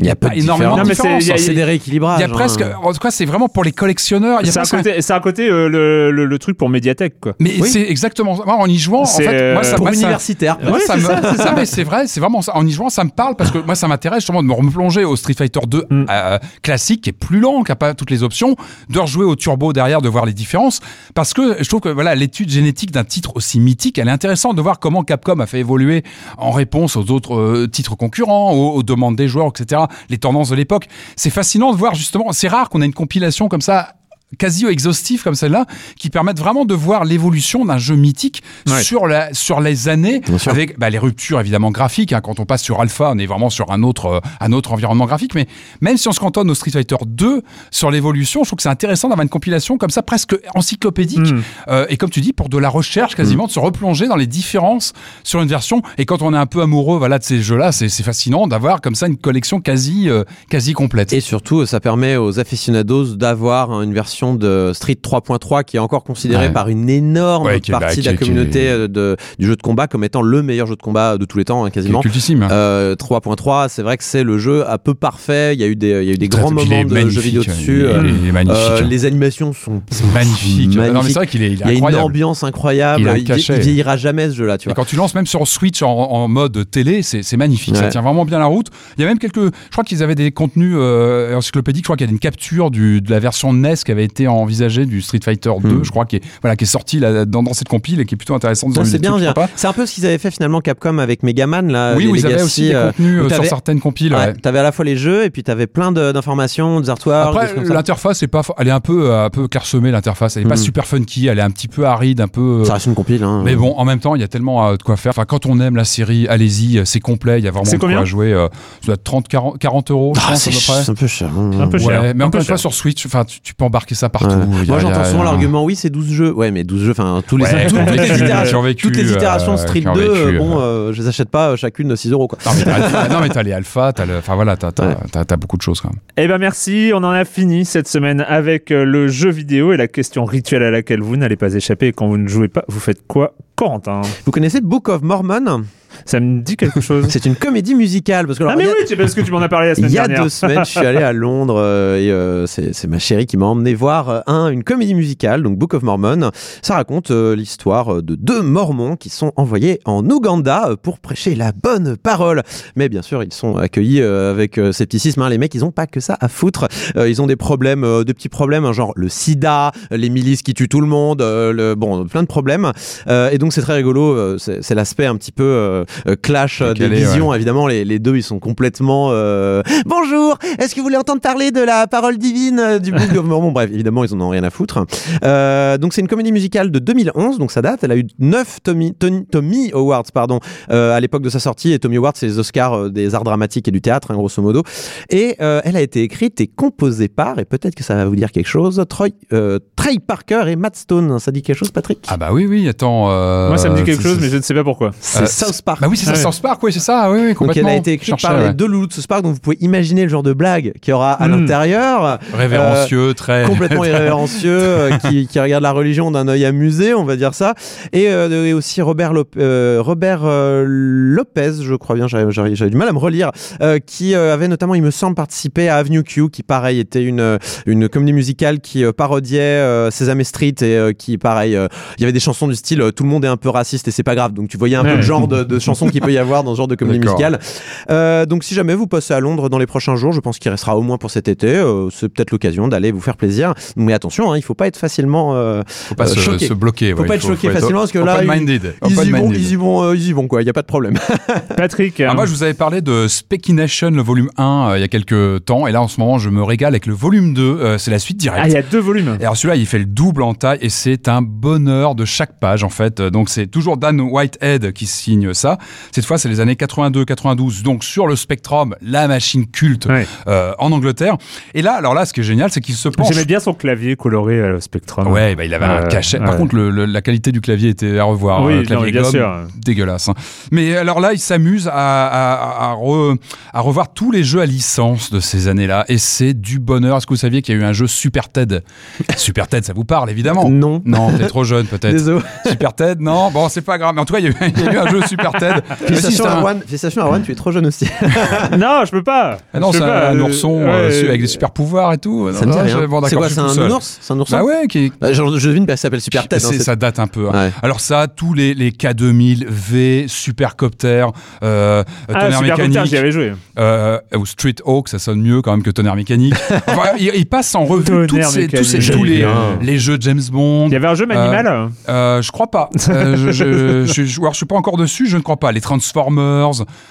Speaker 3: Il y a pas de
Speaker 2: énormément
Speaker 1: Non,
Speaker 2: de
Speaker 1: mais c'est-
Speaker 2: différences.
Speaker 1: il y a-
Speaker 3: C'est des rééquilibrages.
Speaker 2: Il y a presque,
Speaker 3: hein.
Speaker 2: en tout cas, c'est vraiment pour les collectionneurs. Il y a
Speaker 1: C'est à
Speaker 2: un-
Speaker 1: côté, c'est à côté euh, le, le, le truc pour médiathèque, quoi.
Speaker 2: Mais c'est exactement ça. Moi, en y jouant, en
Speaker 1: C'est,
Speaker 2: fait, moi, ça,
Speaker 3: Pour
Speaker 2: moi, ça-
Speaker 3: universitaire.
Speaker 1: Ouais,
Speaker 2: ça
Speaker 1: c'est
Speaker 2: me-
Speaker 1: ça, c'est ça.
Speaker 2: Non, mais c'est vrai, c'est vraiment ça. En y jouant, ça me parle parce que moi, ça m'intéresse justement de me replonger au Street Fighter 2
Speaker 1: Mm.
Speaker 2: euh, classique, qui est plus lent, qui a pas toutes les options, de rejouer au Turbo derrière, de voir les différences. Parce que je trouve que voilà, l'étude génétique d'un titre aussi mythique, elle est intéressante de voir comment Capcom a fait évoluer en réponse aux autres euh, titres concurrents, aux, aux demandes des joueurs, etc., les tendances de l'époque. C'est fascinant de voir justement, c'est rare qu'on ait une compilation comme ça quasi exhaustifs comme celle-là, qui permettent vraiment de voir l'évolution d'un jeu mythique
Speaker 1: Ouais.
Speaker 2: sur, la, sur les années, avec bah, les ruptures évidemment graphiques. hein. Quand on passe sur Alpha, on est vraiment sur un autre, euh, un autre environnement graphique. Mais même si on se cantonne au Street Fighter 2 sur l'évolution, je trouve que c'est intéressant d'avoir une compilation comme ça, presque encyclopédique.
Speaker 1: Mm.
Speaker 2: Euh, et comme tu dis, pour de la recherche quasiment, de se replonger dans les différences sur une version. Et quand on est un peu amoureux voilà, de ces jeux-là, c'est fascinant d'avoir comme ça une collection quasi, euh, quasi complète.
Speaker 3: Et surtout, ça permet aux aficionados d'avoir une version de Street 3.3 qui est encore considérée
Speaker 2: Ouais.
Speaker 3: par une énorme
Speaker 2: Ouais, qui est- bah,
Speaker 3: partie
Speaker 2: qui
Speaker 3: de la
Speaker 2: est-
Speaker 3: communauté euh, de, du jeu de combat comme étant le meilleur jeu de combat de tous les temps, hein, quasiment.
Speaker 2: cultissime.
Speaker 3: Euh, 3.3, c'est vrai que c'est le jeu un peu parfait. Il y a eu des, il y a eu des grands moments de jeux vidéo
Speaker 2: est-
Speaker 3: dessus.
Speaker 2: il est- il est magnifique.
Speaker 3: Euh, les animations sont
Speaker 2: C'est magnifique. Non, mais
Speaker 3: magnifiques.
Speaker 2: c'est vrai qu'il est, il est
Speaker 3: Il y a une
Speaker 2: incroyable.
Speaker 3: ambiance incroyable.
Speaker 2: Il
Speaker 3: Il, vieillira jamais ce jeu-là, tu
Speaker 2: Et
Speaker 3: vois.
Speaker 2: quand tu lances même sur Switch en, en mode télé, c'est c'est magnifique. Ça tient vraiment bien la route. Il y a même quelques. Je crois qu'ils avaient des contenus euh, encyclopédiques. Je crois qu'il y a une capture du, de la version NES qui avait été envisagée du Street Fighter 2.
Speaker 3: Hmm.
Speaker 2: Je crois qui est voilà qui est sortie là, dans, dans cette compile et qui est plutôt intéressante.
Speaker 3: Ça, c'est bien. C'est un peu ce qu'ils avaient fait finalement Capcom avec Megaman là.
Speaker 2: Oui,
Speaker 3: les
Speaker 2: où ils avaient aussi des
Speaker 3: euh,
Speaker 2: contenus euh, sur certaines compiles.
Speaker 3: Ouais,
Speaker 2: ouais.
Speaker 3: T'avais à la fois les jeux et puis t'avais plein de- d'informations, des artworks, des
Speaker 2: Après,
Speaker 3: ça.
Speaker 2: l'interface est pas, elle est un peu, un peu clairsemée l'interface. Elle est pas
Speaker 3: Mhm.
Speaker 2: super funky. Elle est un petit peu aride, un peu.
Speaker 3: Ça reste une compile. Hein.
Speaker 2: Mais bon, en même temps, il y a tellement euh, de quoi faire. Enfin, quand on aime la série, allez-y, euh, c'est complet. Il y a vraiment de quoi jouer. euh, ça doit être 30, 40, 40 euros, je
Speaker 3: Ah,
Speaker 2: pense,
Speaker 3: c'est
Speaker 2: à peu
Speaker 3: ch-
Speaker 2: près.
Speaker 3: c'est un peu cher. hein.
Speaker 1: Un peu cher.
Speaker 2: Mais encore une fois, sur Switch, enfin, tu, tu peux embarquer ça partout.
Speaker 3: Ouais. Moi j'entends souvent l'argument oui c'est 12 jeux. Ouais mais 12 jeux, enfin tous les,
Speaker 2: Ouais,
Speaker 3: toutes, toutes les itérations, toutes les itérations
Speaker 2: euh,
Speaker 3: Street
Speaker 2: qui ont
Speaker 3: 2,
Speaker 2: vécu,
Speaker 3: euh, bon
Speaker 2: euh.
Speaker 3: je les achète pas euh, chacune de 6 euros quoi.
Speaker 2: Non, mais t'as les alphas, t'as le, enfin voilà, t'as, t'as,
Speaker 3: Ouais.
Speaker 2: t'as- t'as beaucoup de choses quand même.
Speaker 1: Eh ben merci, on en a fini cette semaine avec euh, le jeu vidéo et la question rituelle à laquelle vous n'allez pas échapper. Et quand vous ne jouez pas, vous faites quoi Corentin?
Speaker 3: Vous connaissez Book of Mormon?
Speaker 1: Ça me dit quelque chose.
Speaker 3: C'est une comédie musicale parce que alors,
Speaker 1: ah mais
Speaker 3: a-
Speaker 1: oui, c'est parce que tu m'en as parlé la semaine
Speaker 3: Il y a
Speaker 1: dernière.
Speaker 3: deux semaines, je suis allé à Londres euh, et euh, c'est ma chérie qui m'a emmené voir euh, un, une comédie musicale, donc Book of Mormon. Ça raconte l'histoire de deux Mormons qui sont envoyés en Ouganda pour prêcher la bonne parole. Mais bien sûr, ils sont accueillis avec scepticisme. hein. Les mecs, ils ont pas que ça à foutre. Ils ont des problèmes, des petits problèmes, hein, genre le sida, les milices qui tuent tout le monde, le, bon, plein de problèmes. Et donc c'est très rigolo. c'est l'aspect un petit peu clash euh, des visions. Évidemment, les, les deux, ils sont complètement. euh, Bonjour, est-ce que vous voulez entendre parler de la parole divine euh, du Book of Mormon? Bref, évidemment, ils en ont rien à foutre. Euh, donc, c'est une comédie musicale de 2011, donc ça date. Elle a eu 9 Tommy, Tony- Tommy Awards pardon, euh, à l'époque de sa sortie. Et Tommy Awards, c'est les Oscars euh, des arts dramatiques et du théâtre, hein, grosso modo. Et euh, elle a été écrite et composée par, et peut-être que ça va vous dire quelque chose, Troy, euh, Trey Parker et Matt Stone. Ça dit quelque chose, Patrick?
Speaker 2: Ah bah oui, oui, attends. euh,
Speaker 1: Moi ça me dit quelque chose, mais je ne sais pas pourquoi.
Speaker 3: C'est
Speaker 2: euh,
Speaker 3: South Park.
Speaker 2: Bah oui, c'est ça,
Speaker 1: Ah ouais.
Speaker 2: South Park, oui, c'est ça, oui, oui,
Speaker 3: Donc elle
Speaker 2: complètement.
Speaker 3: a été écrite par les deux loulous de South Park, donc vous pouvez imaginer le genre de blague qu'il y aura à
Speaker 1: Mm.
Speaker 3: l'intérieur.
Speaker 2: Révérencieux, très.
Speaker 3: Euh, complètement irrévérencieux, euh, qui, qui regarde la religion d'un œil amusé, on va dire ça. Et, euh, et aussi Robert, Lop- euh, Robert euh, Lopez, je crois bien, j'avais du mal à me relire, euh, qui euh, avait notamment, il me semble, participé à Avenue Q, qui pareil était une, une comédie musicale qui euh, parodiait euh, Sesame Street et euh, qui pareil, euh, il y avait des chansons du style euh, tout le monde est un peu raciste et c'est pas grave. Donc tu voyais un peu le genre de, de chansons qu'il peut y avoir dans ce genre de comédie musicale. Euh, donc si jamais vous passez à Londres dans les prochains jours, je pense qu'il restera au moins pour cet été. euh, c'est peut-être l'occasion d'aller vous faire plaisir. Mais attention, hein, il faut pas être facilement. euh,
Speaker 2: Faut pas
Speaker 3: euh,
Speaker 2: se,
Speaker 3: choqué.
Speaker 2: se bloquer.
Speaker 3: Faut
Speaker 2: ouais,
Speaker 3: pas
Speaker 2: il
Speaker 3: être choqué facilement, parce que là, ils, y vont, ils y vont, euh, ils y vont quoi. Il y a pas de problème.
Speaker 1: Patrick.
Speaker 2: Ah,
Speaker 1: euh,
Speaker 2: moi, je vous avais parlé de Spekination, le volume 1, euh, il y a quelques temps. Et là, en ce moment, je me régale avec le volume 2. euh, c'est la suite directe.
Speaker 1: Ah, il y a deux volumes.
Speaker 2: Et alors celui-là, il fait le double en taille et c'est un bonheur de chaque page en fait. Donc c'est toujours Dan Whitehead qui signe ça. Cette fois, c'est les années 82-92. Donc sur le Spectrum, la machine culte
Speaker 1: Ouais.
Speaker 2: euh, en Angleterre. Et là, alors là, ce qui est génial, c'est qu'il se penche.
Speaker 1: J'aimais bien son clavier coloré euh, Spectrum.
Speaker 2: Ouais, bah, il avait un
Speaker 1: Euh,
Speaker 2: cachet. Par contre, le- le- la qualité du clavier était à revoir.
Speaker 1: Oui, non,
Speaker 2: clavier
Speaker 1: mais bien
Speaker 2: gomme,
Speaker 1: sûr.
Speaker 2: dégueulasse. hein. Mais alors là, il s'amuse à, à- à re- à revoir tous les jeux à licence de ces années-là. Et c'est du bonheur. Est-ce que vous saviez qu'il y a eu un jeu Super Ted? Super Ted, ça vous parle évidemment
Speaker 3: Non.
Speaker 2: Non, t'es trop jeune peut-être.
Speaker 3: Désolé.
Speaker 2: Super Ted, non Bon, c'est pas grave. Mais en tout cas, il y, a eu- il y a eu un jeu Super Ted. Si,
Speaker 3: Félicitations Arwan. Félicitations Arwan, tu es trop jeune aussi.
Speaker 1: non, je peux pas.
Speaker 2: Ah non, c'est un
Speaker 1: euh,
Speaker 2: ourson
Speaker 1: ouais,
Speaker 2: euh, avec des super pouvoirs et tout.
Speaker 3: Ça me dit
Speaker 2: Non,
Speaker 3: rien. c'est quoi un ours? C'est un ourson?
Speaker 2: Bah ouais, qui
Speaker 3: Bah, je, je devine que ça s'appelle Super Ted. hein,
Speaker 2: ça date un peu. hein.
Speaker 3: Ouais.
Speaker 2: Alors ça, tous les, les K2000, V, Supercopter, euh,
Speaker 1: Ah,
Speaker 2: tonnerre mécanique,
Speaker 1: j'y avais joué.
Speaker 2: euh, ou Street Hawk, ça sonne mieux quand même que tonnerre mécanique. Enfin, il, il passe en revue
Speaker 1: Tonnerre
Speaker 2: toutes ces- tous, ces- tous les, jeux James Bond.
Speaker 1: Il y avait un jeu Manimal
Speaker 2: Euh, je crois pas. Je, je, je, je, alors, je suis pas encore dessus. Je, ne crois pas. Les Transformers,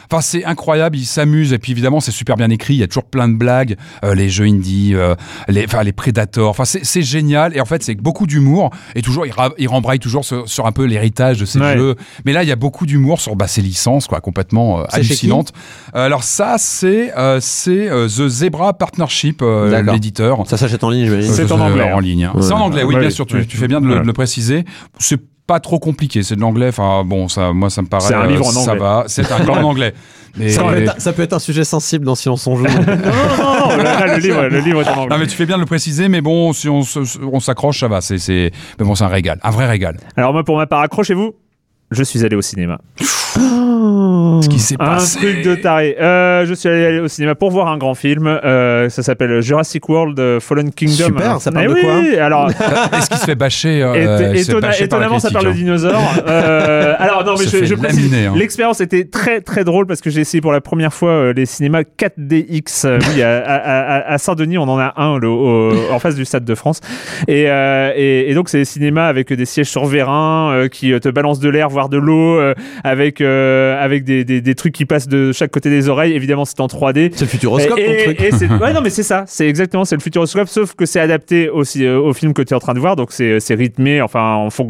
Speaker 2: enfin c'est incroyable, ils s'amusent et puis évidemment c'est super bien écrit, il y a toujours plein de blagues, euh, les jeux indie, euh, les, enfin les Predators, enfin c'est génial et en fait c'est beaucoup d'humour et toujours il, il rembraille toujours sur, sur un peu l'héritage de ces jeux. Mais là il y a beaucoup d'humour sur bah, ces licences quoi, complètement euh, hallucinantes. alors ça c'est c'est The Zebra Partnership, l'éditeur.
Speaker 3: Ça s'achète en ligne,
Speaker 1: j'imagine. C'est en anglais.
Speaker 2: En ligne. Hein. C'est en anglais, oui bien sûr. Tu, tu fais bien de le, de le préciser. C'est pas trop compliqué. C'est de l'anglais. Enfin, bon, ça, moi, ça me paraît.
Speaker 1: C'est un livre en
Speaker 2: anglais.
Speaker 1: Ça
Speaker 2: va. C'est un livre en anglais.
Speaker 3: Mais... Ça, peut être, ça, peut être un sujet sensible dans Silence on joue. non,
Speaker 1: non, non, le, livre, le livre est en anglais.
Speaker 2: Non, mais tu fais bien de le préciser, mais bon, si on, s'accroche, ça va. C'est, mais bon, c'est un régal, un vrai régal.
Speaker 1: Alors moi, pour ma part, accrochez-vous. Je suis allé au cinéma.
Speaker 2: Ce qui s'est passé.
Speaker 1: Un truc de taré. Euh, je suis allé au cinéma pour voir un grand film. Euh, ça s'appelle Jurassic World euh, Fallen Kingdom.
Speaker 3: Super, ça parle
Speaker 1: eh
Speaker 3: de quoi
Speaker 1: alors,
Speaker 2: Est-ce qu'il se fait bâcher
Speaker 1: euh, Étonnamment, ça parle de dinosaures. Euh, alors non, mais je, je précise. Hein. L'expérience était très très drôle parce que j'ai essayé pour la première fois les cinémas 4DX. oui, à, à, à Saint-Denis, on en a un le, en face du Stade de France. Et, et, et donc c'est des cinémas avec des sièges sur vérin qui te balancent de l'air, voire de l'eau, avec avec des, des, des, trucs qui passent de chaque côté des oreilles. Évidemment, c'est en 3D.
Speaker 3: C'est le futuroscope,
Speaker 1: et,
Speaker 3: ton truc.
Speaker 1: Et ouais, non, mais c'est ça. C'est exactement, c'est le futuroscope, sauf que c'est adapté aussi euh, au film que tu es en train de voir. Donc, c'est rythmé. Enfin, en fond,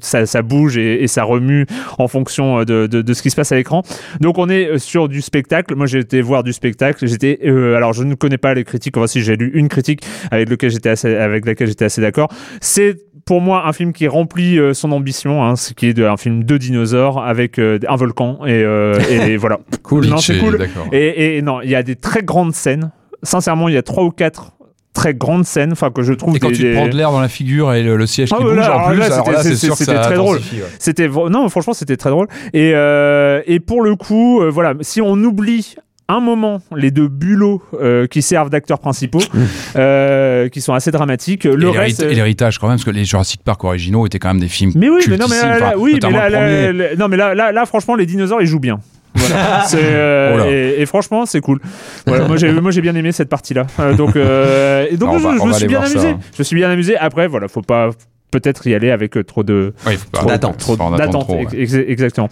Speaker 1: ça, ça, bouge et, et, ça remue en fonction euh, de, de, de ce qui se passe à l'écran. Donc, on est euh, sur du spectacle. Moi, j'ai été voir du spectacle. J'étais, euh, alors, je ne connais pas les critiques. Enfin, si j'ai lu une critique avec lequel j'étais assez, avec laquelle j'étais assez d'accord. C'est pour moi un film qui remplit son ambition, hein, ce qui est de, un film de dinosaures avec un volcan et, euh, et voilà.
Speaker 2: cool.
Speaker 1: Non, c'est cool. Et, et, non, il y a des très grandes scènes. Sincèrement, il y a trois ou quatre très grandes scènes, enfin que je trouve.
Speaker 2: Et quand
Speaker 1: des,
Speaker 2: tu
Speaker 1: des...
Speaker 2: prends de l'air dans la figure et le, le siège
Speaker 1: ah,
Speaker 2: qui bouge
Speaker 1: là,
Speaker 2: en plus,
Speaker 1: c'était très drôle.
Speaker 2: Ouais.
Speaker 1: C'était non, franchement, c'était très drôle. Et euh, et pour le coup, euh, voilà, si on oublie un moment les deux bulots euh, qui servent d'acteurs principaux, euh, qui sont assez dramatiques. Le
Speaker 2: et
Speaker 1: reste,
Speaker 2: et l'héritage quand même, parce que les Jurassic Park originaux étaient quand même des films.
Speaker 1: Mais oui, mais non, mais là, là, oui, mais là, là, là, non, mais là, là, là, franchement, les dinosaures, ils jouent bien. Voilà. Euh, oh et, et, franchement, c'est cool. Voilà, moi, j'ai, moi, j'ai bien aimé cette partie-là. Euh, donc, euh, et donc, non, je, va, je me suis bien amusé. Ça. Je me suis bien amusé. Après, voilà, faut pas peut-être y aller avec trop de
Speaker 2: oui,
Speaker 1: trop d'attente, trop d'attente, ex exactement.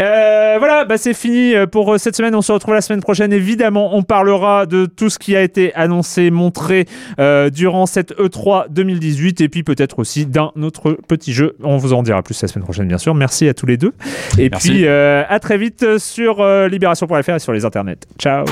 Speaker 1: Euh, voilà, bah c'est fini pour cette semaine. On se retrouve la semaine prochaine. Évidemment, on parlera de tout ce qui a été annoncé, montré euh, durant cette E3 2018, et puis peut-être aussi d'un autre petit jeu. On vous en dira plus la semaine prochaine, bien sûr. Merci à tous les deux, et
Speaker 2: Merci.
Speaker 1: puis euh, à très vite sur libération.fr et sur les internets. Ciao.